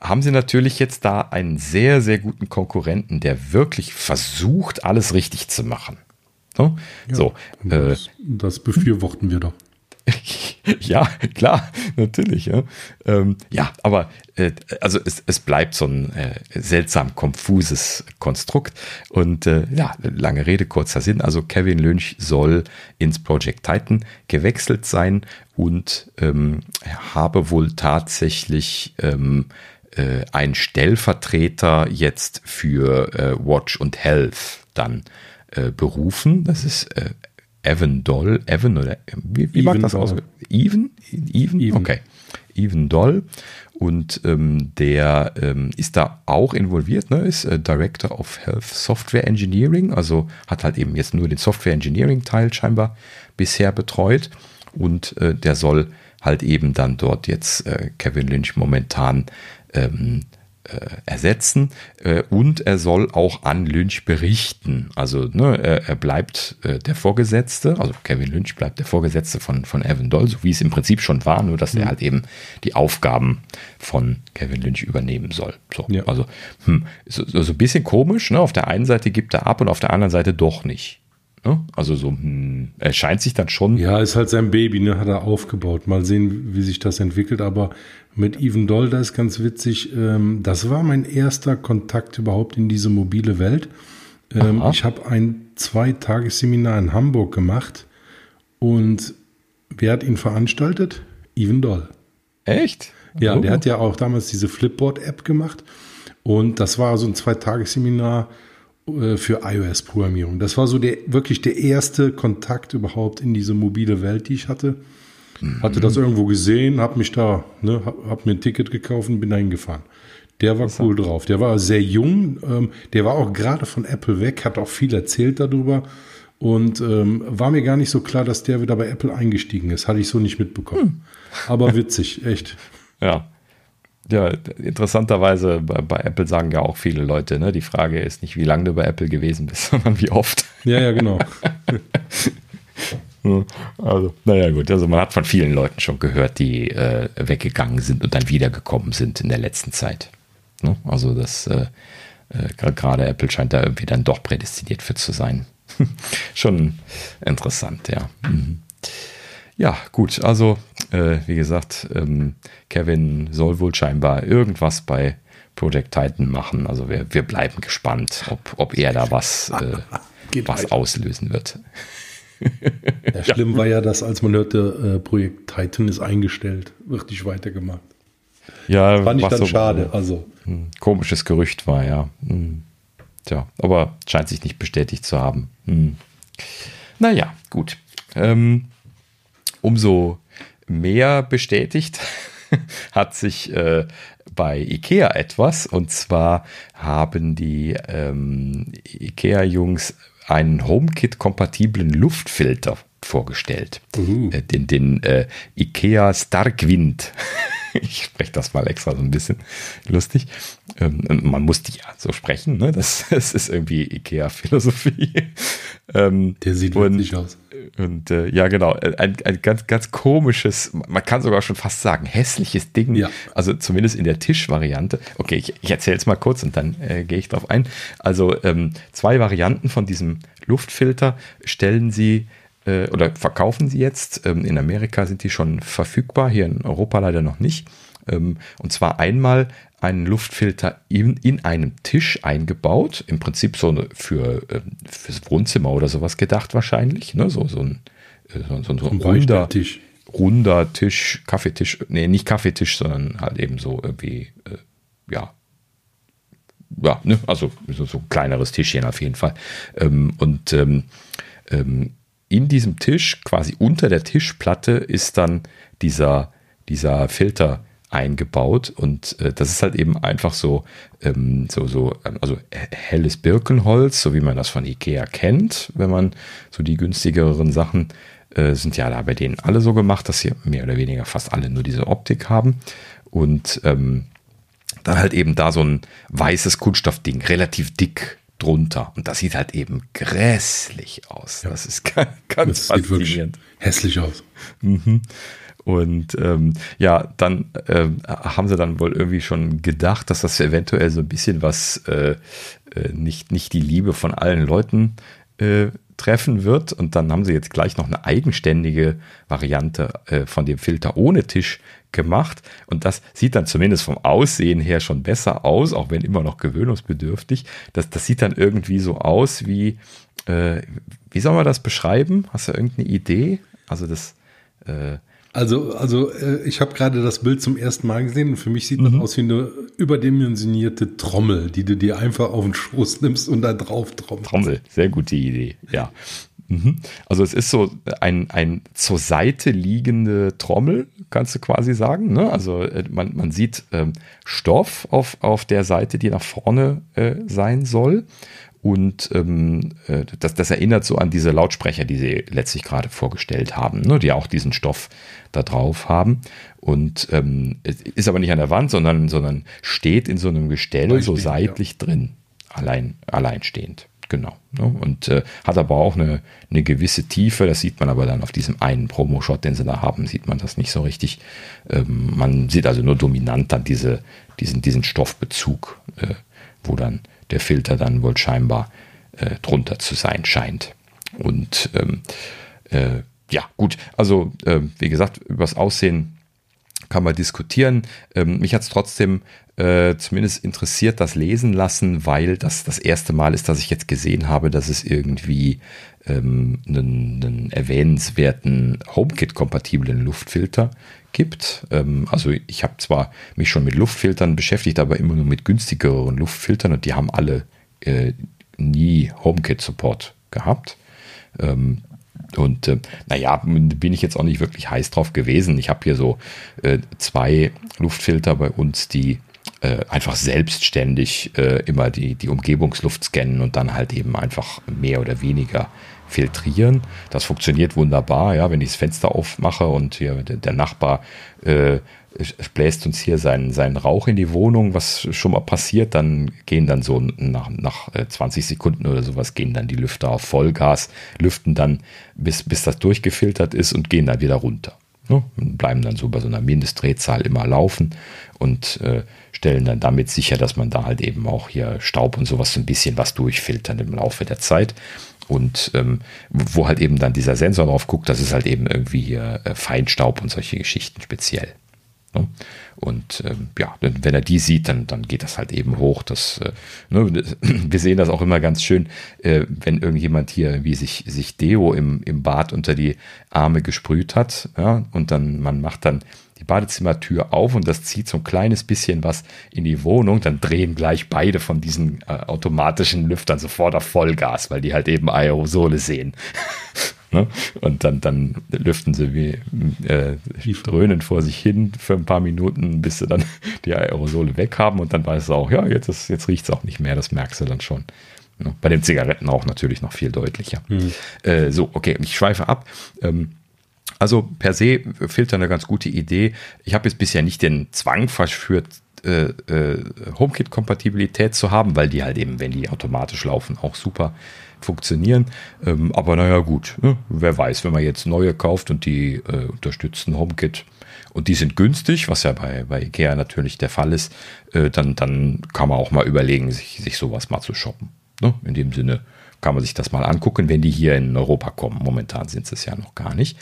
haben sie natürlich jetzt da einen sehr, sehr guten Konkurrenten, der wirklich versucht, alles richtig zu machen. So, ja, so das, äh, das befürworten wir doch. ja, klar, natürlich. Ja, ähm, ja aber äh, also es, es bleibt so ein äh, seltsam konfuses Konstrukt. Und äh, ja, lange Rede, kurzer Sinn. Also Kevin Lynch soll ins Project Titan gewechselt sein und ähm, habe wohl tatsächlich ähm, äh, einen Stellvertreter jetzt für äh, Watch und Health dann äh, berufen. Das ist Evan Doll, Evan oder wie, wie mag das aus? Even? Even? Even? Okay. Even Doll. und ähm, der ähm, ist da auch involviert, ne? ist äh, Director of Health Software Engineering, also hat halt eben jetzt nur den Software Engineering Teil scheinbar bisher betreut und äh, der soll halt eben dann dort jetzt äh, Kevin Lynch momentan ähm, äh, ersetzen äh, und er soll auch an Lynch berichten. Also ne, er, er bleibt äh, der Vorgesetzte, also Kevin Lynch bleibt der Vorgesetzte von, von Evan Doll, so wie es im Prinzip schon war, nur dass mhm. er halt eben die Aufgaben von Kevin Lynch übernehmen soll. So, ja. Also hm, so, so, ein bisschen komisch, ne? auf der einen Seite gibt er ab und auf der anderen Seite doch nicht. Ne? Also so, hm, er scheint sich dann schon. Ja, ist halt sein Baby, ne? hat er aufgebaut. Mal sehen, wie sich das entwickelt. Aber mit Even Doll, da ist ganz witzig. Ähm, das war mein erster Kontakt überhaupt in diese mobile Welt. Ähm, ich habe ein Zweitagesseminar in Hamburg gemacht und wer hat ihn veranstaltet? Even Doll. Echt? Ja, oh. der hat ja auch damals diese Flipboard-App gemacht. Und das war so ein Zweitagesseminar äh, für iOS-Programmierung. Das war so der wirklich der erste Kontakt überhaupt in diese mobile Welt, die ich hatte. Mhm. Hatte das irgendwo gesehen, habe mich da, ne, habe mir ein Ticket gekauft und bin da hingefahren. Der war cool drauf. Der war sehr jung. Ähm, der war auch gerade von Apple weg, hat auch viel erzählt darüber. Und ähm, war mir gar nicht so klar, dass der wieder bei Apple eingestiegen ist. Hatte ich so nicht mitbekommen. Hm. Aber witzig, echt. Ja. Ja, interessanterweise bei, bei, Apple sagen ja auch viele Leute, ne? Die Frage ist nicht, wie lange du bei Apple gewesen bist, sondern wie oft. Ja, ja, genau. also, naja, gut. Also, man hat von vielen Leuten schon gehört, die äh, weggegangen sind und dann wiedergekommen sind in der letzten Zeit. Ne? Also, das äh, äh, gerade Apple scheint da irgendwie dann doch prädestiniert für zu sein. schon interessant, ja. Mhm. Ja, gut. Also, äh, wie gesagt, ähm, Kevin soll wohl scheinbar irgendwas bei Project Titan machen. Also wir, wir bleiben gespannt, ob, ob er da was, äh, was auslösen wird. ja, schlimm war ja, dass als man hörte, äh, Projekt Titan ist eingestellt, wird nicht weitergemacht. Ja, fand ich dann so schade. Also ein hm, komisches Gerücht war ja. Hm. Tja, aber scheint sich nicht bestätigt zu haben. Hm. Naja, gut. Ähm, umso mehr bestätigt hat sich äh, bei IKEA etwas. Und zwar haben die ähm, IKEA-Jungs einen HomeKit-kompatiblen Luftfilter vorgestellt. Uh. Äh, den den äh, IKEA Starkwind. ich spreche das mal extra so ein bisschen lustig. Ähm, man muss die ja so sprechen, ne? das, das ist irgendwie IKEA-Philosophie. Ähm, Der sieht wirklich aus. Und äh, ja, genau, ein, ein ganz, ganz komisches, man kann sogar schon fast sagen, hässliches Ding. Ja. Also zumindest in der Tischvariante. Okay, ich, ich erzähle es mal kurz und dann äh, gehe ich drauf ein. Also ähm, zwei Varianten von diesem Luftfilter stellen sie äh, oder verkaufen sie jetzt. Ähm, in Amerika sind die schon verfügbar, hier in Europa leider noch nicht. Ähm, und zwar einmal einen Luftfilter in, in einem Tisch eingebaut, im Prinzip so eine, für äh, fürs Wohnzimmer oder sowas gedacht wahrscheinlich, ne? so, so ein, äh, so, so, so ein runder Tisch. runder Tisch, Kaffeetisch, nee, nicht Kaffeetisch, sondern halt eben so irgendwie, äh, ja, ja, ne? also so, so ein kleineres Tischchen auf jeden Fall. Ähm, und ähm, ähm, in diesem Tisch, quasi unter der Tischplatte, ist dann dieser, dieser Filter eingebaut. Und äh, das ist halt eben einfach so, ähm, so, so, ähm, also helles Birkenholz, so wie man das von Ikea kennt, wenn man so die günstigeren Sachen äh, sind ja da bei denen alle so gemacht, dass sie mehr oder weniger fast alle nur diese Optik haben. Und ähm, dann halt eben da so ein weißes Kunststoffding, relativ dick drunter und das sieht halt eben grässlich aus. Ja. Das ist ganz, ganz das faszinierend. hässlich aus. Mhm. Und ähm, ja, dann äh, haben sie dann wohl irgendwie schon gedacht, dass das eventuell so ein bisschen was äh, äh, nicht, nicht die Liebe von allen Leuten äh, treffen wird. Und dann haben sie jetzt gleich noch eine eigenständige Variante äh, von dem Filter ohne Tisch gemacht. Und das sieht dann zumindest vom Aussehen her schon besser aus, auch wenn immer noch gewöhnungsbedürftig. Das, das sieht dann irgendwie so aus wie, äh, wie soll man das beschreiben? Hast du irgendeine Idee? Also das, äh, also, also äh, ich habe gerade das Bild zum ersten Mal gesehen und für mich sieht das mhm. aus wie eine überdimensionierte Trommel, die du dir einfach auf den Schoß nimmst und da drauf trommelst. Trommel, sehr gute Idee, ja. Mhm. Also es ist so ein, ein zur Seite liegende Trommel, kannst du quasi sagen. Ne? Also äh, man, man sieht ähm, Stoff auf, auf der Seite, die nach vorne äh, sein soll. Und ähm, äh, das, das erinnert so an diese Lautsprecher, die sie letztlich gerade vorgestellt haben, ne? die auch diesen Stoff da drauf haben. Und ähm, ist aber nicht an der Wand, sondern, sondern steht in so einem Gestell so seitlich ja. drin, allein, alleinstehend. Genau. Ne? Und äh, hat aber auch eine, eine gewisse Tiefe. Das sieht man aber dann auf diesem einen Promo-Shot, den sie da haben, sieht man das nicht so richtig. Ähm, man sieht also nur dominant dann diese, diesen, diesen Stoffbezug, äh, wo dann der Filter dann wohl scheinbar äh, drunter zu sein scheint. Und ähm, äh, ja, gut, also äh, wie gesagt, übers Aussehen kann man diskutieren. Ähm, mich hat es trotzdem äh, zumindest interessiert, das lesen lassen, weil das das erste Mal ist, dass ich jetzt gesehen habe, dass es irgendwie ähm, einen, einen erwähnenswerten HomeKit-kompatiblen Luftfilter gibt. Ähm, also ich habe zwar mich schon mit Luftfiltern beschäftigt, aber immer nur mit günstigeren Luftfiltern und die haben alle äh, nie HomeKit-Support gehabt. Ähm, und äh, naja, bin ich jetzt auch nicht wirklich heiß drauf gewesen. Ich habe hier so äh, zwei Luftfilter bei uns, die äh, einfach selbstständig äh, immer die, die Umgebungsluft scannen und dann halt eben einfach mehr oder weniger filtrieren. Das funktioniert wunderbar, ja, wenn ich das Fenster aufmache und hier der, Nachbar äh, bläst uns hier seinen, seinen Rauch in die Wohnung, was schon mal passiert, dann gehen dann so nach, nach 20 äh, Sekunden oder sowas, gehen dann die Lüfter auf Vollgas, lüften dann, bis, bis das durchgefiltert ist und gehen dann wieder runter. Ne? Bleiben dann so bei so einer Mindestdrehzahl immer laufen und äh, stellen dann damit sicher, dass man da halt eben auch hier Staub und sowas so ein bisschen was durchfiltern im Laufe der Zeit. Und ähm, wo halt eben dann dieser Sensor drauf guckt, das ist halt eben irgendwie hier äh, Feinstaub und solche Geschichten speziell. Ne? Und ähm, ja, wenn er die sieht, dann, dann geht das halt eben hoch. Das, äh, ne, wir sehen das auch immer ganz schön, äh, wenn irgendjemand hier wie sich, sich Deo im, im Bad unter die Arme gesprüht hat. Ja, und dann man macht dann die Badezimmertür auf und das zieht so ein kleines bisschen was in die Wohnung, dann drehen gleich beide von diesen äh, automatischen Lüftern sofort auf Vollgas, weil die halt eben Aerosole sehen. Ne? Und dann, dann lüften sie wie äh, dröhnen vor sich hin für ein paar Minuten, bis sie dann die Aerosole weg haben und dann weiß du auch, ja, jetzt, jetzt riecht es auch nicht mehr, das merkst du dann schon. Ne? Bei den Zigaretten auch natürlich noch viel deutlicher. Mhm. Äh, so, okay, ich schweife ab. Ähm, also per se Filter eine ganz gute Idee. Ich habe jetzt bisher nicht den Zwang verführt, äh, äh, HomeKit-Kompatibilität zu haben, weil die halt eben, wenn die automatisch laufen, auch super funktionieren. Ähm, aber naja, gut, ne? wer weiß, wenn man jetzt neue kauft und die äh, unterstützen HomeKit und die sind günstig, was ja bei, bei Ikea natürlich der Fall ist, äh, dann, dann kann man auch mal überlegen, sich, sich sowas mal zu shoppen. Ne? In dem Sinne kann man sich das mal angucken, wenn die hier in Europa kommen. Momentan sind es ja noch gar nicht.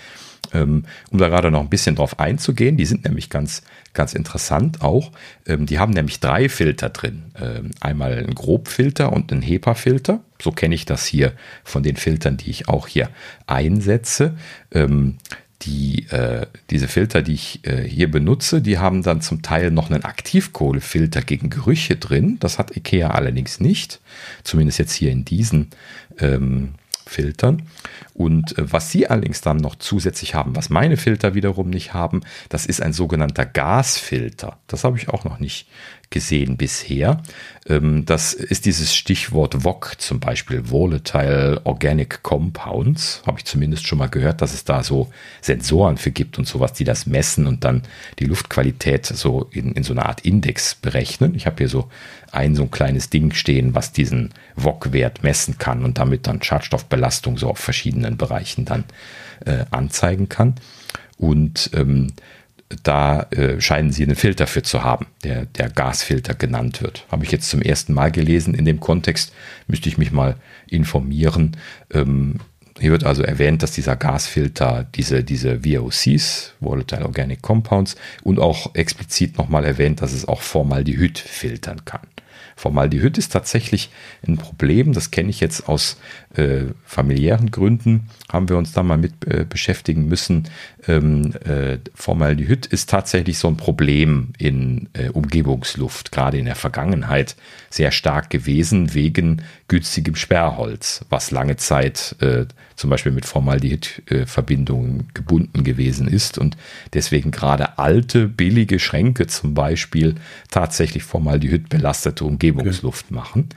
Ähm, um da gerade noch ein bisschen drauf einzugehen, die sind nämlich ganz, ganz interessant auch. Ähm, die haben nämlich drei Filter drin. Ähm, einmal einen Grobfilter und einen HEPA-Filter. So kenne ich das hier von den Filtern, die ich auch hier einsetze. Die, äh, diese Filter, die ich äh, hier benutze, die haben dann zum Teil noch einen Aktivkohlefilter gegen Gerüche drin. Das hat IKEA allerdings nicht. Zumindest jetzt hier in diesen ähm, Filtern. Und äh, was sie allerdings dann noch zusätzlich haben, was meine Filter wiederum nicht haben, das ist ein sogenannter Gasfilter. Das habe ich auch noch nicht gesehen bisher. Ähm, das ist dieses Stichwort VOC, zum Beispiel Volatile Organic Compounds. Habe ich zumindest schon mal gehört, dass es da so Sensoren für gibt und sowas, die das messen und dann die Luftqualität so in, in so einer Art Index berechnen. Ich habe hier so ein so ein kleines Ding stehen, was diesen VOC-Wert messen kann und damit dann Schadstoffbelastung so auf verschiedenen Bereichen dann äh, anzeigen kann. Und ähm, da äh, scheinen sie einen Filter für zu haben, der, der Gasfilter genannt wird. Habe ich jetzt zum ersten Mal gelesen. In dem Kontext müsste ich mich mal informieren. Ähm, hier wird also erwähnt, dass dieser Gasfilter diese, diese VOCs, Volatile Organic Compounds, und auch explizit nochmal erwähnt, dass es auch Formaldehyd filtern kann. Formaldehyd ist tatsächlich ein Problem, das kenne ich jetzt aus äh, familiären Gründen, haben wir uns da mal mit äh, beschäftigen müssen. Ähm, äh, Formaldehyd ist tatsächlich so ein Problem in äh, Umgebungsluft, gerade in der Vergangenheit sehr stark gewesen wegen günstigem Sperrholz, was lange Zeit äh, zum Beispiel mit Formaldehyd-Verbindungen gebunden gewesen ist und deswegen gerade alte, billige Schränke zum Beispiel tatsächlich Formaldehyd belastete Umgebungsluft okay. machen.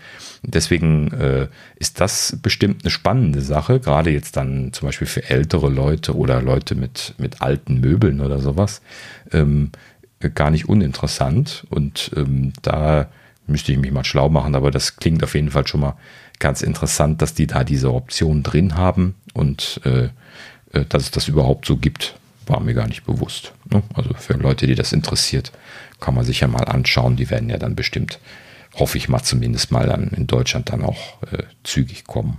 Deswegen äh, ist das bestimmt eine spannende Sache, gerade jetzt dann zum Beispiel für ältere Leute oder Leute mit, mit alten Möbeln oder sowas. Ähm, gar nicht uninteressant und ähm, da müsste ich mich mal schlau machen, aber das klingt auf jeden Fall schon mal ganz interessant, dass die da diese Option drin haben und äh, äh, dass es das überhaupt so gibt, war mir gar nicht bewusst. Ne? Also für Leute, die das interessiert, kann man sich ja mal anschauen. Die werden ja dann bestimmt, hoffe ich mal zumindest mal dann in Deutschland dann auch äh, zügig kommen.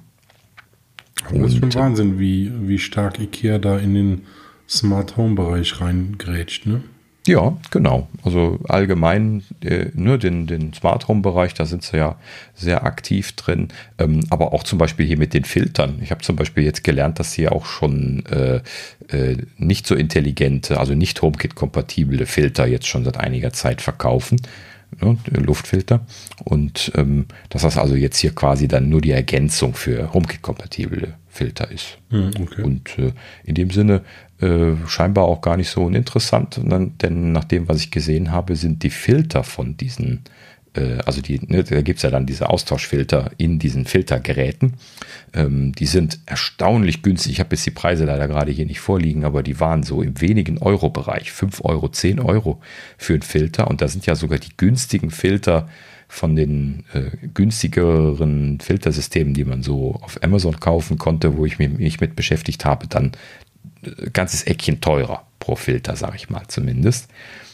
Und, das ist schon Wahnsinn, wie, wie stark IKEA da in den Smart Home Bereich reingrätscht, ne? Ja, genau. Also allgemein äh, nur ne, den, den Smart Home Bereich, da sind sie ja sehr aktiv drin. Ähm, aber auch zum Beispiel hier mit den Filtern. Ich habe zum Beispiel jetzt gelernt, dass sie auch schon äh, äh, nicht so intelligente, also nicht HomeKit-kompatible Filter jetzt schon seit einiger Zeit verkaufen. Ne, Luftfilter. Und ähm, dass das also jetzt hier quasi dann nur die Ergänzung für HomeKit-kompatible Filter ist. Hm, okay. Und äh, in dem Sinne äh, scheinbar auch gar nicht so uninteressant, denn nach dem, was ich gesehen habe, sind die Filter von diesen, also die, ne, da gibt es ja dann diese Austauschfilter in diesen Filtergeräten. Ähm, die sind erstaunlich günstig. Ich habe jetzt die Preise leider gerade hier nicht vorliegen, aber die waren so im wenigen Euro-Bereich. 5 Euro, 10 Euro für einen Filter. Und da sind ja sogar die günstigen Filter von den äh, günstigeren Filtersystemen, die man so auf Amazon kaufen konnte, wo ich mich mit beschäftigt habe, dann ganzes Eckchen teurer pro Filter, sage ich mal zumindest.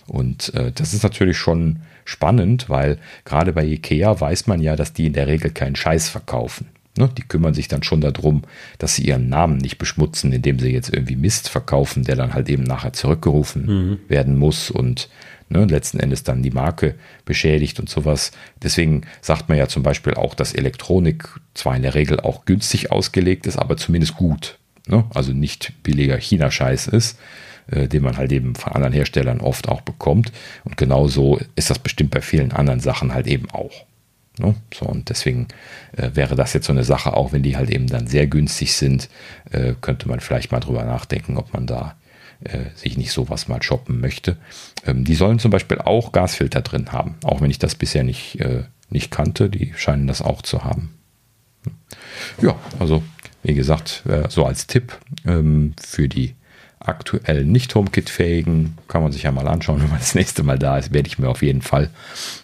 Und äh, das ist natürlich schon spannend, weil gerade bei Ikea weiß man ja, dass die in der Regel keinen Scheiß verkaufen. Ne? Die kümmern sich dann schon darum, dass sie ihren Namen nicht beschmutzen, indem sie jetzt irgendwie Mist verkaufen, der dann halt eben nachher zurückgerufen mhm. werden muss und ne, letzten Endes dann die Marke beschädigt und sowas. Deswegen sagt man ja zum Beispiel auch, dass Elektronik zwar in der Regel auch günstig ausgelegt ist, aber zumindest gut ne? also nicht billiger China-Scheiß ist, äh, den man halt eben von anderen Herstellern oft auch bekommt. Und genauso ist das bestimmt bei vielen anderen Sachen halt eben auch. Ne? So, und deswegen äh, wäre das jetzt so eine Sache, auch wenn die halt eben dann sehr günstig sind, äh, könnte man vielleicht mal drüber nachdenken, ob man da äh, sich nicht sowas mal shoppen möchte. Ähm, die sollen zum Beispiel auch Gasfilter drin haben, auch wenn ich das bisher nicht, äh, nicht kannte, die scheinen das auch zu haben. Ja, also wie gesagt, äh, so als Tipp ähm, für die aktuell nicht HomeKit-fähigen, kann man sich ja mal anschauen, wenn man das nächste Mal da ist, werde ich mir auf jeden Fall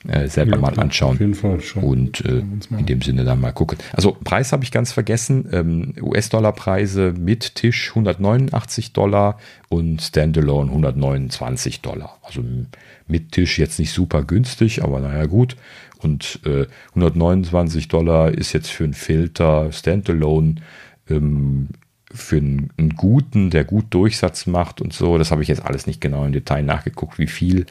äh, selber ja, mal anschauen. Auf jeden Fall schon. Und äh, in dem Sinne dann mal gucken. Also Preis habe ich ganz vergessen. Ähm, US-Dollar-Preise mit Tisch 189 Dollar und Standalone 129 Dollar. Also mit Tisch jetzt nicht super günstig, aber naja gut. Und äh, 129 Dollar ist jetzt für einen Filter Standalone ähm, für einen, einen, guten, der gut Durchsatz macht und so, das habe ich jetzt alles nicht genau im Detail nachgeguckt, wie viel,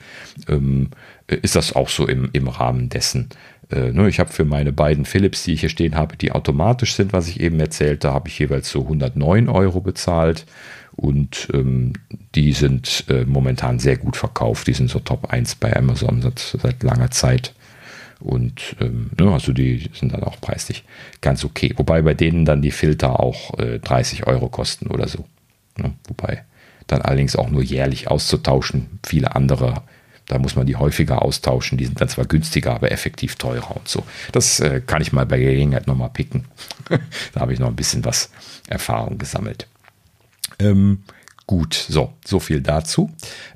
ähm, ist das auch so im, im Rahmen dessen. Äh, ne, ich habe für meine beiden Philips, die ich hier stehen habe, die automatisch sind, was ich eben erzählte, habe ich jeweils so 109 Euro bezahlt und ähm, die sind äh, momentan sehr gut verkauft. Die sind so Top 1 bei Amazon seit, seit langer Zeit. Und ähm, ne, also die sind dann auch preislich ganz okay. Wobei bei denen dann die Filter auch äh, 30 Euro kosten oder so. Ne? Wobei dann allerdings auch nur jährlich auszutauschen. Viele andere, da muss man die häufiger austauschen. Die sind dann zwar günstiger, aber effektiv teurer und so. Das äh, kann ich mal bei Gelegenheit nochmal picken. da habe ich noch ein bisschen was Erfahrung gesammelt. Ähm, gut, so, so viel dazu.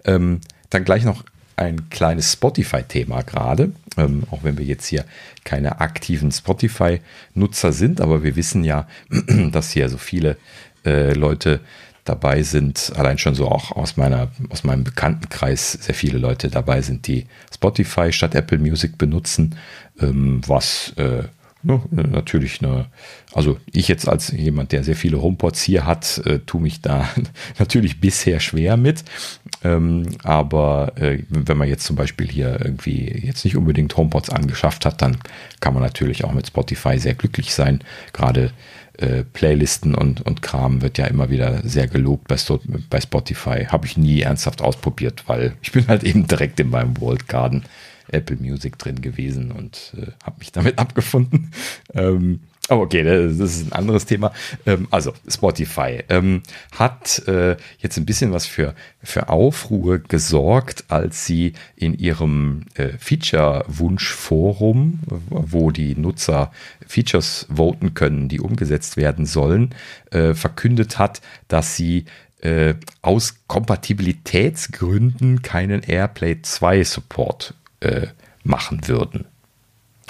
Ähm, dann gleich noch ein kleines Spotify-Thema gerade, ähm, auch wenn wir jetzt hier keine aktiven Spotify-Nutzer sind, aber wir wissen ja, dass hier so viele äh, Leute dabei sind, allein schon so auch aus meiner, aus meinem Bekanntenkreis sehr viele Leute dabei sind, die Spotify statt Apple Music benutzen, ähm, was äh, ne, natürlich eine, also ich jetzt als jemand, der sehr viele HomePods hier hat, äh, tue mich da natürlich bisher schwer mit. Ähm, aber äh, wenn man jetzt zum Beispiel hier irgendwie jetzt nicht unbedingt HomePods angeschafft hat, dann kann man natürlich auch mit Spotify sehr glücklich sein. Gerade äh, Playlisten und, und Kram wird ja immer wieder sehr gelobt bei, bei Spotify. Habe ich nie ernsthaft ausprobiert, weil ich bin halt eben direkt in meinem World Garden Apple Music drin gewesen und äh, habe mich damit abgefunden. Ähm, aber okay, das ist ein anderes Thema. Ähm, also Spotify ähm, hat äh, jetzt ein bisschen was für, für Aufruhr gesorgt, als sie in ihrem äh, Feature-Wunsch-Forum, wo die Nutzer Features voten können, die umgesetzt werden sollen, äh, verkündet hat, dass sie äh, aus Kompatibilitätsgründen keinen AirPlay 2 Support äh, machen würden.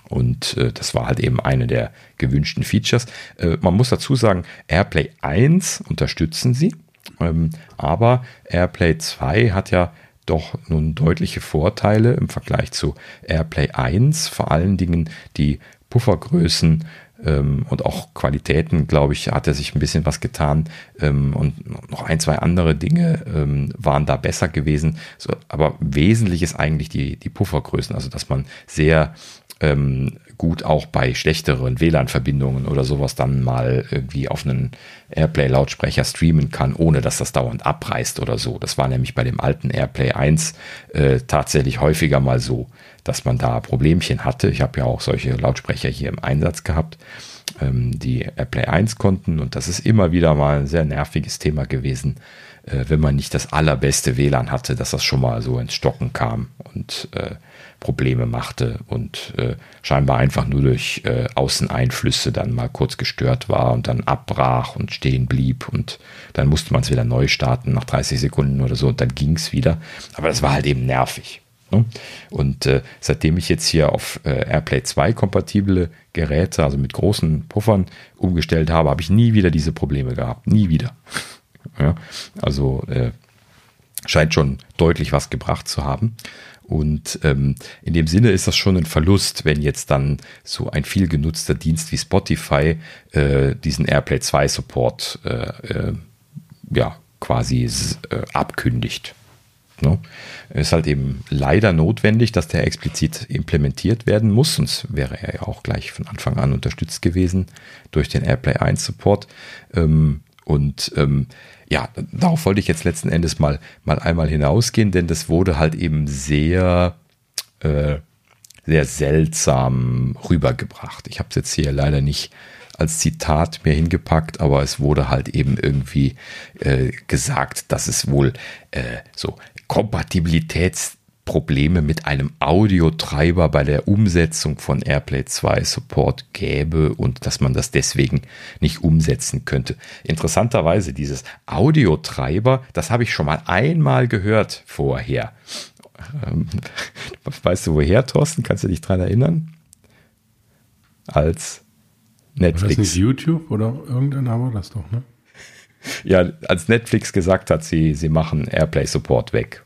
Und äh, das war halt eben eine der gewünschten Features. Äh, man muss dazu sagen, AirPlay 1 unterstützen sie, ähm, aber AirPlay 2 hat ja doch nun deutliche Vorteile im Vergleich zu AirPlay 1, vor allen Dingen die Puffergrößen ähm, und auch Qualitäten, glaube ich, hat er sich ein bisschen was getan ähm, und noch ein, zwei andere Dinge ähm, waren da besser gewesen. So, aber wesentlich ist eigentlich die, die Puffergrößen, also dass man sehr ähm, gut auch bei schlechteren WLAN-Verbindungen oder sowas dann mal irgendwie auf einen Airplay-Lautsprecher streamen kann, ohne dass das dauernd abreißt oder so. Das war nämlich bei dem alten Airplay 1 äh, tatsächlich häufiger mal so, dass man da Problemchen hatte. Ich habe ja auch solche Lautsprecher hier im Einsatz gehabt, ähm, die Airplay 1 konnten und das ist immer wieder mal ein sehr nerviges Thema gewesen, äh, wenn man nicht das allerbeste WLAN hatte, dass das schon mal so ins Stocken kam und äh, Probleme machte und äh, scheinbar einfach nur durch äh, Außeneinflüsse dann mal kurz gestört war und dann abbrach und stehen blieb und dann musste man es wieder neu starten nach 30 Sekunden oder so und dann ging es wieder. Aber das war halt eben nervig. Ne? Und äh, seitdem ich jetzt hier auf äh, AirPlay 2 kompatible Geräte, also mit großen Puffern, umgestellt habe, habe ich nie wieder diese Probleme gehabt. Nie wieder. ja? Also äh, scheint schon deutlich was gebracht zu haben. Und ähm, in dem Sinne ist das schon ein Verlust, wenn jetzt dann so ein viel genutzter Dienst wie Spotify äh, diesen AirPlay 2 Support äh, äh, ja, quasi äh, abkündigt. Ne? Ist halt eben leider notwendig, dass der explizit implementiert werden muss, sonst wäre er ja auch gleich von Anfang an unterstützt gewesen durch den AirPlay 1 Support. Ähm, und ähm, ja, darauf wollte ich jetzt letzten Endes mal, mal einmal hinausgehen, denn das wurde halt eben sehr, äh, sehr seltsam rübergebracht. Ich habe es jetzt hier leider nicht als Zitat mehr hingepackt, aber es wurde halt eben irgendwie äh, gesagt, dass es wohl äh, so Kompatibilitäts Probleme mit einem Audiotreiber bei der Umsetzung von AirPlay 2 Support gäbe und dass man das deswegen nicht umsetzen könnte. Interessanterweise, dieses Audiotreiber, das habe ich schon mal einmal gehört vorher. Ähm, weißt du woher, Thorsten? Kannst du dich daran erinnern? Als Netflix. War das nicht YouTube oder irgendeiner war das doch, ne? Ja, als Netflix gesagt hat, sie, sie machen Airplay Support weg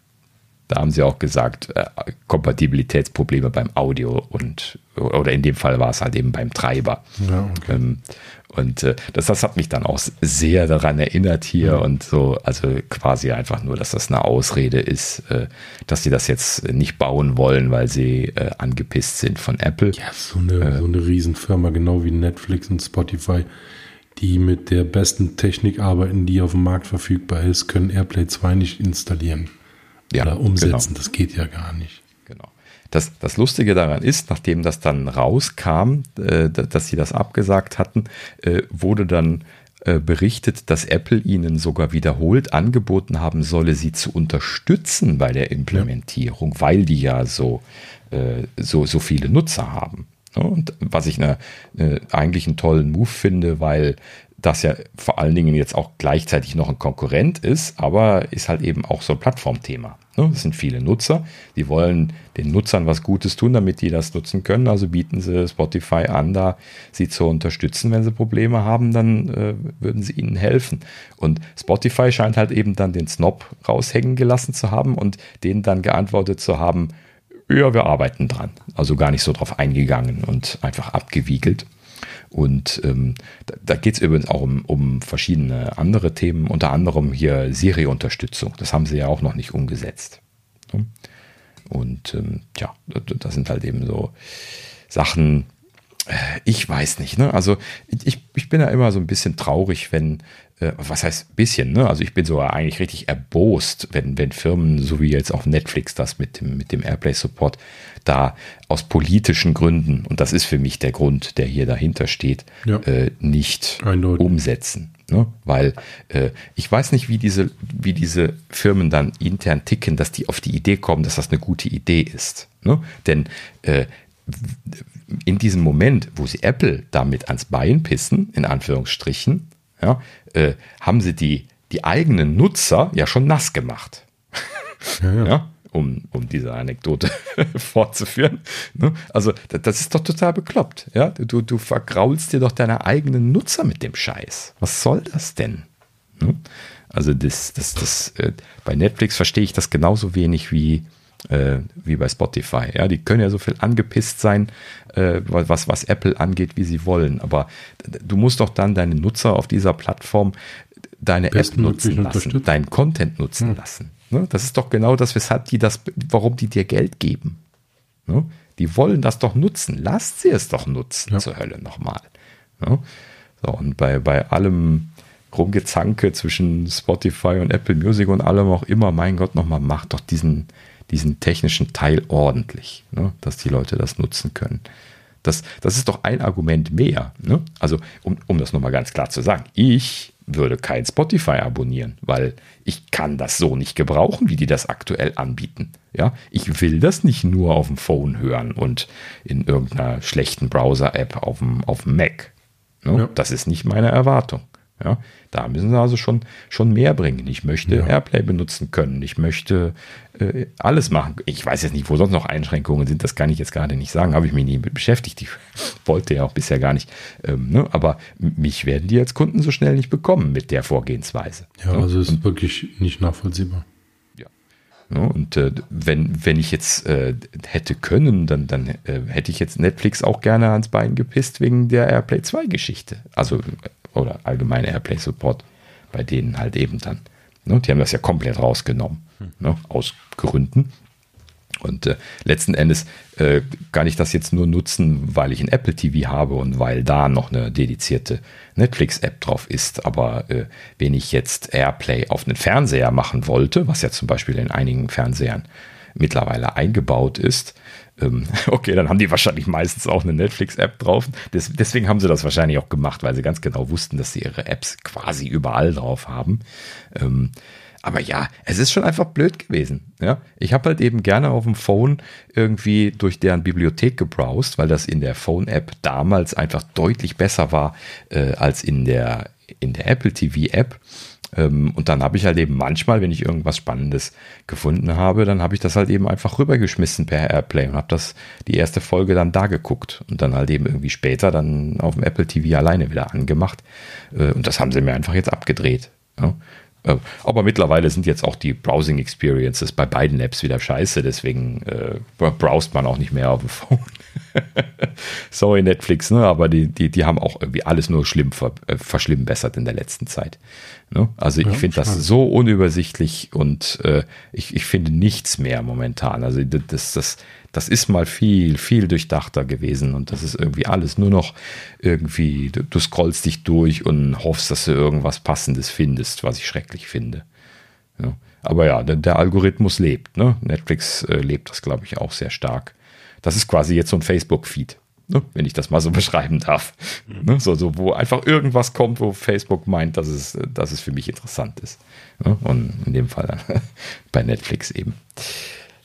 da haben sie auch gesagt, äh, Kompatibilitätsprobleme beim Audio und oder in dem Fall war es halt eben beim Treiber. Ja, okay. ähm, und äh, das, das hat mich dann auch sehr daran erinnert hier mhm. und so, also quasi einfach nur, dass das eine Ausrede ist, äh, dass sie das jetzt nicht bauen wollen, weil sie äh, angepisst sind von Apple. Ja, so eine, so eine Riesenfirma, genau wie Netflix und Spotify, die mit der besten Technik arbeiten, die auf dem Markt verfügbar ist, können AirPlay 2 nicht installieren ja, oder umsetzen. Genau. Das geht ja gar nicht. Genau. Das, das Lustige daran ist, nachdem das dann rauskam, äh, dass sie das abgesagt hatten, äh, wurde dann äh, berichtet, dass Apple ihnen sogar wiederholt angeboten haben solle, sie zu unterstützen bei der Implementierung, ja. weil die ja so, äh, so, so viele Nutzer haben. Und was ich eine, eine, eigentlich einen tollen Move finde, weil das ja vor allen Dingen jetzt auch gleichzeitig noch ein Konkurrent ist, aber ist halt eben auch so ein Plattformthema. Ne? Es sind viele Nutzer, die wollen den Nutzern was Gutes tun, damit die das nutzen können. Also bieten sie Spotify an, da sie zu unterstützen. Wenn sie Probleme haben, dann äh, würden sie ihnen helfen. Und Spotify scheint halt eben dann den Snob raushängen gelassen zu haben und denen dann geantwortet zu haben, ja, wir arbeiten dran. Also gar nicht so drauf eingegangen und einfach abgewiegelt. Und ähm, da, da geht es übrigens auch um, um verschiedene andere Themen, unter anderem hier Siri-Unterstützung. Das haben sie ja auch noch nicht umgesetzt. Und ähm, ja, das sind halt eben so Sachen, äh, ich weiß nicht, ne? Also ich, ich bin ja immer so ein bisschen traurig, wenn, äh, was heißt bisschen, ne? Also ich bin so eigentlich richtig erbost, wenn, wenn Firmen, so wie jetzt auch Netflix das mit dem, mit dem Airplay-Support, da aus politischen Gründen, und das ist für mich der Grund, der hier dahinter steht, ja. äh, nicht Eindeutig. umsetzen. Ne? Weil äh, ich weiß nicht, wie diese, wie diese Firmen dann intern ticken, dass die auf die Idee kommen, dass das eine gute Idee ist. Ne? Denn äh, in diesem Moment, wo sie Apple damit ans Bein pissen, in Anführungsstrichen, ja, äh, haben sie die, die eigenen Nutzer ja schon nass gemacht. Ja, ja. ja um, um diese Anekdote fortzuführen. Ne? Also, das ist doch total bekloppt. Ja? Du, du vergraulst dir doch deine eigenen Nutzer mit dem Scheiß. Was soll das denn? Ne? Also, das, das, das, äh, bei Netflix verstehe ich das genauso wenig wie, äh, wie bei Spotify. Ja, die können ja so viel angepisst sein, äh, was, was Apple angeht, wie sie wollen. Aber du musst doch dann deine Nutzer auf dieser Plattform deine App nutzen lassen, deinen Content nutzen hm. lassen. Ne? Das ist doch genau das, weshalb die das, warum die dir Geld geben. Ne? Die wollen das doch nutzen. Lasst sie es doch nutzen ja. zur Hölle nochmal. Ne? So, und bei, bei allem Rumgezanke zwischen Spotify und Apple Music und allem auch immer, mein Gott, nochmal, macht doch diesen, diesen technischen Teil ordentlich, ne? dass die Leute das nutzen können. Das, das ist doch ein Argument mehr. Ne? Also, um, um das nochmal ganz klar zu sagen, ich würde kein Spotify abonnieren, weil ich kann das so nicht gebrauchen, wie die das aktuell anbieten. Ja, ich will das nicht nur auf dem Phone hören und in irgendeiner schlechten Browser-App auf dem, auf dem Mac. Ne? Ja. Das ist nicht meine Erwartung. Ja, da müssen sie also schon, schon mehr bringen. Ich möchte ja. Airplay benutzen können. Ich möchte äh, alles machen. Ich weiß jetzt nicht, wo sonst noch Einschränkungen sind. Das kann ich jetzt gerade nicht sagen. Habe ich mich nie mit beschäftigt. Ich wollte ja auch bisher gar nicht. Ähm, ne? Aber mich werden die als Kunden so schnell nicht bekommen mit der Vorgehensweise. Ja, ne? also ist Und, wirklich nicht nachvollziehbar. Ja. Ne? Und äh, wenn, wenn ich jetzt äh, hätte können, dann, dann äh, hätte ich jetzt Netflix auch gerne ans Bein gepisst wegen der Airplay 2 Geschichte. Also oder allgemeine Airplay Support bei denen halt eben dann. Ne? Die haben das ja komplett rausgenommen, hm. ne? aus Gründen. Und äh, letzten Endes äh, kann ich das jetzt nur nutzen, weil ich ein Apple TV habe und weil da noch eine dedizierte Netflix-App drauf ist. Aber äh, wenn ich jetzt Airplay auf einen Fernseher machen wollte, was ja zum Beispiel in einigen Fernsehern mittlerweile eingebaut ist, okay, dann haben die wahrscheinlich meistens auch eine Netflix-App drauf. Des, deswegen haben sie das wahrscheinlich auch gemacht, weil sie ganz genau wussten, dass sie ihre Apps quasi überall drauf haben. Ähm, aber ja, es ist schon einfach blöd gewesen. Ja? Ich habe halt eben gerne auf dem Phone irgendwie durch deren Bibliothek gebrowst, weil das in der Phone-App damals einfach deutlich besser war äh, als in der, in der Apple TV-App. Ähm, und dann habe ich halt eben manchmal, wenn ich irgendwas Spannendes gefunden habe, dann habe ich das halt eben einfach rübergeschmissen per Airplay und habe das die erste Folge dann da geguckt und dann halt eben irgendwie später dann auf dem Apple TV alleine wieder angemacht. Äh, und das haben sie mir einfach jetzt abgedreht. Äh, aber mittlerweile sind jetzt auch die Browsing Experiences bei beiden Apps wieder scheiße, deswegen äh, browst man auch nicht mehr auf dem Phone. Sorry, Netflix, ne? aber die, die, die haben auch irgendwie alles nur schlimm ver, äh, verschlimmbessert in der letzten Zeit. Ne? Also ich ja, finde das so unübersichtlich und äh, ich, ich finde nichts mehr momentan. Also das, das, das ist mal viel, viel durchdachter gewesen und das ist irgendwie alles nur noch irgendwie, du, du scrollst dich durch und hoffst, dass du irgendwas Passendes findest, was ich schrecklich finde. Ja. Aber ja, der, der Algorithmus lebt. Ne? Netflix äh, lebt das, glaube ich, auch sehr stark. Das ist quasi jetzt so ein Facebook-Feed, ne? wenn ich das mal so beschreiben darf. Ne? So, so, wo einfach irgendwas kommt, wo Facebook meint, dass es, dass es für mich interessant ist. Ne? Und in dem Fall bei Netflix eben.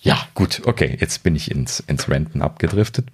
Ja, gut, okay, jetzt bin ich ins, ins Renten abgedriftet.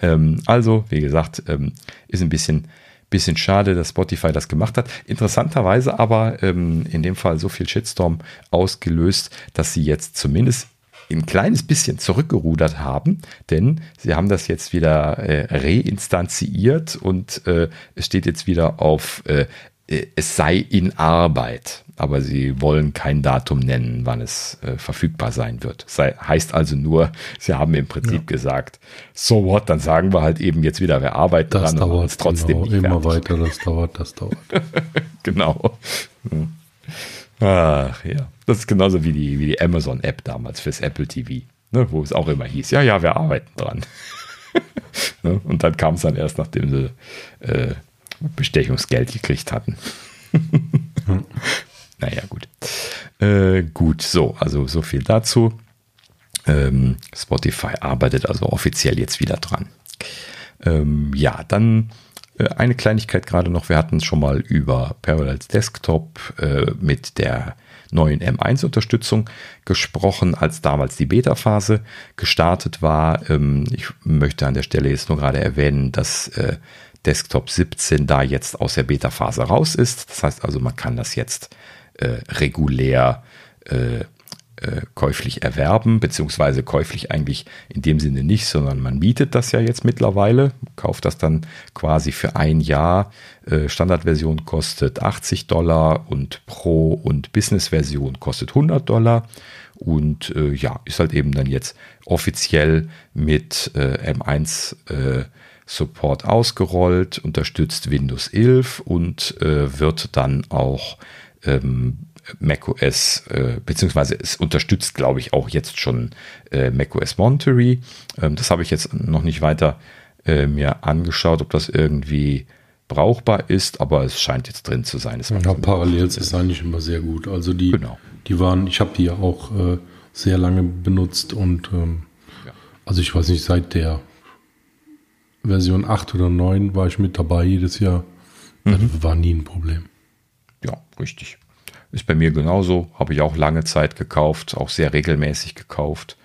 Ähm, also, wie gesagt, ähm, ist ein bisschen, bisschen schade, dass Spotify das gemacht hat. Interessanterweise aber ähm, in dem Fall so viel Shitstorm ausgelöst, dass sie jetzt zumindest ein kleines bisschen zurückgerudert haben, denn sie haben das jetzt wieder äh, reinstanziert und äh, es steht jetzt wieder auf äh, es sei in Arbeit. aber sie wollen kein Datum nennen, wann es äh, verfügbar sein wird. Sei, heißt also nur, sie haben im Prinzip ja. gesagt, so what, dann sagen wir halt eben jetzt wieder, wir arbeiten das dran dauert es trotzdem genau, immer weiter, das dauert, das dauert. genau. Ach ja, das ist genauso wie die, wie die Amazon-App damals fürs Apple TV, ne, wo es auch immer hieß, ja, ja, wir arbeiten dran. ne, und dann kam es dann erst, nachdem sie äh, Bestechungsgeld gekriegt hatten. Naja, gut. Äh, gut, so, also so viel dazu. Ähm, Spotify arbeitet also offiziell jetzt wieder dran. Ähm, ja, dann eine Kleinigkeit gerade noch. Wir hatten schon mal über Parallels Desktop äh, mit der neuen M1-Unterstützung gesprochen, als damals die Beta-Phase gestartet war. Ähm, ich möchte an der Stelle jetzt nur gerade erwähnen, dass äh, Desktop 17 da jetzt aus der Beta-Phase raus ist. Das heißt also, man kann das jetzt äh, regulär äh, äh, käuflich erwerben, beziehungsweise käuflich eigentlich in dem Sinne nicht, sondern man mietet das ja jetzt mittlerweile, kauft das dann quasi für ein Jahr. Äh, Standardversion kostet 80 Dollar und Pro- und Business-Version kostet 100 Dollar. Und äh, ja, ist halt eben dann jetzt offiziell mit äh, M1 äh, Support ausgerollt, unterstützt Windows 11 und wird dann auch ähm, macOS, äh, beziehungsweise es unterstützt, glaube ich, auch jetzt schon äh, macOS Monterey. Ähm, das habe ich jetzt noch nicht weiter äh, mir angeschaut, ob das irgendwie brauchbar ist, aber es scheint jetzt drin zu sein. ja, Parallels ist eigentlich immer sehr gut. Also die, genau. die waren, ich habe die ja auch äh, sehr lange benutzt und ähm, ja. also ich weiß nicht, seit der Version 8 oder 9 war ich mit dabei jedes Jahr. Das mhm. war nie ein Problem. Ja, richtig. Ist bei mir genauso. Habe ich auch lange Zeit gekauft, auch sehr regelmäßig gekauft.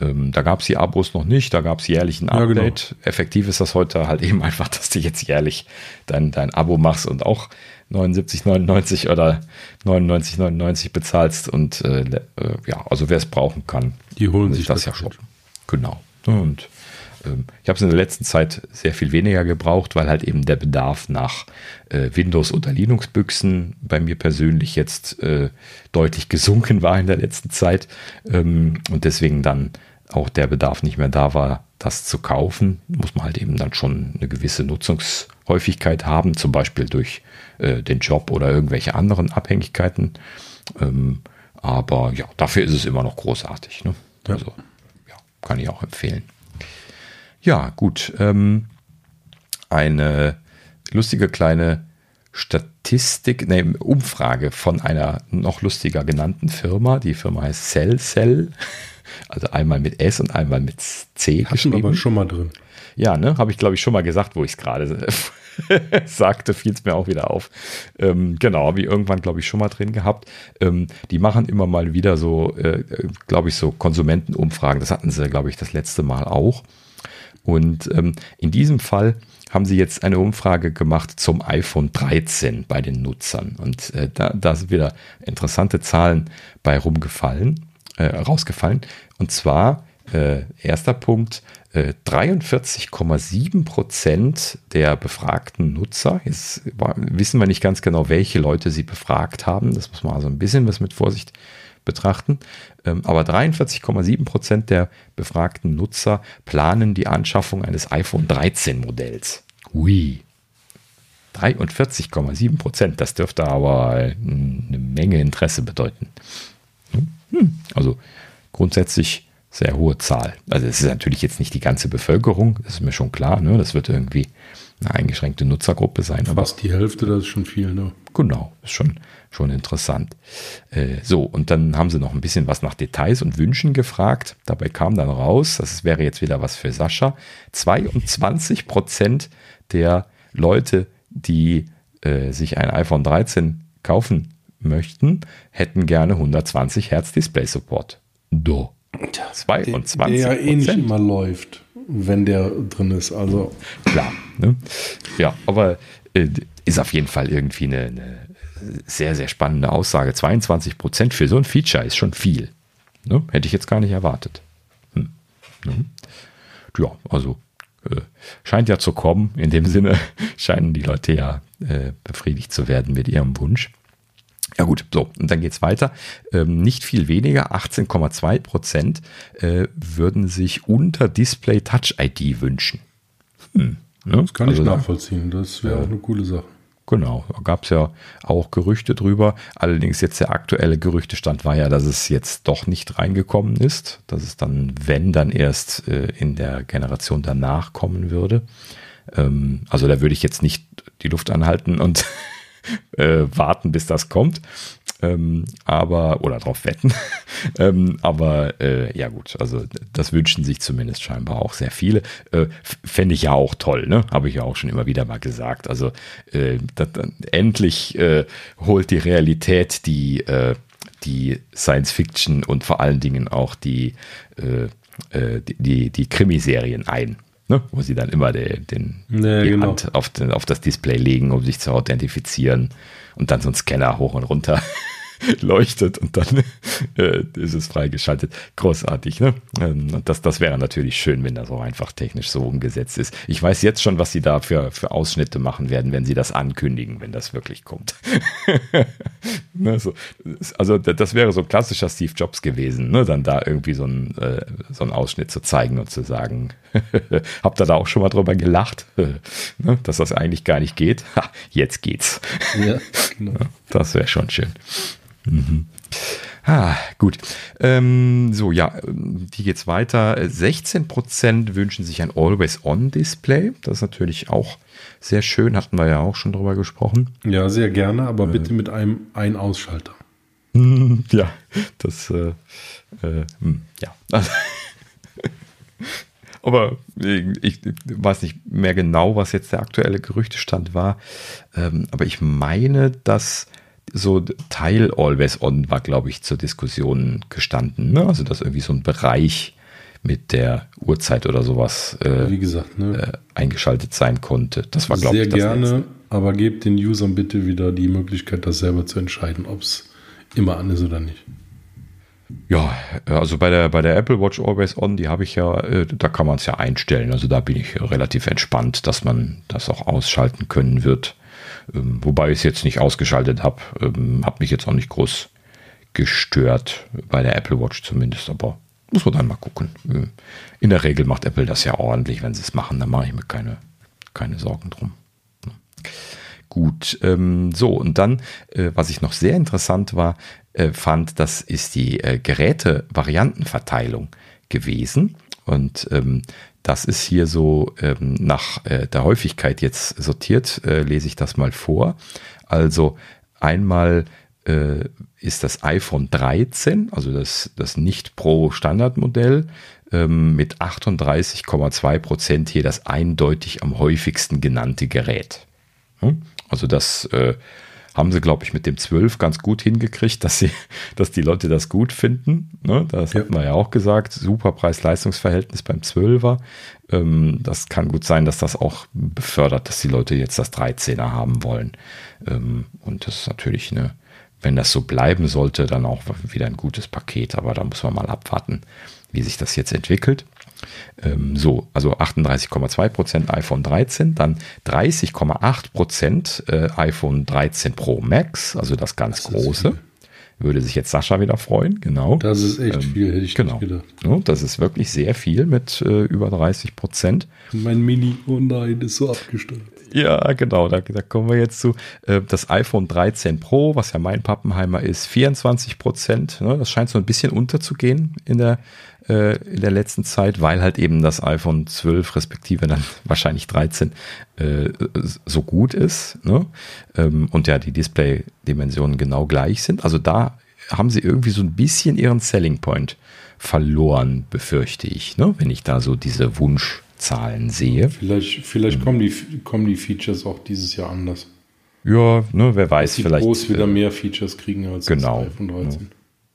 Ähm, da gab es die Abos noch nicht, da gab es jährlich ein Update. Ja, genau. Effektiv ist das heute halt eben einfach, dass du jetzt jährlich dein, dein Abo machst und auch 79,99 oder 99,99 bezahlst. Und äh, äh, ja, also wer es brauchen kann, die holen sich das, das ja schon. Genau. Und ähm, ich habe es in der letzten Zeit sehr viel weniger gebraucht, weil halt eben der Bedarf nach äh, Windows- oder Linux-Büchsen bei mir persönlich jetzt äh, deutlich gesunken war in der letzten Zeit ähm, und deswegen dann auch der Bedarf nicht mehr da war, das zu kaufen. Muss man halt eben dann schon eine gewisse Nutzungshäufigkeit haben, zum Beispiel durch äh, den Job oder irgendwelche anderen Abhängigkeiten. Ähm, aber ja, dafür ist es immer noch großartig. Ne? Ja. Also ja, kann ich auch empfehlen. Ja, gut. Ähm, eine lustige kleine Statistik, ne, Umfrage von einer noch lustiger genannten Firma. Die Firma heißt Cell Cell. Also einmal mit S und einmal mit C Hatten geschrieben. aber schon mal drin. Ja, ne, habe ich glaube ich schon mal gesagt, wo ich es gerade sagte, fiel es mir auch wieder auf. Ähm, genau, habe ich irgendwann glaube ich schon mal drin gehabt. Ähm, die machen immer mal wieder so, äh, glaube ich, so Konsumentenumfragen. Das hatten sie glaube ich das letzte Mal auch. Und ähm, in diesem Fall haben sie jetzt eine Umfrage gemacht zum iPhone 13 bei den Nutzern. Und äh, da, da sind wieder interessante Zahlen bei rumgefallen, äh, rausgefallen. Und zwar, äh, erster Punkt, 43,7 äh, Prozent der befragten Nutzer, jetzt wissen wir nicht ganz genau, welche Leute sie befragt haben, das muss man also ein bisschen was mit Vorsicht betrachten. Ähm, aber 43,7 Prozent der befragten Nutzer planen die Anschaffung eines iPhone 13 Modells. Ui. 43,7 Prozent, das dürfte aber eine Menge Interesse bedeuten. Hm, also grundsätzlich sehr hohe Zahl. Also es ist natürlich jetzt nicht die ganze Bevölkerung, das ist mir schon klar. Ne? Das wird irgendwie eine eingeschränkte Nutzergruppe sein. Fast die Hälfte, das ist schon viel. Ne? Genau, ist schon, schon interessant. Äh, so, und dann haben sie noch ein bisschen was nach Details und Wünschen gefragt. Dabei kam dann raus, das wäre jetzt wieder was für Sascha, 22 Prozent der Leute, die äh, sich ein iPhone 13 kaufen möchten, hätten gerne 120 Hertz Display Support. Do. 22 der, der ja eh nicht immer läuft, wenn der drin ist. Also klar. Ne? Ja, aber äh, ist auf jeden Fall irgendwie eine, eine, sehr, sehr spannende Aussage. 22 Prozent für so ein Feature ist schon viel. Ne? Hätte ich jetzt gar nicht erwartet. Hm. Mhm. Ja, also äh, scheint ja zu kommen. In dem Sinne scheinen die Leute ja äh, befriedigt zu werden mit ihrem Wunsch. Ja gut, so, und dann geht's weiter. Ähm, nicht viel weniger, 18,2 Prozent äh, würden sich unter Display Touch ID wünschen. Hm, ne? Das kann also ich nachvollziehen, das wäre äh, auch eine coole Sache. Genau, da gab es ja auch Gerüchte drüber. Allerdings jetzt der aktuelle Gerüchtestand war ja, dass es jetzt doch nicht reingekommen ist, dass es dann, wenn, dann erst äh, in der Generation danach kommen würde. Ähm, also da würde ich jetzt nicht die Luft anhalten und äh, warten, bis das kommt. Ähm, aber, oder drauf wetten. ähm, aber äh, ja gut, also das wünschen sich zumindest scheinbar auch sehr viele. Äh, Fände ich ja auch toll, ne? Habe ich ja auch schon immer wieder mal gesagt. Also äh, das, endlich äh, holt die Realität die, äh, die Science Fiction und vor allen Dingen auch die, äh, die, die, die Krimiserien ein ne? wo sie dann immer de, den, ja, die genau. Hand auf, den, auf das Display legen, um sich zu authentifizieren und dann so ein Scanner hoch und runter leuchtet und dann äh, ist es freigeschaltet. Großartig, ne? Ähm, und das, das wäre natürlich schön, wenn das auch einfach technisch so umgesetzt ist. Ich weiß jetzt schon, was sie da für, für Ausschnitte machen werden, wenn sie das ankündigen, wenn das wirklich kommt. ne, so, also das wäre so klassischer Steve Jobs gewesen, ne? dann da irgendwie so ein, äh, so einen Ausschnitt zu zeigen und zu sagen, habt ihr da auch schon mal drüber gelacht, ne? dass das eigentlich gar nicht geht? Ha, jetzt geht's. Ja, genau. Das wäre schon schön. Mhm. Ah, gut. Ähm, so, ja, wie geht's weiter? 16% wünschen sich ein Always-On-Display. Das ist natürlich auch sehr schön, hatten wir ja auch schon drüber gesprochen. Ja, sehr gerne, aber äh, bitte mit einem Ein-Ausschalter. Ja, das, äh, äh, hm, ja. Aber ich, weiß nicht mehr genau, was jetzt der aktuelle Gerüchtestand war. Ähm, aber ich meine, dass so Teil Always On war, glaube ich, zur Diskussion gestanden. Ne? Also, dass irgendwie so ein Bereich mit der Uhrzeit oder sowas äh, Wie gesagt, ne? äh, eingeschaltet sein konnte. Das war, glaube ich, das gerne, letzte. aber gebt den Usern bitte wieder die Möglichkeit, das selber zu entscheiden, ob es immer an ist oder nicht. Ja, also bei der, bei der Apple Watch Always On, die habe ich ja, äh, da kann man es ja einstellen. Also da bin ich relativ entspannt, dass man das auch ausschalten können wird. Ähm, wobei ich es jetzt nicht ausgeschaltet habe. Ähm, habe mich jetzt auch nicht groß gestört, bei der Apple Watch zumindest, aber muss man dann mal gucken. Ähm, in der Regel macht Apple das ja ordentlich, wenn sie es machen, dann mache ich mir keine, keine Sorgen drum. Gut, ähm, so und dann, äh, was ich noch sehr interessant war, äh, fand, das ist die äh, Geräte-Variantenverteilung gewesen. Und ähm, das ist hier so ähm, nach äh, der Häufigkeit jetzt sortiert, äh, lese ich das mal vor. Also einmal äh, ist das iPhone 13, also das, das nicht Pro Standardmodell, ähm, mit 38,2 Prozent hier das eindeutig am häufigsten genannte Gerät. Hm? Also das äh, haben sie, glaube ich, mit dem 12 ganz gut hingekriegt, dass sie, dass die Leute das gut finden. Ne? Das ja. hatten wir ja auch gesagt. Super Preis-Leistungs-Verhältnis beim 12er. Ähm, das kann gut sein, dass das auch befördert, dass die Leute jetzt das 13er haben wollen. Ähm, und das ist natürlich eine, wenn das so bleiben sollte, dann auch wieder ein gutes Paket. Aber da muss man mal abwarten, wie sich das jetzt entwickelt. Ähm, so, also 38,2% iPhone 13, dann 30,8% äh, iPhone 13 Pro Max, also das ganz das große. Würde sich jetzt Sascha wieder freuen, genau. Das ist echt ähm, viel, hätte ich genau. gedacht. Ja, das ist wirklich sehr viel mit äh, über 30% Mein Mini, oh nein, ist so abgestimmt. Ja, genau, da, da, kommen wir jetzt zu. Äh, das iPhone 13 Pro, was ja mein Pappenheimer ist, 24% Ne, das scheint so ein bisschen unterzugehen in der äh, in der letzten Zeit, weil halt eben das iPhone 12 respektive dann wahrscheinlich 13 äh, so gut ist ne? ähm, und ja die Display-Dimensionen genau gleich sind. Also da haben sie irgendwie so ein bisschen ihren Selling Point verloren, befürchte ich, ne? wenn ich da so diese Wunschzahlen sehe. Vielleicht, vielleicht mhm. kommen, die, kommen die Features auch dieses Jahr anders. Ja, ne, wer weiß, die vielleicht. Pros wieder äh, mehr Features kriegen als genau, das iPhone 13.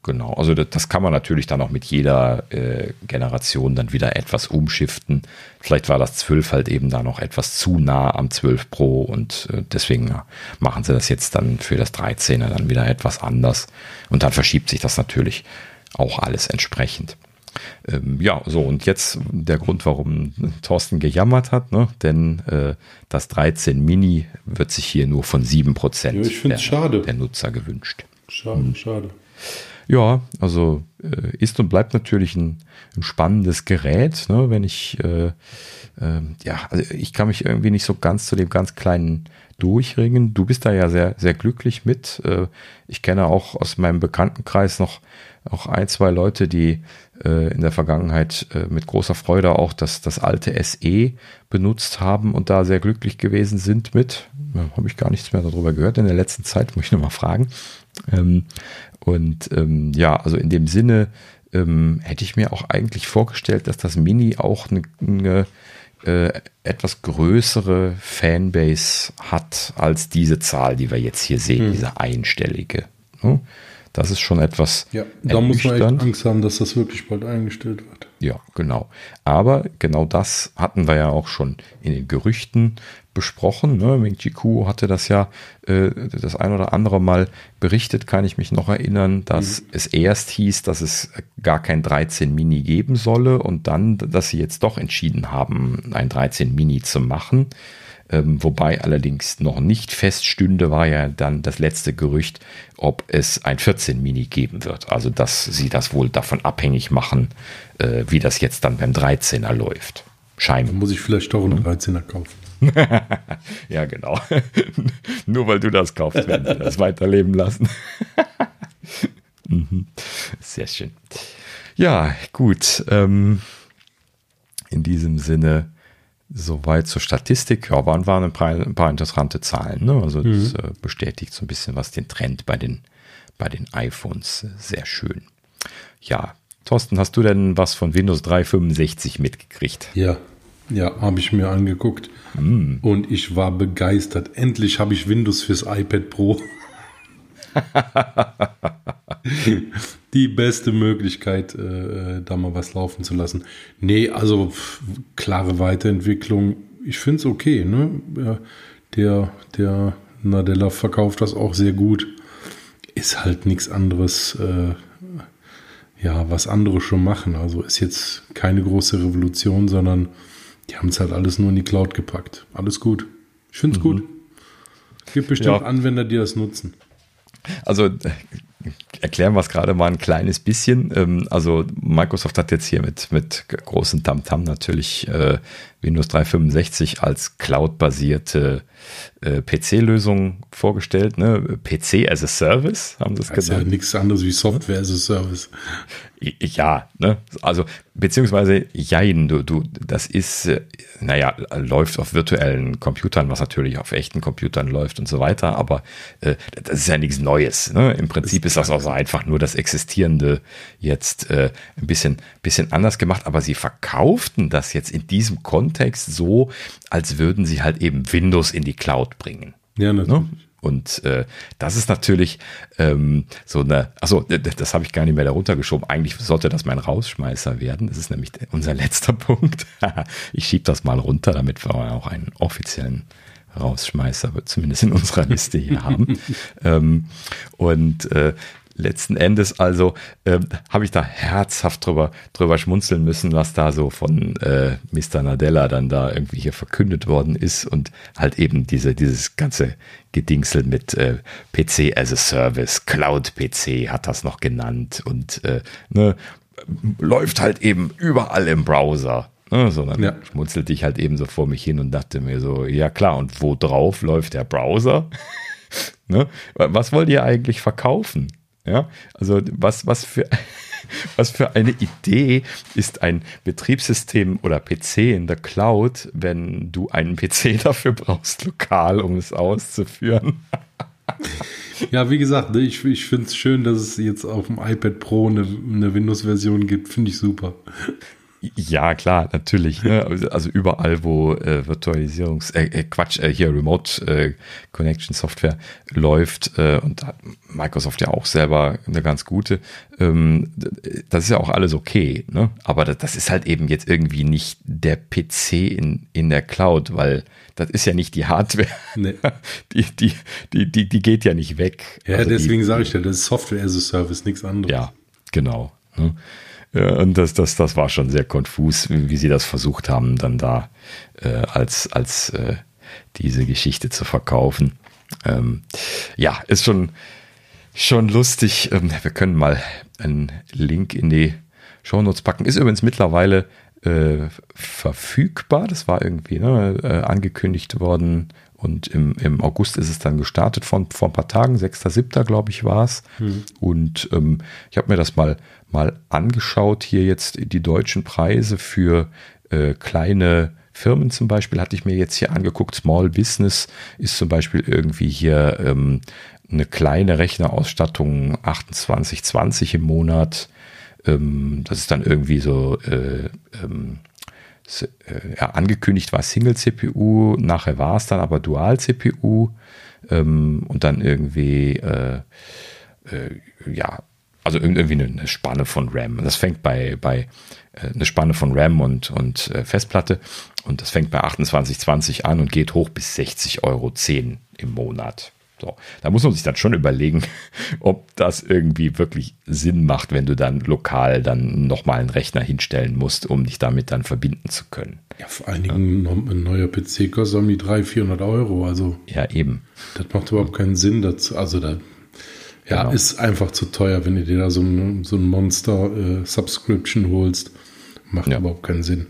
Genau, also das, das, kann man natürlich dann auch mit jeder äh, Generation dann wieder etwas umschiften. Vielleicht war das 12 halt eben da noch etwas zu nah am 12 Pro und äh, deswegen machen sie das jetzt dann für das 13er dann wieder etwas anders. Und dann verschiebt sich das natürlich auch alles entsprechend. Ähm, ja, so und jetzt der Grund, warum Thorsten gejammert hat, ne? denn äh, das 13 Mini wird sich hier nur von 7% ja, der, der Nutzer gewünscht. Schade, hm. schade. Ja, also äh, ist und bleibt natürlich ein, ein spannendes Gerät, ne, wenn ich, äh, äh, ja, also ich kann mich irgendwie nicht so ganz zu dem ganz kleinen durchringen. Du bist da ja sehr, sehr glücklich mit. Äh, ich kenne auch aus meinem Bekanntenkreis noch auch ein, zwei Leute, die äh, in der Vergangenheit äh, mit großer Freude auch das, das alte SE benutzt haben und da sehr glücklich gewesen sind mit. Habe ich gar nichts mehr darüber gehört in der letzten Zeit, muss ich nochmal fragen. Ähm, und ähm, ja, also in dem Sinne ähm, hätte ich mir auch eigentlich vorgestellt, dass das Mini auch eine, eine äh, etwas größere Fanbase hat als diese Zahl, die wir jetzt hier sehen, hm. diese einstellige. Ne? Das ist schon etwas. Ja, da muss man echt Angst haben, dass das wirklich bald eingestellt wird. Ja, genau. Aber genau das hatten wir ja auch schon in den Gerüchten besprochen. Ne? Ming Chi Kuo hatte das ja äh, das ein oder andere Mal berichtet, kann ich mich noch erinnern, dass mhm. es erst hieß, dass es gar kein 13 Mini geben solle und dann, dass sie jetzt doch entschieden haben, ein 13 Mini zu machen. Ähm, wobei allerdings noch nicht feststünde, war ja dann das letzte Gerücht, ob es ein 14 Mini geben wird. Also dass sie das wohl davon abhängig machen, äh, wie das jetzt dann beim 13er läuft. Scheinbar. Dann muss ich vielleicht doch einen 13er kaufen. ja, genau. Nur weil du das kaufst, werden sie das weiterleben lassen. Mhm. Sehr schön. Ja, gut. Ähm, in diesem Sinne, soweit zur Statistik. Ja, waren, waren ein, paar, ein paar interessante Zahlen. Ne? Also, mhm. das äh, bestätigt so ein bisschen was den Trend bei den, bei den iPhones. Sehr schön. Ja, Thorsten, hast du denn was von Windows 365 mitgekriegt? Ja, ja, habe ich mir angeguckt mm. und ich war begeistert. Endlich habe ich Windows fürs iPad Pro. Die beste Möglichkeit, äh, da mal was laufen zu lassen. Nee, also klare Weiterentwicklung. Ich finde es okay. Ne? Der, der Nadella verkauft das auch sehr gut. Ist halt nichts anderes, äh, ja, was andere schon machen. Also ist jetzt keine große Revolution, sondern die haben es halt alles nur in die Cloud gepackt. Alles gut. Ich finde es mhm. gut. Es gibt bestimmt ja. Anwender, die das nutzen. Also erklären wir es gerade mal ein kleines bisschen. Ähm, also Microsoft hat jetzt hier mit, mit großen Tamtam natürlich äh, Windows 365 als Cloud-basierte äh, PC-Lösung vorgestellt. Ne? PC as a Service haben sie es genannt. Das ist ja nichts anderes wie Software as a Service. Ja, ne? also beziehungsweise jein, du, du, das ist, äh, naja, läuft auf virtuellen Computern, was natürlich auf echten Computern läuft und so weiter, aber äh, das ist ja nichts Neues. Ne? Im Prinzip ist das also einfach nur das Existierende jetzt äh, ein bisschen, bisschen anders gemacht, aber sie verkauften das jetzt in diesem Kontext so, als würden sie halt eben Windows in die Cloud bringen. Ja, natürlich. Ne? Und äh, das ist natürlich ähm, so eine, achso, das habe ich gar nicht mehr darunter geschoben. Eigentlich sollte das mein Rausschmeißer werden. Das ist nämlich unser letzter Punkt. ich schiebe das mal runter, damit wir auch einen offiziellen Rausschmeißer, zumindest in unserer Liste hier haben. ähm, und äh, letzten Endes also äh, habe ich da herzhaft drüber, drüber schmunzeln müssen, was da so von äh, Mr. Nadella dann da irgendwie hier verkündet worden ist und halt eben diese, dieses ganze Gedingsel mit äh, PC as a Service, Cloud PC hat das noch genannt und äh, ne, läuft halt eben überall im Browser. Ne, so, dann ja. schmunzelte ich halt eben so vor mich hin und dachte mir so, ja klar, und wo drauf läuft der Browser? ne? Was wollt ihr eigentlich verkaufen? Ja, also was, was für, was für eine Idee ist ein Betriebssystem oder PC in der Cloud, wenn du einen PC dafür brauchst, lokal, um es auszuführen? Ja, wie gesagt, ne, ich, ich finde es schön, dass es jetzt auf dem iPad Pro eine, eine Windows-Version gibt. Finde ich super. Ja, klar, natürlich. Ne? Also überall, wo äh, Virtualisierungs-, äh, äh, Quatsch, äh, hier Remote äh, Connection Software läuft äh, und hat Microsoft ja auch selber eine ganz gute, ähm, das ist ja auch alles okay. Ne? Aber das, das, ist halt eben jetzt irgendwie nicht der PC in, in der Cloud, weil das ist ja nicht die Hardware. Nee. Die, die, die, die, die geht ja nicht weg. Ja, also deswegen sage ich ja, das ist Software as a Service, nichts anderes. Ja, genau. Ne? Ja, und das, das, das war schon sehr konfus, wie sie das versucht haben, dann da äh, als, als äh, diese Geschichte zu verkaufen. Ähm, ja, ist schon, schon lustig. Ähm, wir können mal einen Link in die Shownotes packen. Ist übrigens mittlerweile äh, verfügbar. Das war irgendwie ne, äh, angekündigt worden. Und im, im August ist es dann gestartet, von, vor ein paar Tagen, 6.7. glaube ich war es. Hm. Und ähm, ich habe mir das mal, mal angeschaut, hier jetzt die deutschen Preise für äh, kleine Firmen zum Beispiel, hatte ich mir jetzt hier angeguckt. Small Business ist zum Beispiel irgendwie hier ähm, eine kleine Rechnerausstattung 2820 im Monat. Ähm, das ist dann irgendwie so äh, ähm, äh, ja, angekündigt war Single CPU, nachher war es dann aber Dual CPU ähm, und dann irgendwie äh, äh, ja, also irgendwie eine Spanne von RAM. Das fängt bei, bei äh, eine Spanne von RAM und, und äh, Festplatte und das fängt bei 28,20 an und geht hoch bis 60,10 Euro im Monat. So, da muss man sich dann schon überlegen, ob das irgendwie wirklich Sinn macht, wenn du dann lokal dann nochmal einen Rechner hinstellen musst, um dich damit dann verbinden zu können. Ja, vor allen Dingen ja. ein neuer PC kostet die 300, 400 Euro. Also, ja, eben. Das macht überhaupt keinen Sinn dazu. Also, da ja, genau. ist einfach zu teuer, wenn du dir da so ein, so ein Monster-Subscription äh, holst. Macht ja. überhaupt keinen Sinn.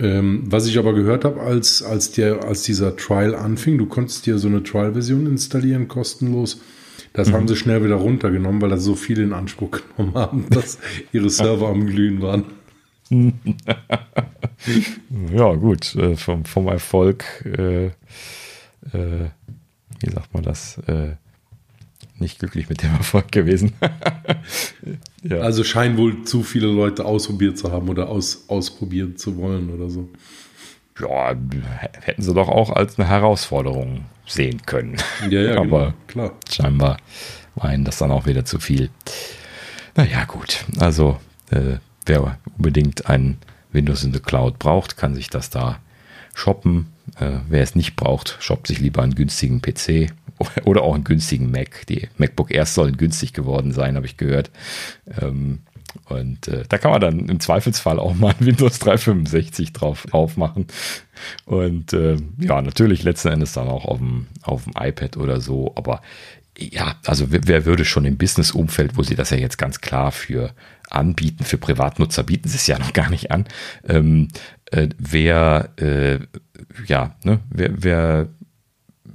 Ähm, was ich aber gehört habe, als, als, der, als dieser Trial anfing, du konntest dir so eine Trial-Version installieren, kostenlos. Das mhm. haben sie schnell wieder runtergenommen, weil da so viele in Anspruch genommen haben, dass ihre Server am Glühen waren. ja, gut, äh, vom, vom Erfolg, äh, äh, wie sagt man das, äh, nicht glücklich mit dem Erfolg gewesen. ja. Also scheinen wohl zu viele Leute ausprobiert zu haben oder aus, ausprobieren zu wollen oder so. Ja, hätten sie doch auch als eine Herausforderung sehen können. Ja, ja, aber genau, klar. Scheinbar war ihnen das dann auch wieder zu viel. Naja, gut. Also, äh, wer unbedingt ein Windows in the Cloud braucht, kann sich das da shoppen. Äh, wer es nicht braucht, shoppt sich lieber einen günstigen PC oder auch einen günstigen Mac. Die MacBook Airs sollen günstig geworden sein, habe ich gehört. Ähm, und äh, da kann man dann im Zweifelsfall auch mal ein Windows 365 drauf aufmachen. Und äh, ja, natürlich letzten Endes dann auch auf dem, auf dem iPad oder so. Aber ja, also wer würde schon im Business-Umfeld, wo sie das ja jetzt ganz klar für anbieten, für Privatnutzer bieten sie es ja noch gar nicht an. Ähm, äh, wer, äh, ja, ne, wer, wer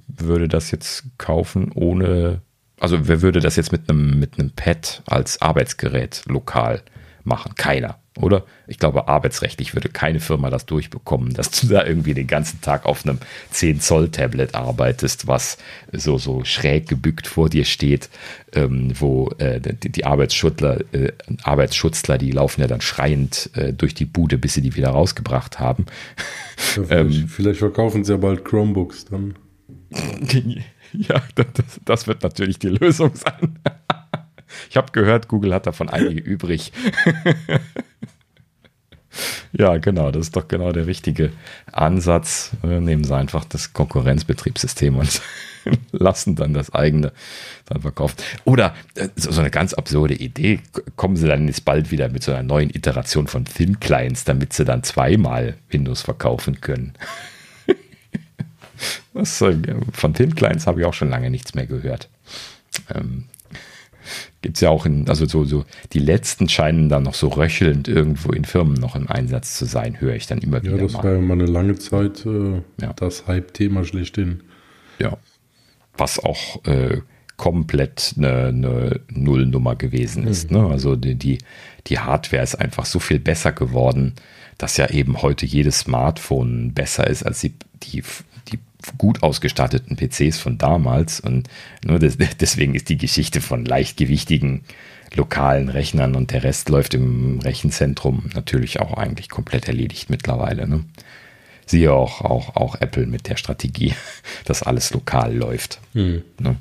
würde das jetzt kaufen ohne, also wer würde das jetzt mit einem, mit einem Pad als Arbeitsgerät lokal machen? Keiner, oder? Ich glaube, arbeitsrechtlich würde keine Firma das durchbekommen, dass du da irgendwie den ganzen Tag auf einem 10 Zoll Tablet arbeitest, was so, so schräg gebückt vor dir steht, ähm, wo äh, die, die Arbeitsschutzler, äh, Arbeitsschutzler, die laufen ja dann schreiend äh, durch die Bude, bis sie die wieder rausgebracht haben. Ja, vielleicht, ähm, vielleicht verkaufen sie ja bald Chromebooks dann. Ja, das, das wird natürlich die Lösung sein. Ich habe gehört, Google hat davon einige übrig. Ja, genau, das ist doch genau der richtige Ansatz. Nehmen Sie einfach das Konkurrenzbetriebssystem und lassen dann das eigene dann verkaufen. Oder äh, so eine ganz absurde Idee, kommen Sie dann jetzt bald wieder mit so einer neuen Iteration von Thin Clients, damit Sie dann zweimal Windows verkaufen können. Von Thin Clients habe ich auch schon lange nichts mehr gehört. Ähm, Gibt es ja auch in, also so, so, die letzten scheinen dann noch so röchelnd irgendwo in Firmen noch im Einsatz zu sein, höre ich dann immer wieder. Ja, das mal. war ja mal eine lange Zeit äh, ja. das Hype-Thema schlechthin. Ja. Was auch äh, komplett eine, eine, Nullnummer gewesen ist. Mhm. Ne? Also die, die, die Hardware ist einfach so viel besser geworden, dass ja eben heute jedes Smartphone besser ist als die, die gut ausgestatteten PCs von damals. Und nur das, deswegen ist die Geschichte von leichtgewichtigen lokalen Rechnern und der Rest läuft im Rechenzentrum natürlich auch eigentlich komplett erledigt mittlerweile. Ne? Siehe auch, auch, auch Apple mit der Strategie, dass alles lokal läuft. Mhm. Ne?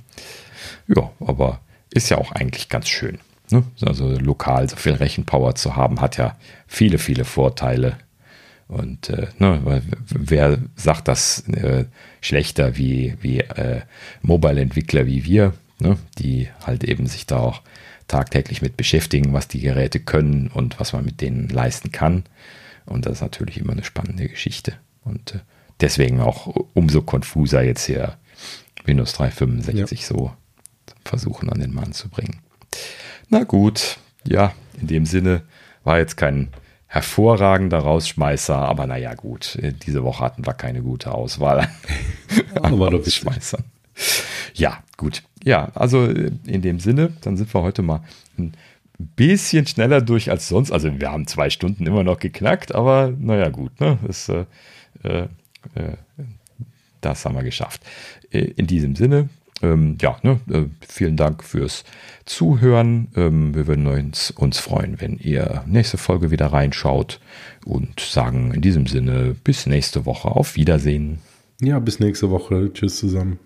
Ja, aber ist ja auch eigentlich ganz schön. Ne? Also lokal so viel Rechenpower zu haben, hat ja viele, viele Vorteile und äh, ne, wer sagt das äh, schlechter wie, wie äh, Mobile-Entwickler wie wir, ne, die halt eben sich da auch tagtäglich mit beschäftigen, was die Geräte können und was man mit denen leisten kann. Und das ist natürlich immer eine spannende Geschichte. Und äh, deswegen auch umso konfuser jetzt hier Windows 365 ja. so versuchen an den Mann zu bringen. Na gut, ja, in dem Sinne war jetzt kein hervorragender Rausschmeißer, aber naja, gut, diese Woche hatten wir keine gute Auswahl an Rausschmeißern. Ja, gut. Ja, also in dem Sinne, dann sind wir heute mal ein bisschen schneller durch als sonst. Also wir haben zwei Stunden immer noch geknackt, aber naja, gut, ne? Das, äh, äh, äh das haben wir geschafft. Äh, in diesem Sinne, ähm, ja, ne, äh, vielen Dank fürs Zuhören. Ähm, wir würden uns, uns freuen, wenn ihr nächste Folge wieder reinschaut und sagen in diesem Sinne bis nächste Woche. Auf Wiedersehen. Ja, bis nächste Woche. Tschüss zusammen.